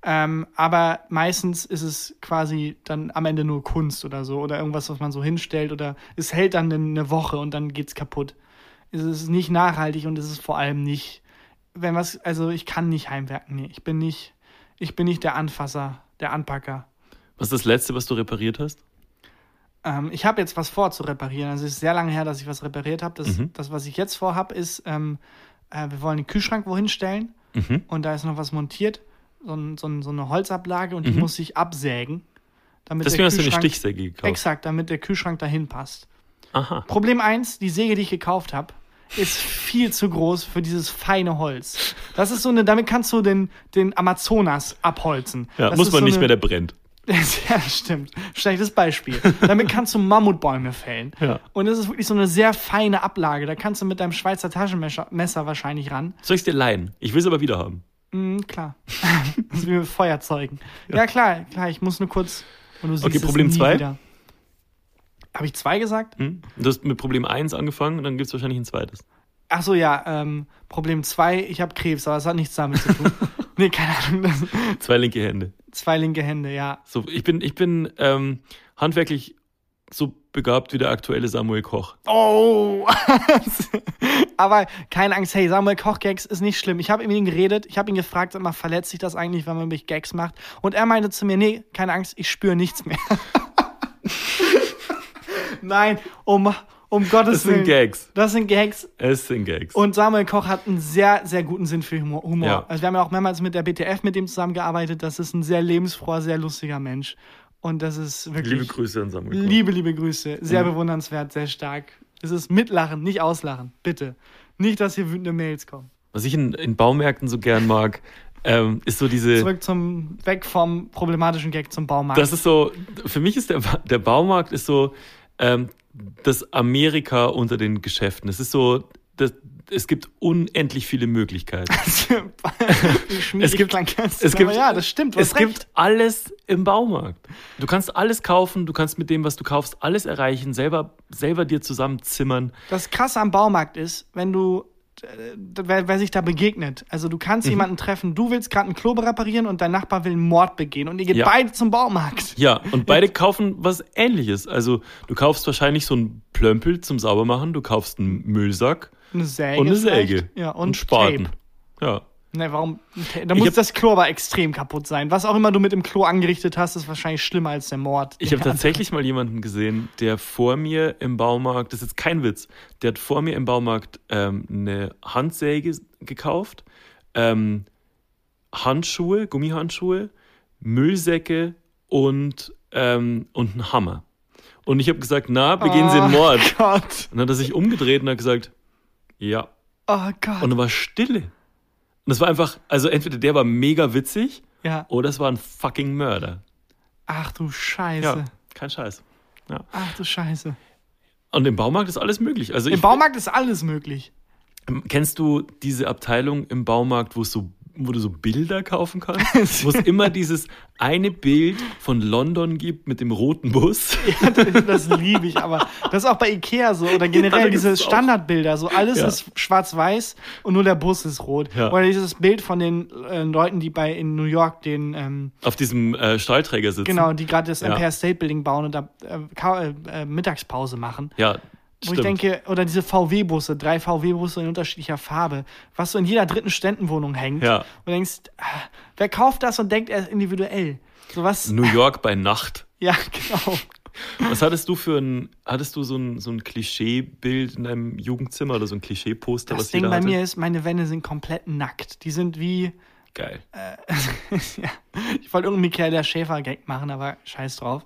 [SPEAKER 1] Ähm, aber meistens ist es quasi dann am Ende nur Kunst oder so oder irgendwas, was man so hinstellt oder es hält dann eine Woche und dann geht's kaputt. Es ist nicht nachhaltig und es ist vor allem nicht, wenn was, also ich kann nicht heimwerken. Nee, ich bin nicht, ich bin nicht der Anfasser, der Anpacker.
[SPEAKER 2] Was ist das Letzte, was du repariert hast?
[SPEAKER 1] Ähm, ich habe jetzt was vor zu reparieren. Also es ist sehr lange her, dass ich was repariert habe. Das,
[SPEAKER 2] Mhm.
[SPEAKER 1] das, was ich jetzt vorhab, ist, ähm, äh, wir wollen den Kühlschrank wohin stellen
[SPEAKER 2] Mhm.
[SPEAKER 1] und da ist noch was montiert, so, ein, so, ein, so eine Holzablage und die
[SPEAKER 2] Mhm.
[SPEAKER 1] muss ich absägen. Damit
[SPEAKER 2] Deswegen
[SPEAKER 1] der
[SPEAKER 2] hast du eine Stichsäge gekauft.
[SPEAKER 1] Exakt, damit der Kühlschrank dahin passt.
[SPEAKER 2] Aha.
[SPEAKER 1] Problem eins: die Säge, die ich gekauft habe, ist viel zu groß für dieses feine Holz. Das ist so eine, damit kannst du den, den Amazonas abholzen.
[SPEAKER 2] Ja,
[SPEAKER 1] das
[SPEAKER 2] muss man
[SPEAKER 1] so
[SPEAKER 2] nicht
[SPEAKER 1] eine,
[SPEAKER 2] mehr, der brennt.
[SPEAKER 1] Ja, das stimmt. Schlechtes Beispiel. Damit kannst du Mammutbäume fällen.
[SPEAKER 2] Ja.
[SPEAKER 1] Und das ist wirklich so eine sehr feine Ablage. Da kannst du mit deinem Schweizer Taschenmesser Messer wahrscheinlich ran.
[SPEAKER 2] Soll ich dir leihen? Ich will es aber wieder haben.
[SPEAKER 1] Mhm, klar. das ist wie mit Feuerzeugen. Ja. klar, klar, ich muss nur kurz. Und du siehst
[SPEAKER 2] Okay, Problem
[SPEAKER 1] nie
[SPEAKER 2] zwei?
[SPEAKER 1] wieder. Habe ich zwei gesagt?
[SPEAKER 2] Hm? Du hast mit Problem 1 angefangen und dann gibt es wahrscheinlich ein zweites.
[SPEAKER 1] Ach so, ja, ähm, Problem zwei, ich habe Krebs, aber das hat nichts damit zu tun. nee, keine Ahnung.
[SPEAKER 2] Zwei linke Hände.
[SPEAKER 1] zwei linke Hände, ja.
[SPEAKER 2] So, ich bin, ich bin ähm, handwerklich so begabt wie der aktuelle Samuel Koch.
[SPEAKER 1] Oh! Aber keine Angst, hey, Samuel Koch-Gags ist nicht schlimm. Ich habe mit ihm geredet, ich habe ihn gefragt, sag mal, verletzt sich das eigentlich, wenn man mich Gags macht? Und er meinte zu mir, nee, keine Angst, ich spüre nichts mehr. Nein, um, um Gottes
[SPEAKER 2] Das sind
[SPEAKER 1] Willen.
[SPEAKER 2] Gags.
[SPEAKER 1] Das sind Gags.
[SPEAKER 2] Es sind Gags.
[SPEAKER 1] Und Samuel Koch hat einen sehr, sehr guten Sinn für Humor.
[SPEAKER 2] Ja.
[SPEAKER 1] Also wir haben ja auch mehrmals mit der BTF mit dem zusammengearbeitet. Das ist ein sehr lebensfroher, sehr lustiger Mensch. Und das ist wirklich.
[SPEAKER 2] Liebe Grüße an Samuel Koch.
[SPEAKER 1] Liebe, liebe Grüße. Sehr
[SPEAKER 2] Mhm.
[SPEAKER 1] bewundernswert, sehr stark. Es ist mitlachen, nicht auslachen. Bitte. Nicht, dass hier wütende Mails kommen.
[SPEAKER 2] Was ich in, in Baumärkten so gern mag, ähm, ist so diese.
[SPEAKER 1] Zurück zum, weg vom problematischen Gag zum Baumarkt.
[SPEAKER 2] Das ist so, für mich ist der, der Baumarkt ist so ähm, das Amerika unter den Geschäften. Es ist so, das, es gibt unendlich viele Möglichkeiten.
[SPEAKER 1] es
[SPEAKER 2] gibt-
[SPEAKER 1] es
[SPEAKER 2] gibt-
[SPEAKER 1] ja, das stimmt.
[SPEAKER 2] Es
[SPEAKER 1] recht.
[SPEAKER 2] gibt alles im Baumarkt. Du kannst alles kaufen, du kannst mit dem, was du kaufst, alles erreichen, selber, selber dir zusammenzimmern.
[SPEAKER 1] Das Krasse am Baumarkt ist, wenn du, wer, wer sich da begegnet, also du
[SPEAKER 2] Mhm.
[SPEAKER 1] kannst jemanden treffen, du willst gerade ein Klo reparieren und dein Nachbar will einen Mord begehen und ihr geht
[SPEAKER 2] Ja.
[SPEAKER 1] beide zum Baumarkt.
[SPEAKER 2] Ja, und beide kaufen was ähnliches. Also du kaufst wahrscheinlich so ein Plömpel zum Saubermachen, du kaufst einen Müllsack
[SPEAKER 1] Eine Säge.
[SPEAKER 2] und eine. Säge.
[SPEAKER 1] Ja, und,
[SPEAKER 2] und Spaten.
[SPEAKER 1] Tape.
[SPEAKER 2] Ja.
[SPEAKER 1] Ne, warum? Da muss das Klo aber extrem kaputt sein. Was auch immer du mit dem Klo angerichtet hast, ist wahrscheinlich schlimmer als der Mord.
[SPEAKER 2] Ich habe tatsächlich mal jemanden gesehen, der vor mir im Baumarkt, das ist jetzt kein Witz, der hat vor mir im Baumarkt ähm, eine Handsäge gekauft, ähm, Handschuhe, Gummihandschuhe, Müllsäcke und, ähm, und einen Hammer. Und ich habe gesagt, na, begehen Sie einen Mord.
[SPEAKER 1] Oh Gott.
[SPEAKER 2] Und dann hat er sich umgedreht und hat gesagt, ja.
[SPEAKER 1] Oh Gott.
[SPEAKER 2] Und dann war Stille. Und es war einfach, also entweder der war mega witzig
[SPEAKER 1] ja.
[SPEAKER 2] oder es war ein fucking Mörder.
[SPEAKER 1] Ach du Scheiße.
[SPEAKER 2] Ja, kein Scheiß.
[SPEAKER 1] Ach du Scheiße.
[SPEAKER 2] Und im Baumarkt ist alles möglich. Also
[SPEAKER 1] Im
[SPEAKER 2] ich,
[SPEAKER 1] Baumarkt ist alles möglich.
[SPEAKER 2] Kennst du diese Abteilung im Baumarkt, wo es so wo du so Bilder kaufen kannst, wo es immer dieses eine Bild von London gibt mit dem roten Bus.
[SPEAKER 1] Ja, das liebe ich, aber das ist auch bei Ikea so oder
[SPEAKER 2] Ja,
[SPEAKER 1] generell
[SPEAKER 2] da
[SPEAKER 1] diese. Standardbilder, so alles
[SPEAKER 2] Ja.
[SPEAKER 1] ist schwarz-weiß und nur der Bus ist rot.
[SPEAKER 2] Ja.
[SPEAKER 1] Oder dieses Bild von den äh, Leuten, die bei in New York den ähm,
[SPEAKER 2] Auf diesem äh, Stahlträger sitzen.
[SPEAKER 1] genau, die gerade das
[SPEAKER 2] Ja.
[SPEAKER 1] Empire State Building bauen und da äh, äh, äh, Mittagspause machen.
[SPEAKER 2] Ja,
[SPEAKER 1] Wo
[SPEAKER 2] stimmt.
[SPEAKER 1] ich denke, oder diese VW-Busse, drei VW-Busse in unterschiedlicher Farbe, was so in jeder dritten Ständenwohnung hängt.
[SPEAKER 2] Ja.
[SPEAKER 1] Und denkst, ah, wer kauft das und denkt, er ist individuell? So was,
[SPEAKER 2] New York bei Nacht.
[SPEAKER 1] ja, genau.
[SPEAKER 2] Was hattest du für ein, hattest du so ein, so ein Klischeebild in deinem Jugendzimmer oder so ein Klischeeposter,
[SPEAKER 1] Das
[SPEAKER 2] was
[SPEAKER 1] Ding
[SPEAKER 2] jeder
[SPEAKER 1] bei
[SPEAKER 2] hatte?
[SPEAKER 1] mir ist, meine Wände sind komplett nackt. Die sind wie,
[SPEAKER 2] Geil.
[SPEAKER 1] ja, ich wollte irgendeinen Michaela Schäfer-Gag machen, aber scheiß drauf.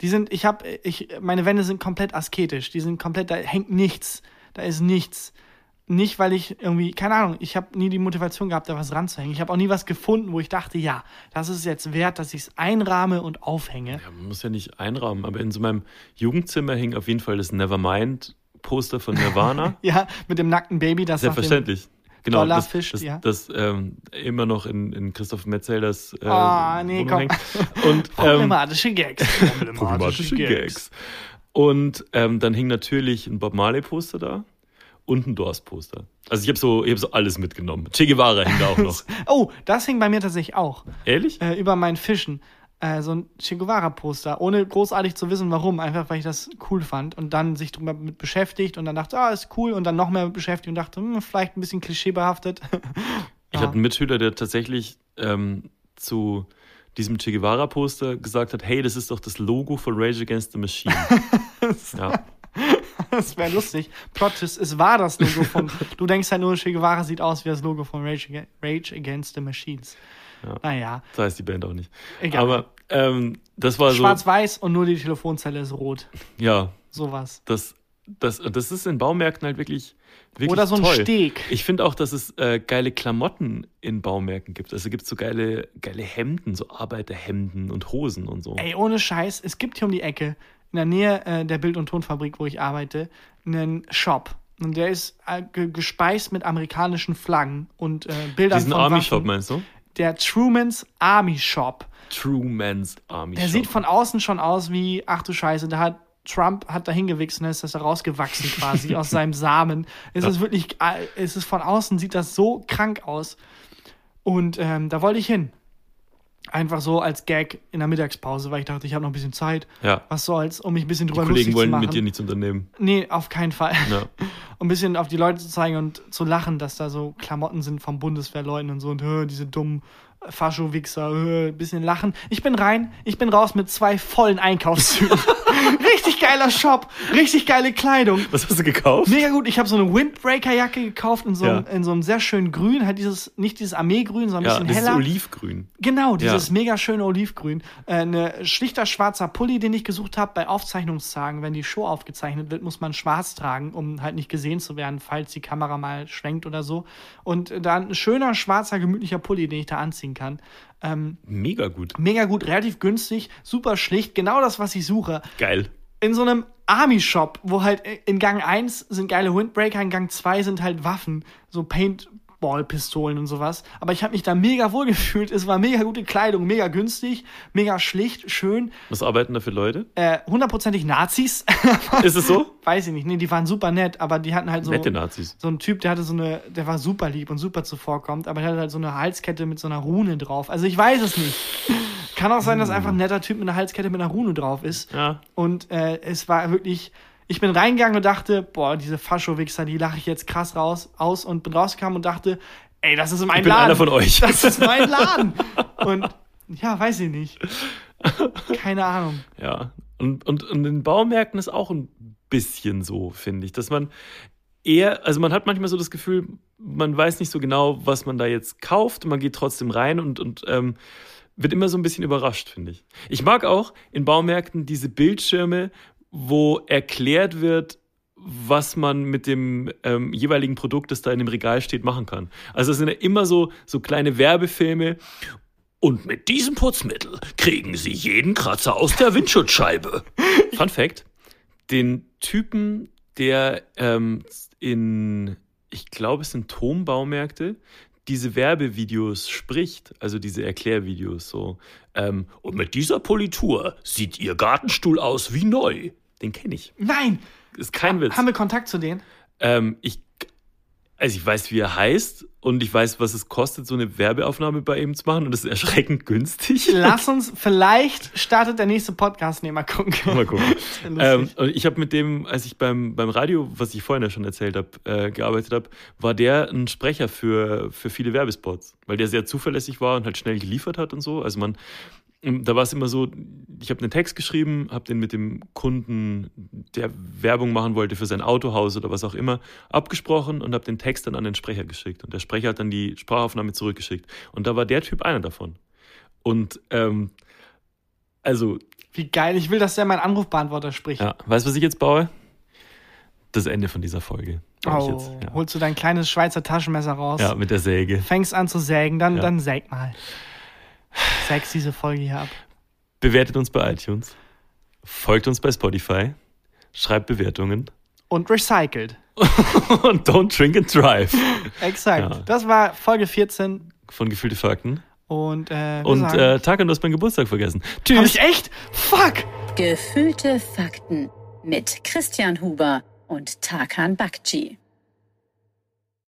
[SPEAKER 1] Die sind, ich hab, ich, meine Wände sind komplett asketisch. Die sind komplett, da hängt nichts. Da ist nichts. Nicht, weil ich irgendwie, keine Ahnung, ich habe nie die Motivation gehabt, da was ranzuhängen. Ich habe auch nie was gefunden, wo ich dachte, ja, das ist jetzt wert, dass ich es einrahme und aufhänge.
[SPEAKER 2] Ja, man muss ja nicht einrahmen, aber in so meinem Jugendzimmer hing auf jeden Fall das Nevermind-Poster von Nirvana.
[SPEAKER 1] Ja, mit dem nackten Baby, das
[SPEAKER 2] Selbstverständlich. Genau,
[SPEAKER 1] Dollar
[SPEAKER 2] das, das,
[SPEAKER 1] ja.
[SPEAKER 2] das ähm, immer noch in, in Christoph Metzelders äh,
[SPEAKER 1] Ah, nee, komm.
[SPEAKER 2] hängt. Und, ähm,
[SPEAKER 1] Problematische Gags.
[SPEAKER 2] problematische Gags. Und ähm, dann hing natürlich ein Bob Marley-Poster da und ein Doors-Poster. Also ich habe so, ich hab so alles mitgenommen. Che Guevara hing da auch noch.
[SPEAKER 1] Oh, das hing bei mir tatsächlich auch.
[SPEAKER 2] Ehrlich?
[SPEAKER 1] äh, über meinen Fischen äh, so ein Che Guevara-Poster, ohne großartig zu wissen, warum, einfach weil ich das cool fand und dann sich drüber mit beschäftigt und dann dachte, ah, ist cool und dann noch mehr beschäftigt und dachte, hm, vielleicht ein bisschen klischeebehaftet.
[SPEAKER 2] Ich
[SPEAKER 1] Ja.
[SPEAKER 2] hatte einen Mitschüler, der tatsächlich ähm, zu diesem Che Guevara-Poster gesagt hat, hey, das ist doch das Logo von Rage Against the Machine. ja.
[SPEAKER 1] das wäre lustig. Plot es war das Logo von, du denkst halt nur, Che Guevara sieht aus wie das Logo von Rage, Rage Against the Machines.
[SPEAKER 2] Ja.
[SPEAKER 1] Naja,
[SPEAKER 2] So heißt die Band auch nicht.
[SPEAKER 1] Egal.
[SPEAKER 2] Aber ähm, das war so,
[SPEAKER 1] schwarz-weiß und nur die Telefonzelle ist rot.
[SPEAKER 2] ja,
[SPEAKER 1] Sowas.
[SPEAKER 2] das, das, das ist in Baumärkten halt wirklich, wirklich
[SPEAKER 1] Oder so ein
[SPEAKER 2] toll.
[SPEAKER 1] Steg.
[SPEAKER 2] Ich finde auch, dass es äh, geile Klamotten in Baumärkten gibt. Also gibt es so geile, geile Hemden, so Arbeiterhemden und Hosen und so.
[SPEAKER 1] Ey, ohne Scheiß, es gibt hier um die Ecke, in der Nähe äh, der Bild- und Tonfabrik, wo ich arbeite, einen Shop. Und der ist äh, ge gespeist mit amerikanischen Flaggen und äh, Bildern
[SPEAKER 2] Diesen
[SPEAKER 1] von
[SPEAKER 2] Army-Shop
[SPEAKER 1] Waffen.
[SPEAKER 2] meinst du?
[SPEAKER 1] Der Truman's Army Shop.
[SPEAKER 2] True Man's Army
[SPEAKER 1] Der
[SPEAKER 2] Shop.
[SPEAKER 1] sieht von außen schon aus wie, ach du Scheiße, da hat Trump hat da hingewichst und dann ist das da rausgewachsen quasi aus seinem Samen. Es ist wirklich, äh, es ist von außen sieht das so krank aus. Und ähm, da wollte ich hin. Einfach so als Gag in der Mittagspause, weil ich dachte, ich habe noch ein bisschen Zeit.
[SPEAKER 2] Ja.
[SPEAKER 1] Was soll's, um mich ein bisschen
[SPEAKER 2] Die
[SPEAKER 1] drüber
[SPEAKER 2] Kollegen
[SPEAKER 1] lustig zu
[SPEAKER 2] wollen
[SPEAKER 1] machen.
[SPEAKER 2] mit dir nichts unternehmen.
[SPEAKER 1] Nee, auf keinen Fall.
[SPEAKER 2] Ja.
[SPEAKER 1] Um ein bisschen auf die Leute zu zeigen und zu lachen, dass da so Klamotten sind vom Bundeswehrleuten und so und diese dummen Fascho-Wichser, bisschen lachen. Ich bin rein, ich bin raus mit zwei vollen Einkaufszügen. richtig geiler Shop, richtig geile Kleidung.
[SPEAKER 2] Was hast du gekauft?
[SPEAKER 1] Mega gut, ich habe so eine Windbreaker-Jacke gekauft in so, einem,
[SPEAKER 2] Ja.
[SPEAKER 1] in so einem sehr schönen Grün, halt dieses, nicht dieses Armeegrün, sondern
[SPEAKER 2] ja,
[SPEAKER 1] ein bisschen heller.
[SPEAKER 2] Olivgrün.
[SPEAKER 1] Genau, dieses
[SPEAKER 2] Ja.
[SPEAKER 1] mega schöne Olivgrün. Äh, eine schlichter schwarzer Pulli, den ich gesucht habe bei Aufzeichnungstagen. Wenn die Show aufgezeichnet wird, muss man schwarz tragen, um halt nicht gesehen zu werden, falls die Kamera mal schwenkt oder so. Und dann ein schöner, schwarzer, gemütlicher Pulli, den ich da anziehen kann. Ähm,
[SPEAKER 2] Mega gut.
[SPEAKER 1] mega gut, relativ günstig, super schlicht, genau das, was ich suche.
[SPEAKER 2] Geil.
[SPEAKER 1] In so einem Army-Shop, wo halt in Gang 1 sind geile Windbreaker, in Gang 2 sind halt Waffen, so Paintball-Pistolen und sowas. Aber ich habe mich da mega wohl gefühlt. Es war mega gute Kleidung, mega günstig, mega schlicht, schön.
[SPEAKER 2] Was arbeiten da für Leute?
[SPEAKER 1] Äh, hundertprozentig Nazis.
[SPEAKER 2] Ist es so?
[SPEAKER 1] Weiß ich nicht. Nee, die waren super nett, aber die hatten halt so.
[SPEAKER 2] Nette Nazis.
[SPEAKER 1] So ein Typ, der hatte so eine, der war super lieb und super zuvorkommt, aber der hatte halt so eine Halskette mit so einer Rune drauf. Also ich weiß es nicht. Kann auch sein, dass einfach ein netter Typ mit einer Halskette mit einer Rune drauf ist.
[SPEAKER 2] Ja.
[SPEAKER 1] Und äh, es war wirklich, ich bin reingegangen und dachte, boah, diese Fascho-Wichser, die lache ich jetzt krass raus aus und bin rausgekommen und dachte, ey, das ist mein
[SPEAKER 2] Ich bin
[SPEAKER 1] Laden.
[SPEAKER 2] einer von euch.
[SPEAKER 1] Das ist mein Laden. und ja, weiß ich nicht. Keine Ahnung.
[SPEAKER 2] Ja. Und, und, und in Baumärkten ist auch ein bisschen so, finde ich, dass man eher, also man hat manchmal so das Gefühl, man weiß nicht so genau, was man da jetzt kauft. Man geht trotzdem rein und, und ähm, wird immer so ein bisschen überrascht, finde ich. Ich mag auch in Baumärkten diese Bildschirme, wo erklärt wird, was man mit dem ähm, jeweiligen Produkt, das da in dem Regal steht, machen kann. Also es sind ja immer so, so kleine Werbefilme. Und mit diesem Putzmittel kriegen Sie jeden Kratzer aus der Windschutzscheibe. Fun Fact: Den Typen, der ähm, in, ich glaube, es sind Turmbaumärkte, diese Werbevideos spricht, also diese Erklärvideos so. Ähm, und mit dieser Politur sieht Ihr Gartenstuhl aus wie neu. Den kenne ich.
[SPEAKER 1] Nein,
[SPEAKER 2] Ist kein Witz.
[SPEAKER 1] haben wir Kontakt zu denen?
[SPEAKER 2] Ähm, ich, also ich weiß, wie er heißt und ich weiß, was es kostet, so eine Werbeaufnahme bei ihm zu machen und es ist erschreckend günstig.
[SPEAKER 1] Lass uns, vielleicht startet der nächste Podcast, nee, mal gucken.
[SPEAKER 2] Mal gucken. Ähm, und ich habe mit dem, als ich beim, beim Radio, was ich vorhin ja schon erzählt habe, äh, gearbeitet habe, war der ein Sprecher für, für viele Werbespots, weil der sehr zuverlässig war und halt schnell geliefert hat und so. Also man, da war es immer so, ich habe einen Text geschrieben, habe den mit dem Kunden, der Werbung machen wollte für sein Autohaus oder was auch immer, abgesprochen und habe den Text dann an den Sprecher geschickt. Und der Sprecher hat dann die Sprachaufnahme zurückgeschickt. Und da war der Typ einer davon. Und ähm, also
[SPEAKER 1] Wie geil, ich will, dass der mein Anrufbeantworter spricht.
[SPEAKER 2] ja, weißt du, was ich jetzt baue? Das Ende von dieser Folge.
[SPEAKER 1] Oh,
[SPEAKER 2] jetzt. Ja.
[SPEAKER 1] holst du dein kleines Schweizer Taschenmesser raus,
[SPEAKER 2] ja, mit der Säge.
[SPEAKER 1] fängst an zu sägen, dann,
[SPEAKER 2] Ja.
[SPEAKER 1] dann säg mal. Sägst diese Folge hier ab.
[SPEAKER 2] Bewertet uns bei iTunes. Folgt uns bei Spotify. Schreibt Bewertungen.
[SPEAKER 1] Und recycelt.
[SPEAKER 2] Und don't drink and drive.
[SPEAKER 1] Exakt.
[SPEAKER 2] Ja.
[SPEAKER 1] Das war Folge 14.
[SPEAKER 2] Von Gefühlte Fakten.
[SPEAKER 1] Und, äh,
[SPEAKER 2] Und
[SPEAKER 1] sagen-
[SPEAKER 2] äh, Tag, du hast meinen Geburtstag vergessen.
[SPEAKER 1] Hab
[SPEAKER 2] Tschüss.
[SPEAKER 1] ich echt? Fuck!
[SPEAKER 3] Gefühlte Fakten mit Christian Huber und Tarkan Bakci.